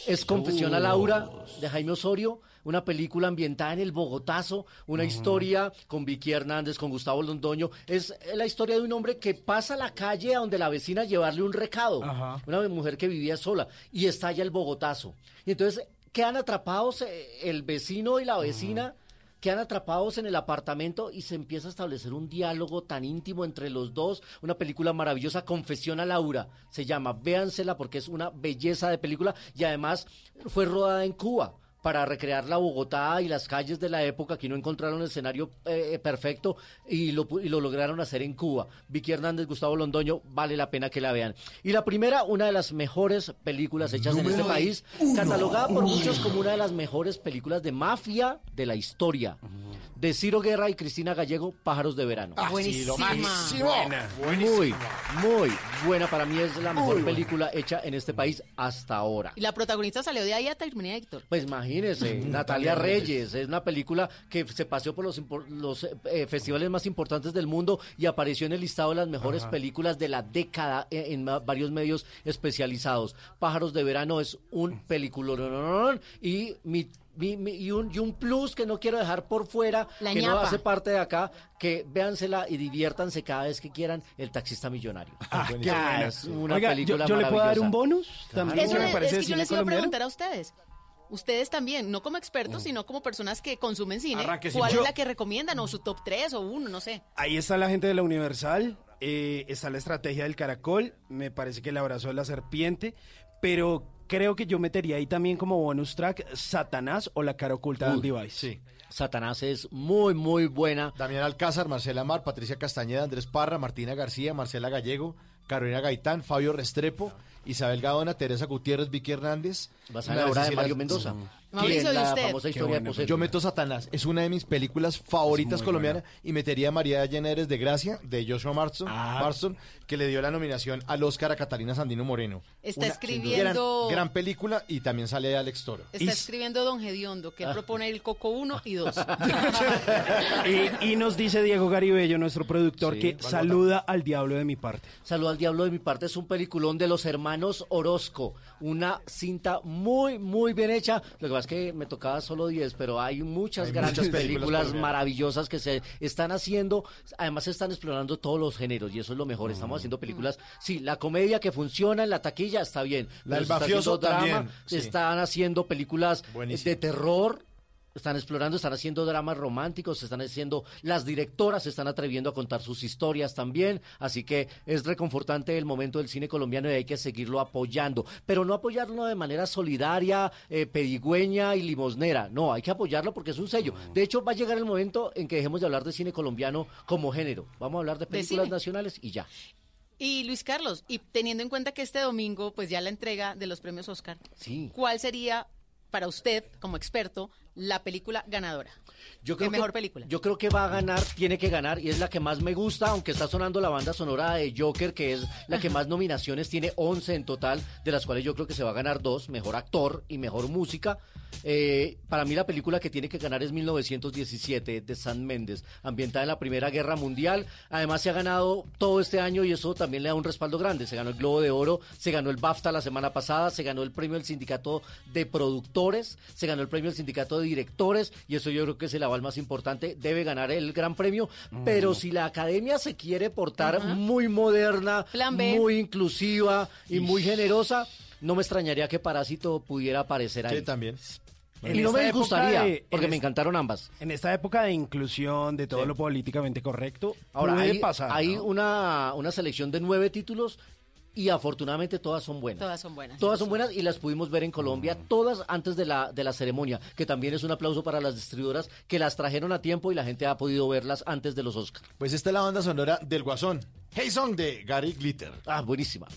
Es Confesión a Laura de Jaime Osorio, una película ambientada en el Bogotazo, una historia con Vicky Hernández, con Gustavo Londoño. Es la historia de un hombre que pasa a la calle a donde la vecina llevarle un recado. Una mujer que vivía sola y estalla el Bogotazo. Y entonces quedan atrapados eh, el vecino y la vecina. Quedan atrapados en el apartamento y se empieza a establecer un diálogo tan íntimo entre los dos. Una película maravillosa, Confesión a Laura. Se llama, véansela porque es una belleza de película y además fue rodada en Cuba para recrear la Bogotá y las calles de la época. Aquí no encontraron el escenario eh, perfecto y lo, y lo lograron hacer en Cuba. Vicky Hernández, Gustavo Londoño, vale la pena que la vean. Y la primera, una de las mejores películas hechas en este país, uno. catalogada por muchos como una de las mejores películas de mafia de la historia. De Ciro Guerra y Cristina Gallego, Pájaros de Verano. Ah, sí. Buena. Muy, muy buena. Para mí es la mejor película hecha en este país hasta ahora. Y la protagonista salió de ahí a Terminator. Pues imagínese, Natalia Reyes, es una película que se paseó por los, los eh, eh, festivales más importantes del mundo y apareció en el listado de las mejores Ajá. películas de la década eh, en, ma- varios medios especializados. Pájaros de Verano es un peliculón y mi- y, un, y un plus que no quiero dejar por fuera, La que no hace parte de acá, que véansela y diviértanse cada vez que quieran, El Taxista Millonario. Ah, qué es una Oiga, película ¿yo, yo le puedo dar un bonus? También Eso me es, parece es que yo les iba a preguntar a ustedes. Ustedes también, no como expertos, sino como personas que consumen cine. Arranque, ¿Cuál es la que recomiendan? ¿O su top 3 o uno? No sé. Ahí está la gente de la Universal, eh, está la estrategia del caracol, me parece que el abrazo de la serpiente, pero creo que yo metería ahí también como bonus track Satanás o la cara oculta de Uy, Andy Weiss. Sí. Satanás es muy, muy buena. Damián Alcázar, Marcela Mar, Patricia Castañeda, Andrés Parra, Martina García, Marcela Gallego, Carolina Gaitán, Fabio Restrepo, Isabel Gaona, Teresa Gutiérrez, Vicky Hernández. Basada en Una la obra de Mario Mendoza. Mauricio, ¿Quién? ¿y La usted? famosa historia de. Yo meto Satanás, es una de mis películas favoritas colombianas y metería a María Lleneres de Gracia de Joshua Marston, Ah. Marston, que le dio la nominación al Oscar a Catalina Sandino Moreno. Está Una escribiendo- Gran, gran película y también sale Alex Toro. Está escribiendo Don Gediondo, Ah. que él propone el Coco 1 y 2. *laughs* y, y nos dice Diego Garibello, nuestro productor, Sí, que ¿cuál saluda al diablo de mi parte. Saludo al diablo de mi parte, es un peliculón de los hermanos Orozco, una cinta muy, muy bien hecha. Lo que pasa es que me tocaba solo 10, pero hay muchas Hay grandes muchas películas maravillosas que se están haciendo. Además, se están explorando todos los géneros y eso es lo mejor. Mm. Estamos haciendo películas. Sí, la comedia que funciona en la taquilla está bien. La está mafioso drama, también, sí. Están haciendo películas Buenísimo. de terror. Están explorando, están haciendo dramas románticos, están haciendo, las directoras se están atreviendo a contar sus historias también, así que es reconfortante el momento del cine colombiano y hay que seguirlo apoyando, pero no apoyarlo de manera solidaria, eh, pedigüeña y limosnera, no, hay que apoyarlo porque es un sello. De hecho, va a llegar el momento en que dejemos de hablar de cine colombiano como género, vamos a hablar de películas nacionales y ya. Y Luis Carlos, y teniendo en cuenta que este domingo, pues ya la entrega de los premios Oscar, Sí. ¿cuál sería para usted, como experto, la película ganadora? Yo ¿Qué creo mejor que, película? Yo creo que va a ganar, tiene que ganar y es la que más me gusta, aunque está sonando la banda sonora de Joker, que es la que más nominaciones tiene, 11 en total, de las cuales yo creo que se va a ganar dos, mejor actor y mejor música. Eh, para mí la película que tiene que ganar es 1917 de San Méndez, ambientada en la Primera Guerra Mundial. Además se ha ganado todo este año y eso también le da un respaldo grande. Se ganó el Globo de Oro, se ganó el BAFTA la semana pasada, se ganó el premio del Sindicato de Productores, se ganó el premio del Sindicato de Directores y eso yo creo que es el aval más importante. Debe ganar el Gran Premio, pero si la Academia se quiere portar muy moderna, Plan B. muy inclusiva y muy generosa, no me extrañaría que Parásito pudiera aparecer ahí. Sí, también. Y no me gustaría, de- porque en me encantaron ambas. En esta época de inclusión, de todo lo políticamente correcto, Ahora, puede hay, pasar. hay ¿no? una, una selección de nueve títulos y afortunadamente todas son buenas. Todas son buenas. Todas son buenas y las pudimos ver en Colombia, Mm. todas antes de la, de la ceremonia, que también es un aplauso para las distribuidoras que las trajeron a tiempo y la gente ha podido verlas antes de los Oscars. Pues esta es la banda sonora del Guasón. Hey Song de Gary Glitter. Ah, buenísima.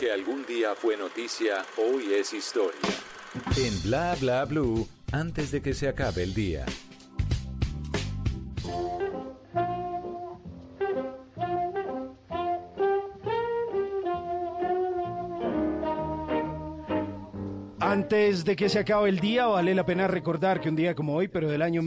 Que algún día fue noticia, hoy es historia. En Bla Bla Blue, antes de que se acabe el día. Antes de que se acabe el día, vale la pena recordar que un día como hoy, pero del año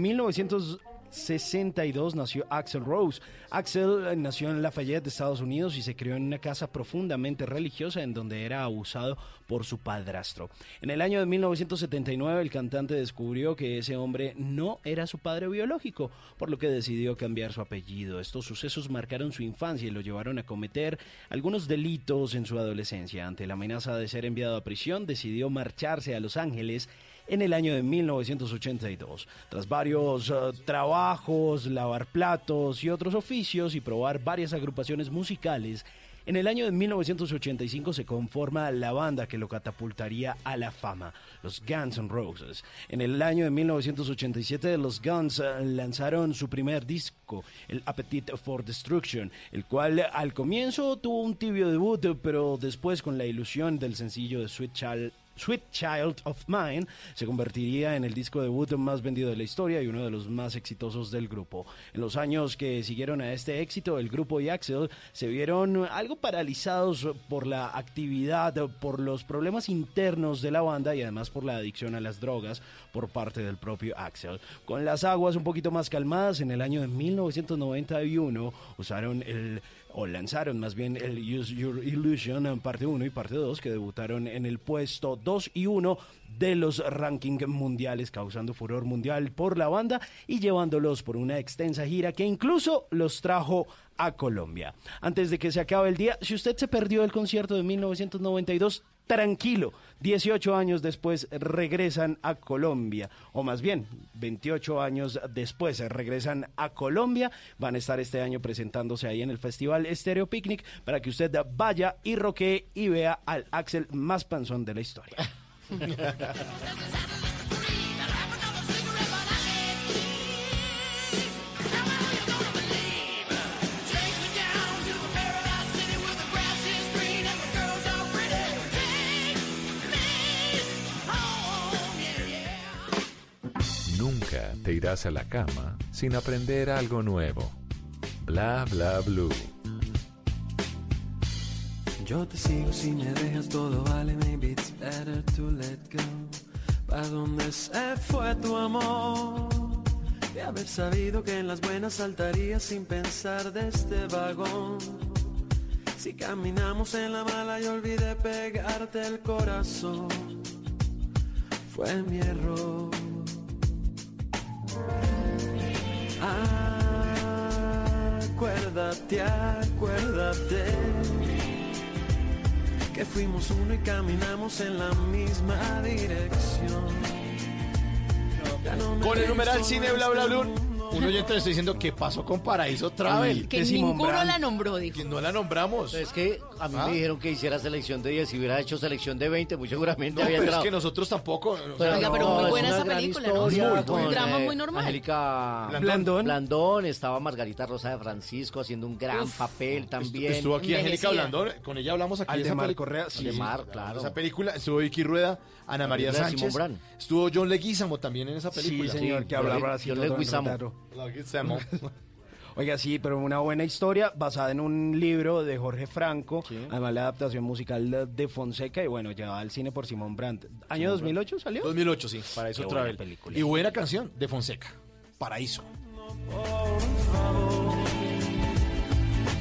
1962, nació Axel Rose. Axel eh, nació en Lafayette, Estados Unidos, y se crió en una casa profundamente religiosa en donde era abusado por su padrastro. En el año de 1979, el cantante descubrió que ese hombre no era su padre biológico, por lo que decidió cambiar su apellido. Estos sucesos marcaron su infancia y lo llevaron a cometer algunos delitos en su adolescencia. Ante la amenaza de ser enviado a prisión, decidió marcharse a Los Ángeles en el año de 1982. Tras varios eh, trabajos, lavar platos y otros oficios y probar varias agrupaciones musicales, en el año de 1985 se conforma la banda que lo catapultaría a la fama, los Guns N' Roses. En el año de 1987 los Guns eh, lanzaron su primer disco, el Appetite for Destruction, el cual al comienzo tuvo un tibio debut, pero después con la ilusión del sencillo de Sweet Child Sweet Child of Mine se convertiría en el disco debut más vendido de la historia y uno de los más exitosos del grupo. En los años que siguieron a este éxito, el grupo y Axel se vieron algo paralizados por la actividad, por los problemas internos de la banda y además por la adicción a las drogas por parte del propio Axel. Con las aguas un poquito más calmadas, en el año de 1991 usaron el o lanzaron más bien el Use Your Illusion en parte 1 y parte 2 que debutaron en el puesto 2 y 1 de los rankings mundiales causando furor mundial por la banda y llevándolos por una extensa gira que incluso los trajo a Colombia. Antes de que se acabe el día, si usted se perdió el concierto de 1992, tranquilo, 18 años después regresan a Colombia, o más bien 28 años después regresan a Colombia, van a estar este año presentándose ahí en el Festival Stereo Picnic para que usted vaya y roquee y vea al Axel más panzón de la historia. *laughs* Te irás a la cama sin aprender algo nuevo. Bla Bla Blue. Yo te sigo si me dejas todo vale, maybe it's better to let go. ¿Para dónde se fue tu amor? De haber sabido que en las buenas saltarías sin pensar de este vagón. Si caminamos en la mala y olvidé pegarte el corazón, fue mi error. Acuérdate acuérdate, que fuimos uno y caminamos en la misma dirección. Con el numeral cine bla bla este bla. Un oyente le está diciendo que pasó con Paraíso Travel. Que ninguno la nombró, dijo. Que no la nombramos. Es que a mí ¿Ah? me dijeron que hiciera selección de 10. Si hubiera hecho selección de 20, muy seguramente No, había pero es que nosotros tampoco. o sea, Oiga, pero muy es buena una esa gran película, ¿no? historia Muy con. Un drama eh, muy normal. Angélica Blandón. Blandón, estaba Margarita Rosa de Francisco haciendo un gran papel también. Estuvo aquí Angélica. Blandón, con ella hablamos aquí de esa Aldemar película. Correa, sí. Aldemar, claro. Esa película, estuvo Vicky Rueda, Ana María Sánchez, Brand. estuvo John Leguizamo también en esa película. Sí, señor, que hablaba así John Leguizamo. Leguizamo. *laughs* Oiga, sí, pero una buena historia basada en un libro de Jorge Franco, además la adaptación musical de- de Fonseca y bueno, llevada al cine por Simón Brandt. ¿Año 2008 salió? 2008, sí, Paraíso Qué buena Travel. película. Y buena canción de Fonseca, Paraíso.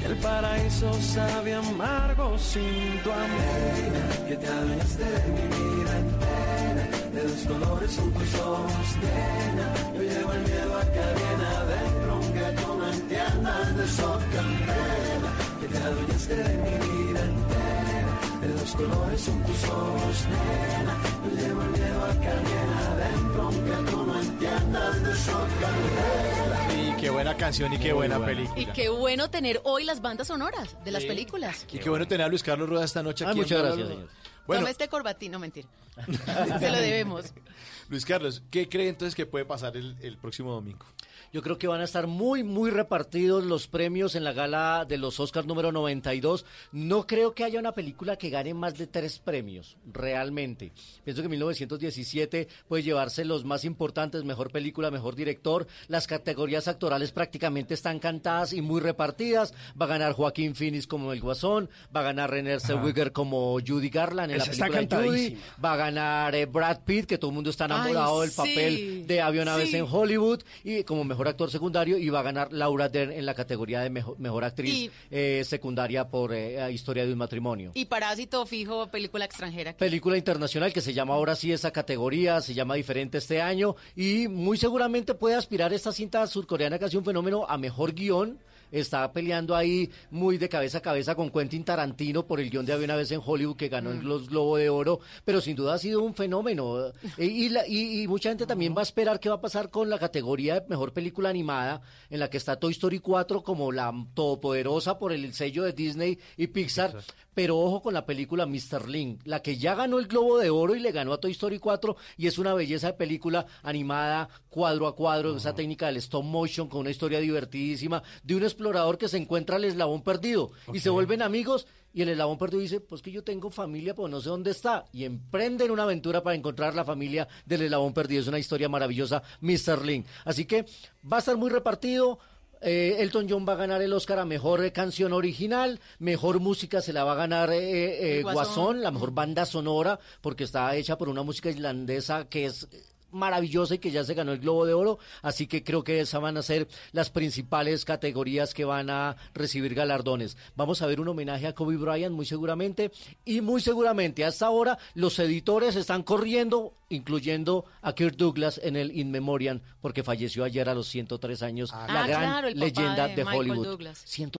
El paraíso sabe amargo sin tu amor. Que te adueñaste de mi vida entera. De dos colores son tus ojos, nena. Yo llevo el miedo a que viene entiendas de eso, candela. Que te adueñaste de mi vida entera. De dos colores son tus ojos, nena. Yo llevo el miedo a que viene adentro, aunque tú no entiendas de eso, candela. Y qué buena canción y qué buena película. Y qué bueno tener hoy las bandas sonoras de las películas. Y qué bueno tener a Luis Carlos Rueda esta noche Ah, aquí. en muchas gracias, señor. Bueno, este corbatín, no mentira. *laughs* Se lo debemos. Luis Carlos, ¿qué cree entonces que puede pasar el, el próximo domingo? Yo creo que van a estar muy, muy repartidos los premios en la gala de los Oscars número 92. No creo que haya una película que gane más de tres premios, realmente. Pienso que 1917 puede llevarse los más importantes, mejor película, mejor director. Las categorías actorales prácticamente están cantadas y muy repartidas. Va a ganar Joaquín Phoenix como el Guasón, va a ganar Renée Zellweger como Judy Garland en Esa la está película de Judy, va a ganar eh, Brad Pitt, que todo el mundo está enamorado Ay, del papel de una vez sí. en Hollywood y como mejor actor secundario y va a ganar Laura Dern en la categoría de mejor, mejor actriz Y- eh, secundaria por eh, Historia de un matrimonio. Y Parásito fijo, película extranjera. Película internacional que se llama ahora sí esa categoría, se llama diferente este año y muy seguramente puede aspirar esta cinta surcoreana que ha sido un fenómeno a mejor guion. Está peleando ahí muy de cabeza a cabeza con Quentin Tarantino por el guion de Había una vez en Hollywood que ganó el Glo- Globo de Oro, pero sin duda ha sido un fenómeno. Eh, Y, la- y- y mucha gente también va a esperar qué va a pasar con la categoría de mejor película animada, en la que está Toy Story 4 como la todopoderosa por el sello de Disney y Pixar. Pero ojo con la película Mr. Link, la que ya ganó el Globo de Oro y le ganó a Toy Story 4 y es una belleza de película animada cuadro a cuadro, esa técnica del stop motion con una historia divertidísima de un explorador que se encuentra al eslabón perdido y se vuelven amigos y el eslabón perdido dice, pues que yo tengo familia, pues no sé dónde está y emprenden una aventura para encontrar la familia del eslabón perdido. Es una historia maravillosa, Mr. Link. Así que va a estar muy repartido. Eh, Elton John va a ganar el Oscar a mejor eh, canción original, mejor música se la va a ganar eh, eh, El Guasón. Guasón, la mejor banda sonora, porque está hecha por una música islandesa que es eh, maravillosa y que ya se ganó el Globo de Oro, así que creo que esas van a ser las principales categorías que van a recibir galardones. Vamos a ver un homenaje a Kobe Bryant muy seguramente y muy seguramente hasta ahora los editores están corriendo, incluyendo a Kirk Douglas en el In Memoriam, porque falleció ayer a los 103 años, la Ah, gran claro, el papá leyenda de Hollywood. Douglas. 100